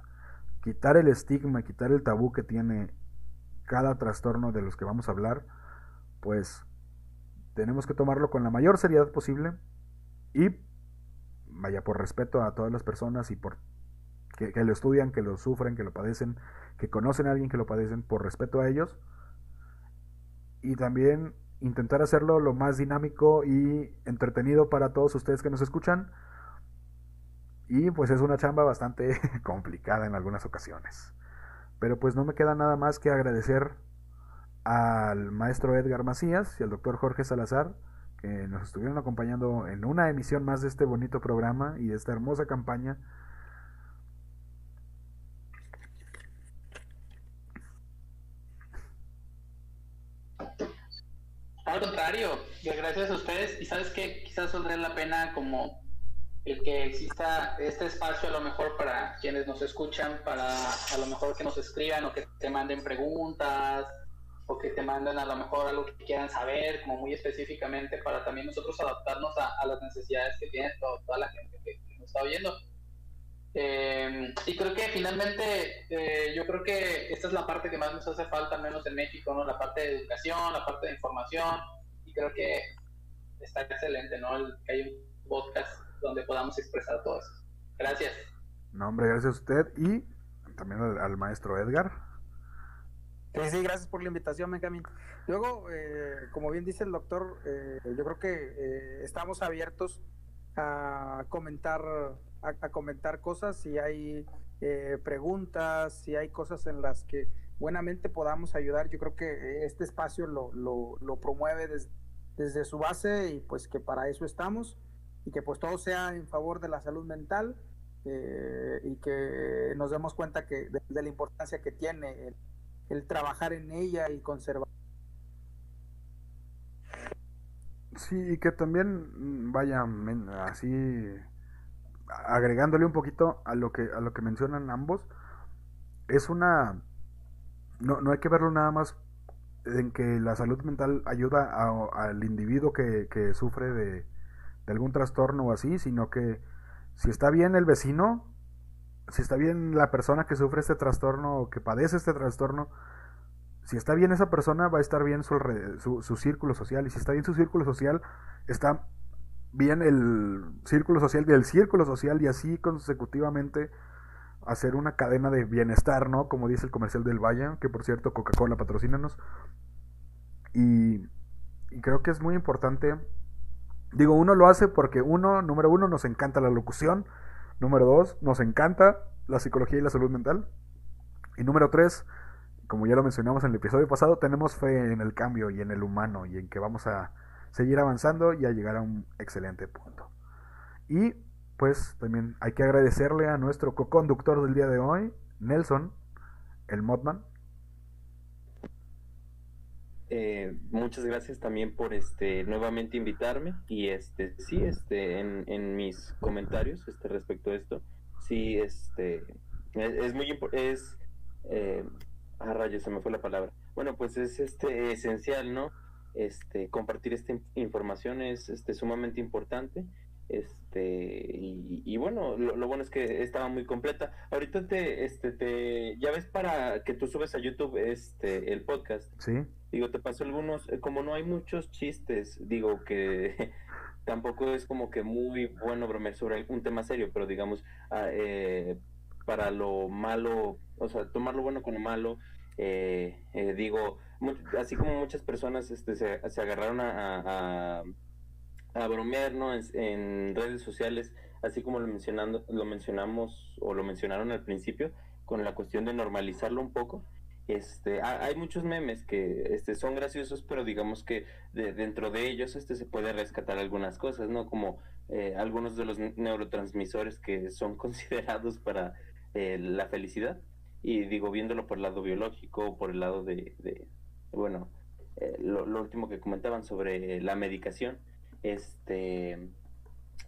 quitar el estigma, quitar el tabú que tiene cada trastorno de los que vamos a hablar, pues tenemos que tomarlo con la mayor seriedad posible y vaya por respeto a todas las personas y por que, lo estudian, que lo sufren, que lo padecen, que conocen a alguien que lo padecen, por respeto a ellos. Y también intentar hacerlo lo más dinámico y entretenido para todos ustedes que nos escuchan. Y pues es una chamba bastante complicada en algunas ocasiones. Pero pues no me queda nada más que agradecer al maestro Edgar Macías y al doctor Jorge Salazar que nos estuvieron acompañando en una emisión más de este bonito programa y de esta hermosa campaña. Al contrario, gracias a ustedes y sabes que quizás valdría la pena como el que exista este espacio a lo mejor para quienes nos escuchan, para a lo mejor que nos escriban o que te manden preguntas o que te manden a lo mejor algo que quieran saber, como muy específicamente, para también nosotros adaptarnos a, las necesidades que tiene toda la gente que, nos está oyendo. Eh, y creo que finalmente, eh, yo creo que esta es la parte que más nos hace falta, al menos en México, ¿no? La parte de educación, la parte de información, y creo que está excelente, ¿no? que hay un podcast donde podamos expresar todo eso. Gracias. No, hombre, gracias a usted y también al maestro Edgar Sí, sí, gracias por la invitación, Benjamín. Luego, eh, como bien dice el doctor, eh, yo creo que eh, estamos abiertos a comentar, a, comentar cosas, si hay preguntas, si hay cosas en las que buenamente podamos ayudar. Yo creo que este espacio lo promueve desde su base y pues que para eso estamos y que pues todo sea en favor de la salud mental y que nos demos cuenta que de, de la importancia que tiene el, el trabajar en ella y conservar. Sí, y que también mm, vaya así agregándole un poquito a lo que a lo que mencionan ambos es una no, no hay que verlo nada más en que la salud mental ayuda al individuo que, que sufre de, de, algún trastorno o así, sino que si está bien el vecino, si está bien la persona que sufre este trastorno o que padece este trastorno, si está bien esa persona, va a estar bien su, círculo social. Y si está bien su círculo social, está bien el círculo social del círculo social y así consecutivamente hacer una cadena de bienestar, ¿no? Como dice el comercial del Valle, que por cierto Coca-Cola patrocínanos. Y, y creo que es muy importante. Digo, uno lo hace porque uno, número uno, nos encanta la locución. Número dos, nos encanta la psicología y la salud mental. Y número tres, como ya lo mencionamos en el episodio pasado, tenemos fe en el cambio y en el humano y en que vamos a seguir avanzando y a llegar a un excelente punto. Y pues también hay que agradecerle a nuestro co-conductor del día de hoy, Nelson, el Modman. Eh, muchas gracias también por este nuevamente invitarme y este sí este en, en mis comentarios este respecto a esto sí este es, muy es eh, ah rayos se me fue la palabra. Bueno pues es este esencial no este compartir esta información es este sumamente importante este y, bueno lo, bueno es que estaba muy completa. Ahorita te este te ya ves para que tú subes a YouTube este el podcast. Sí digo te paso algunos eh, como no hay muchos chistes digo que tampoco es como que muy bueno bromear sobre un tema serio pero digamos ah, eh, para lo malo o sea tomar lo bueno con lo malo eh, digo así como muchas personas este se, agarraron a a bromear ¿no? en, redes sociales, así como lo, mencionando, lo mencionamos o lo mencionaron al principio, con la cuestión de normalizarlo un poco. Este, hay muchos memes que este, son graciosos, pero digamos que dentro de ellos este, se puede rescatar algunas cosas, ¿no? Como eh, algunos de los neurotransmisores que son considerados para eh, la felicidad. Y digo, viéndolo por el lado biológico, por el lado de, de bueno, eh, lo, último que comentaban sobre la medicación, este,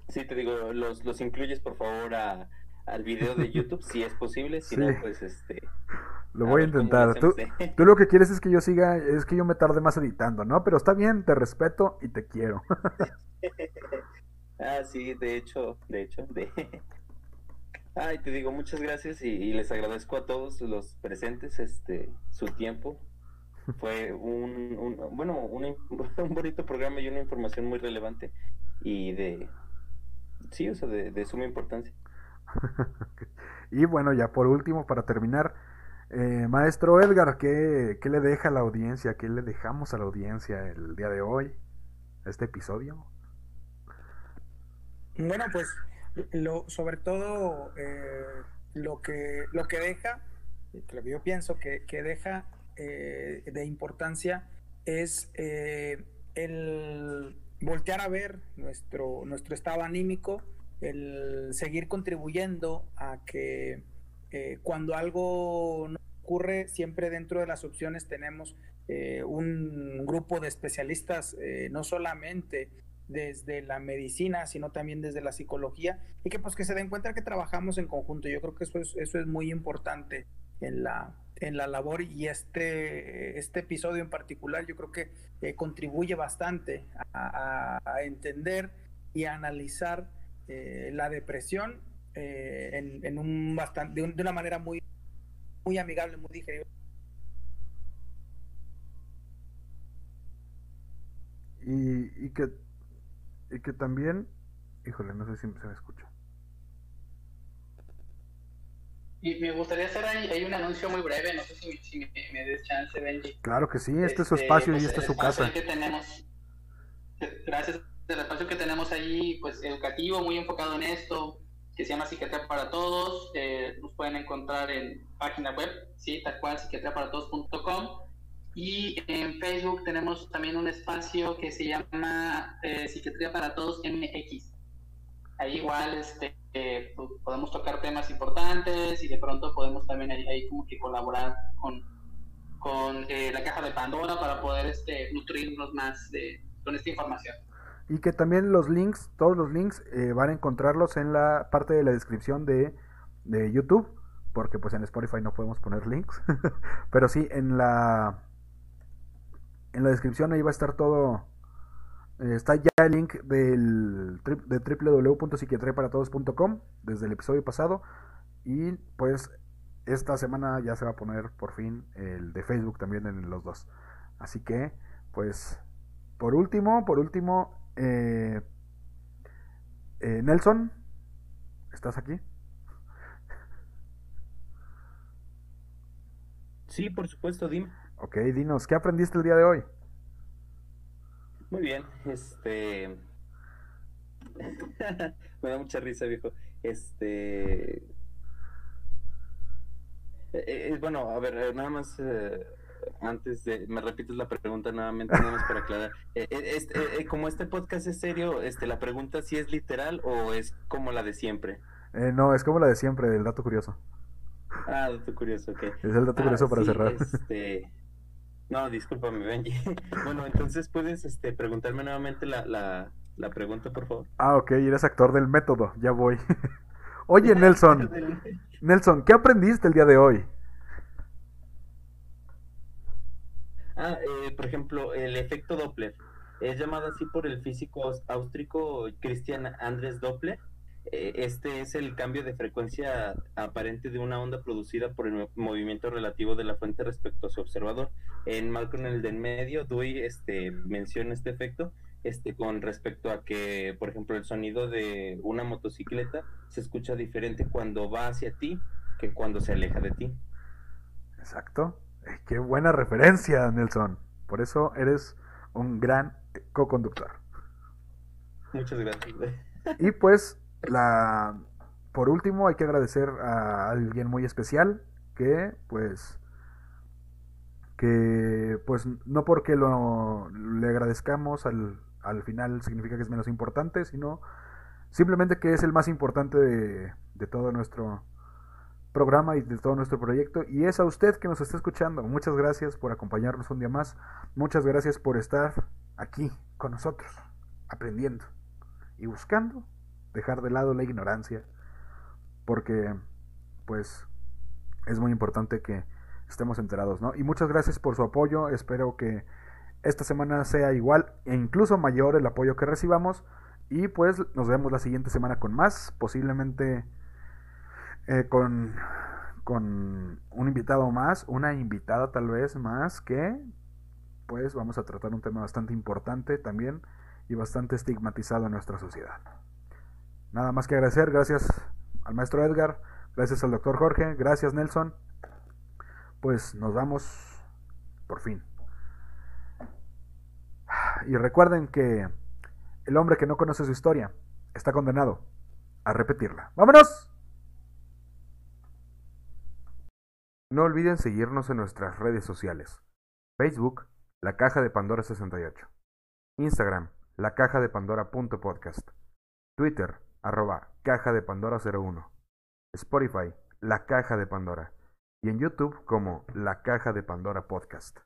sí te digo, los, los incluyes por favor a, al video de YouTube si es posible, si no, pues este... Lo voy a, intentar. Tú, tú, lo que quieres es que yo siga, es que yo me tarde más editando, ¿no? Pero está bien, te respeto y te quiero. ah, sí, de hecho, de hecho, de... Ay, te digo muchas gracias y, les agradezco a todos los presentes este su tiempo. Fue un, un bueno, un, un, bonito programa y una información muy relevante y de, sí, o sea, de, de suma importancia. y bueno, ya por último, para terminar, eh, maestro Edgar, ¿qué, ¿qué, le deja a la audiencia? ¿Qué le dejamos a la audiencia el día de hoy? Este episodio. Bueno, pues lo, sobre todo eh, lo, que, lo que deja, yo pienso que, que deja eh, de importancia es el voltear a ver nuestro, nuestro estado anímico, el seguir contribuyendo a que cuando algo no ocurre siempre dentro de las opciones tenemos eh, un grupo de especialistas, eh, no solamente desde la medicina, sino también desde la psicología, y que pues que se den cuenta que trabajamos en conjunto. Yo creo que eso es, eso es muy importante en la, en la labor y este, este episodio en particular yo creo que eh, contribuye bastante a, entender y a analizar la depresión en, un bastante, de una manera muy muy amigable, muy digerible. Y, y, que, y que también, híjole, no sé si se me escucha. Y me gustaría hacer ahí, hay un anuncio muy breve, no sé si, si me, me, des chance, Benji. Claro que sí, este, es su este, espacio y pues, esta es su casa. Que tenemos, gracias al espacio que tenemos ahí, pues educativo, muy enfocado en esto, que se llama Psiquiatría para Todos. Eh, nos pueden encontrar en página web, sí, tal cual, psiquiatriaparatodos.com. Y en Facebook tenemos también un espacio que se llama eh, Psiquiatría para Todos MX. Ahí igual este, eh, podemos tocar temas importantes y de pronto podemos también ahí, como que colaborar con, con la caja de Pandora para poder este, nutrirnos más de, con esta información. Y que también los links, todos los links eh, van a encontrarlos en la parte de la descripción de, de YouTube, porque pues en Spotify no podemos poner links, pero sí en la en la descripción ahí va a estar todo eh, está ya el link del de www.psiquiatriaparatodos.com desde el episodio pasado y pues esta semana ya se va a poner por fin el de Facebook también en los dos. Así que pues por último, por último eh, eh, Nelson, ¿estás aquí? Sí, por supuesto, dime. Ok, dinos, ¿qué aprendiste el día de hoy? Muy bien, este... Me da mucha risa, viejo. Este... Eh, eh, bueno, a ver, nada más antes de, me repites la pregunta nuevamente, nada más para aclarar. Eh, eh, este, eh, como este podcast es serio, este, la pregunta si es literal o es como la de siempre. no, es como la de siempre, el dato curioso. Ah, dato curioso, ok. Es el dato curioso ah, para cerrar. Este... No, discúlpame, Benji. bueno, entonces puedes este, preguntarme nuevamente la, la, la pregunta, por favor. Ah, ok, eres actor del método, ya voy. Oye, Nelson. Nelson, ¿qué aprendiste el día de hoy? Ah, eh, por ejemplo, el efecto Doppler. Es llamado así por el físico austríaco Christian Andres Doppler. Eh, este es el cambio de frecuencia aparente de una onda producida por el movimiento relativo de la fuente respecto a su observador. En Malcolm el de en medio, Dewey este, menciona este efecto este, con respecto a que, por ejemplo, el sonido de una motocicleta se escucha diferente cuando va hacia ti que cuando se aleja de ti. Exacto. Qué buena referencia, Nelson. Por eso eres un gran co-conductor. Muchas gracias. Y pues, la por último, hay que agradecer a alguien muy especial que, pues, que, pues, no porque lo, le agradezcamos al, al final significa que es menos importante, sino simplemente que es el más importante de, de todo nuestro programa y de todo nuestro proyecto. Y es a usted que nos está escuchando. Muchas gracias por acompañarnos un día más. Muchas gracias por estar aquí con nosotros, aprendiendo y buscando dejar de lado la ignorancia. Porque, pues, es muy importante que estemos enterados, ¿no? Y muchas gracias por su apoyo. Espero que esta semana sea igual e incluso mayor el apoyo que recibamos. Y pues nos vemos la siguiente semana con más, posiblemente eh, con, con un invitado más, una invitada tal vez más, que pues vamos a tratar un tema bastante importante también y bastante estigmatizado en nuestra sociedad. Nada más que agradecer, gracias al maestro Edgar, gracias al doctor Jorge, gracias Nelson. Pues nos vamos por fin. Y recuerden que el hombre que no conoce su historia está condenado a repetirla. ¡Vámonos! No olviden seguirnos en nuestras redes sociales. Facebook, La Caja de Pandora 68. Instagram, La Caja de Pandora.podcast. Twitter, arroba Caja de Pandora 01. Spotify, La Caja de Pandora. Y en YouTube como La Caja de Pandora Podcast.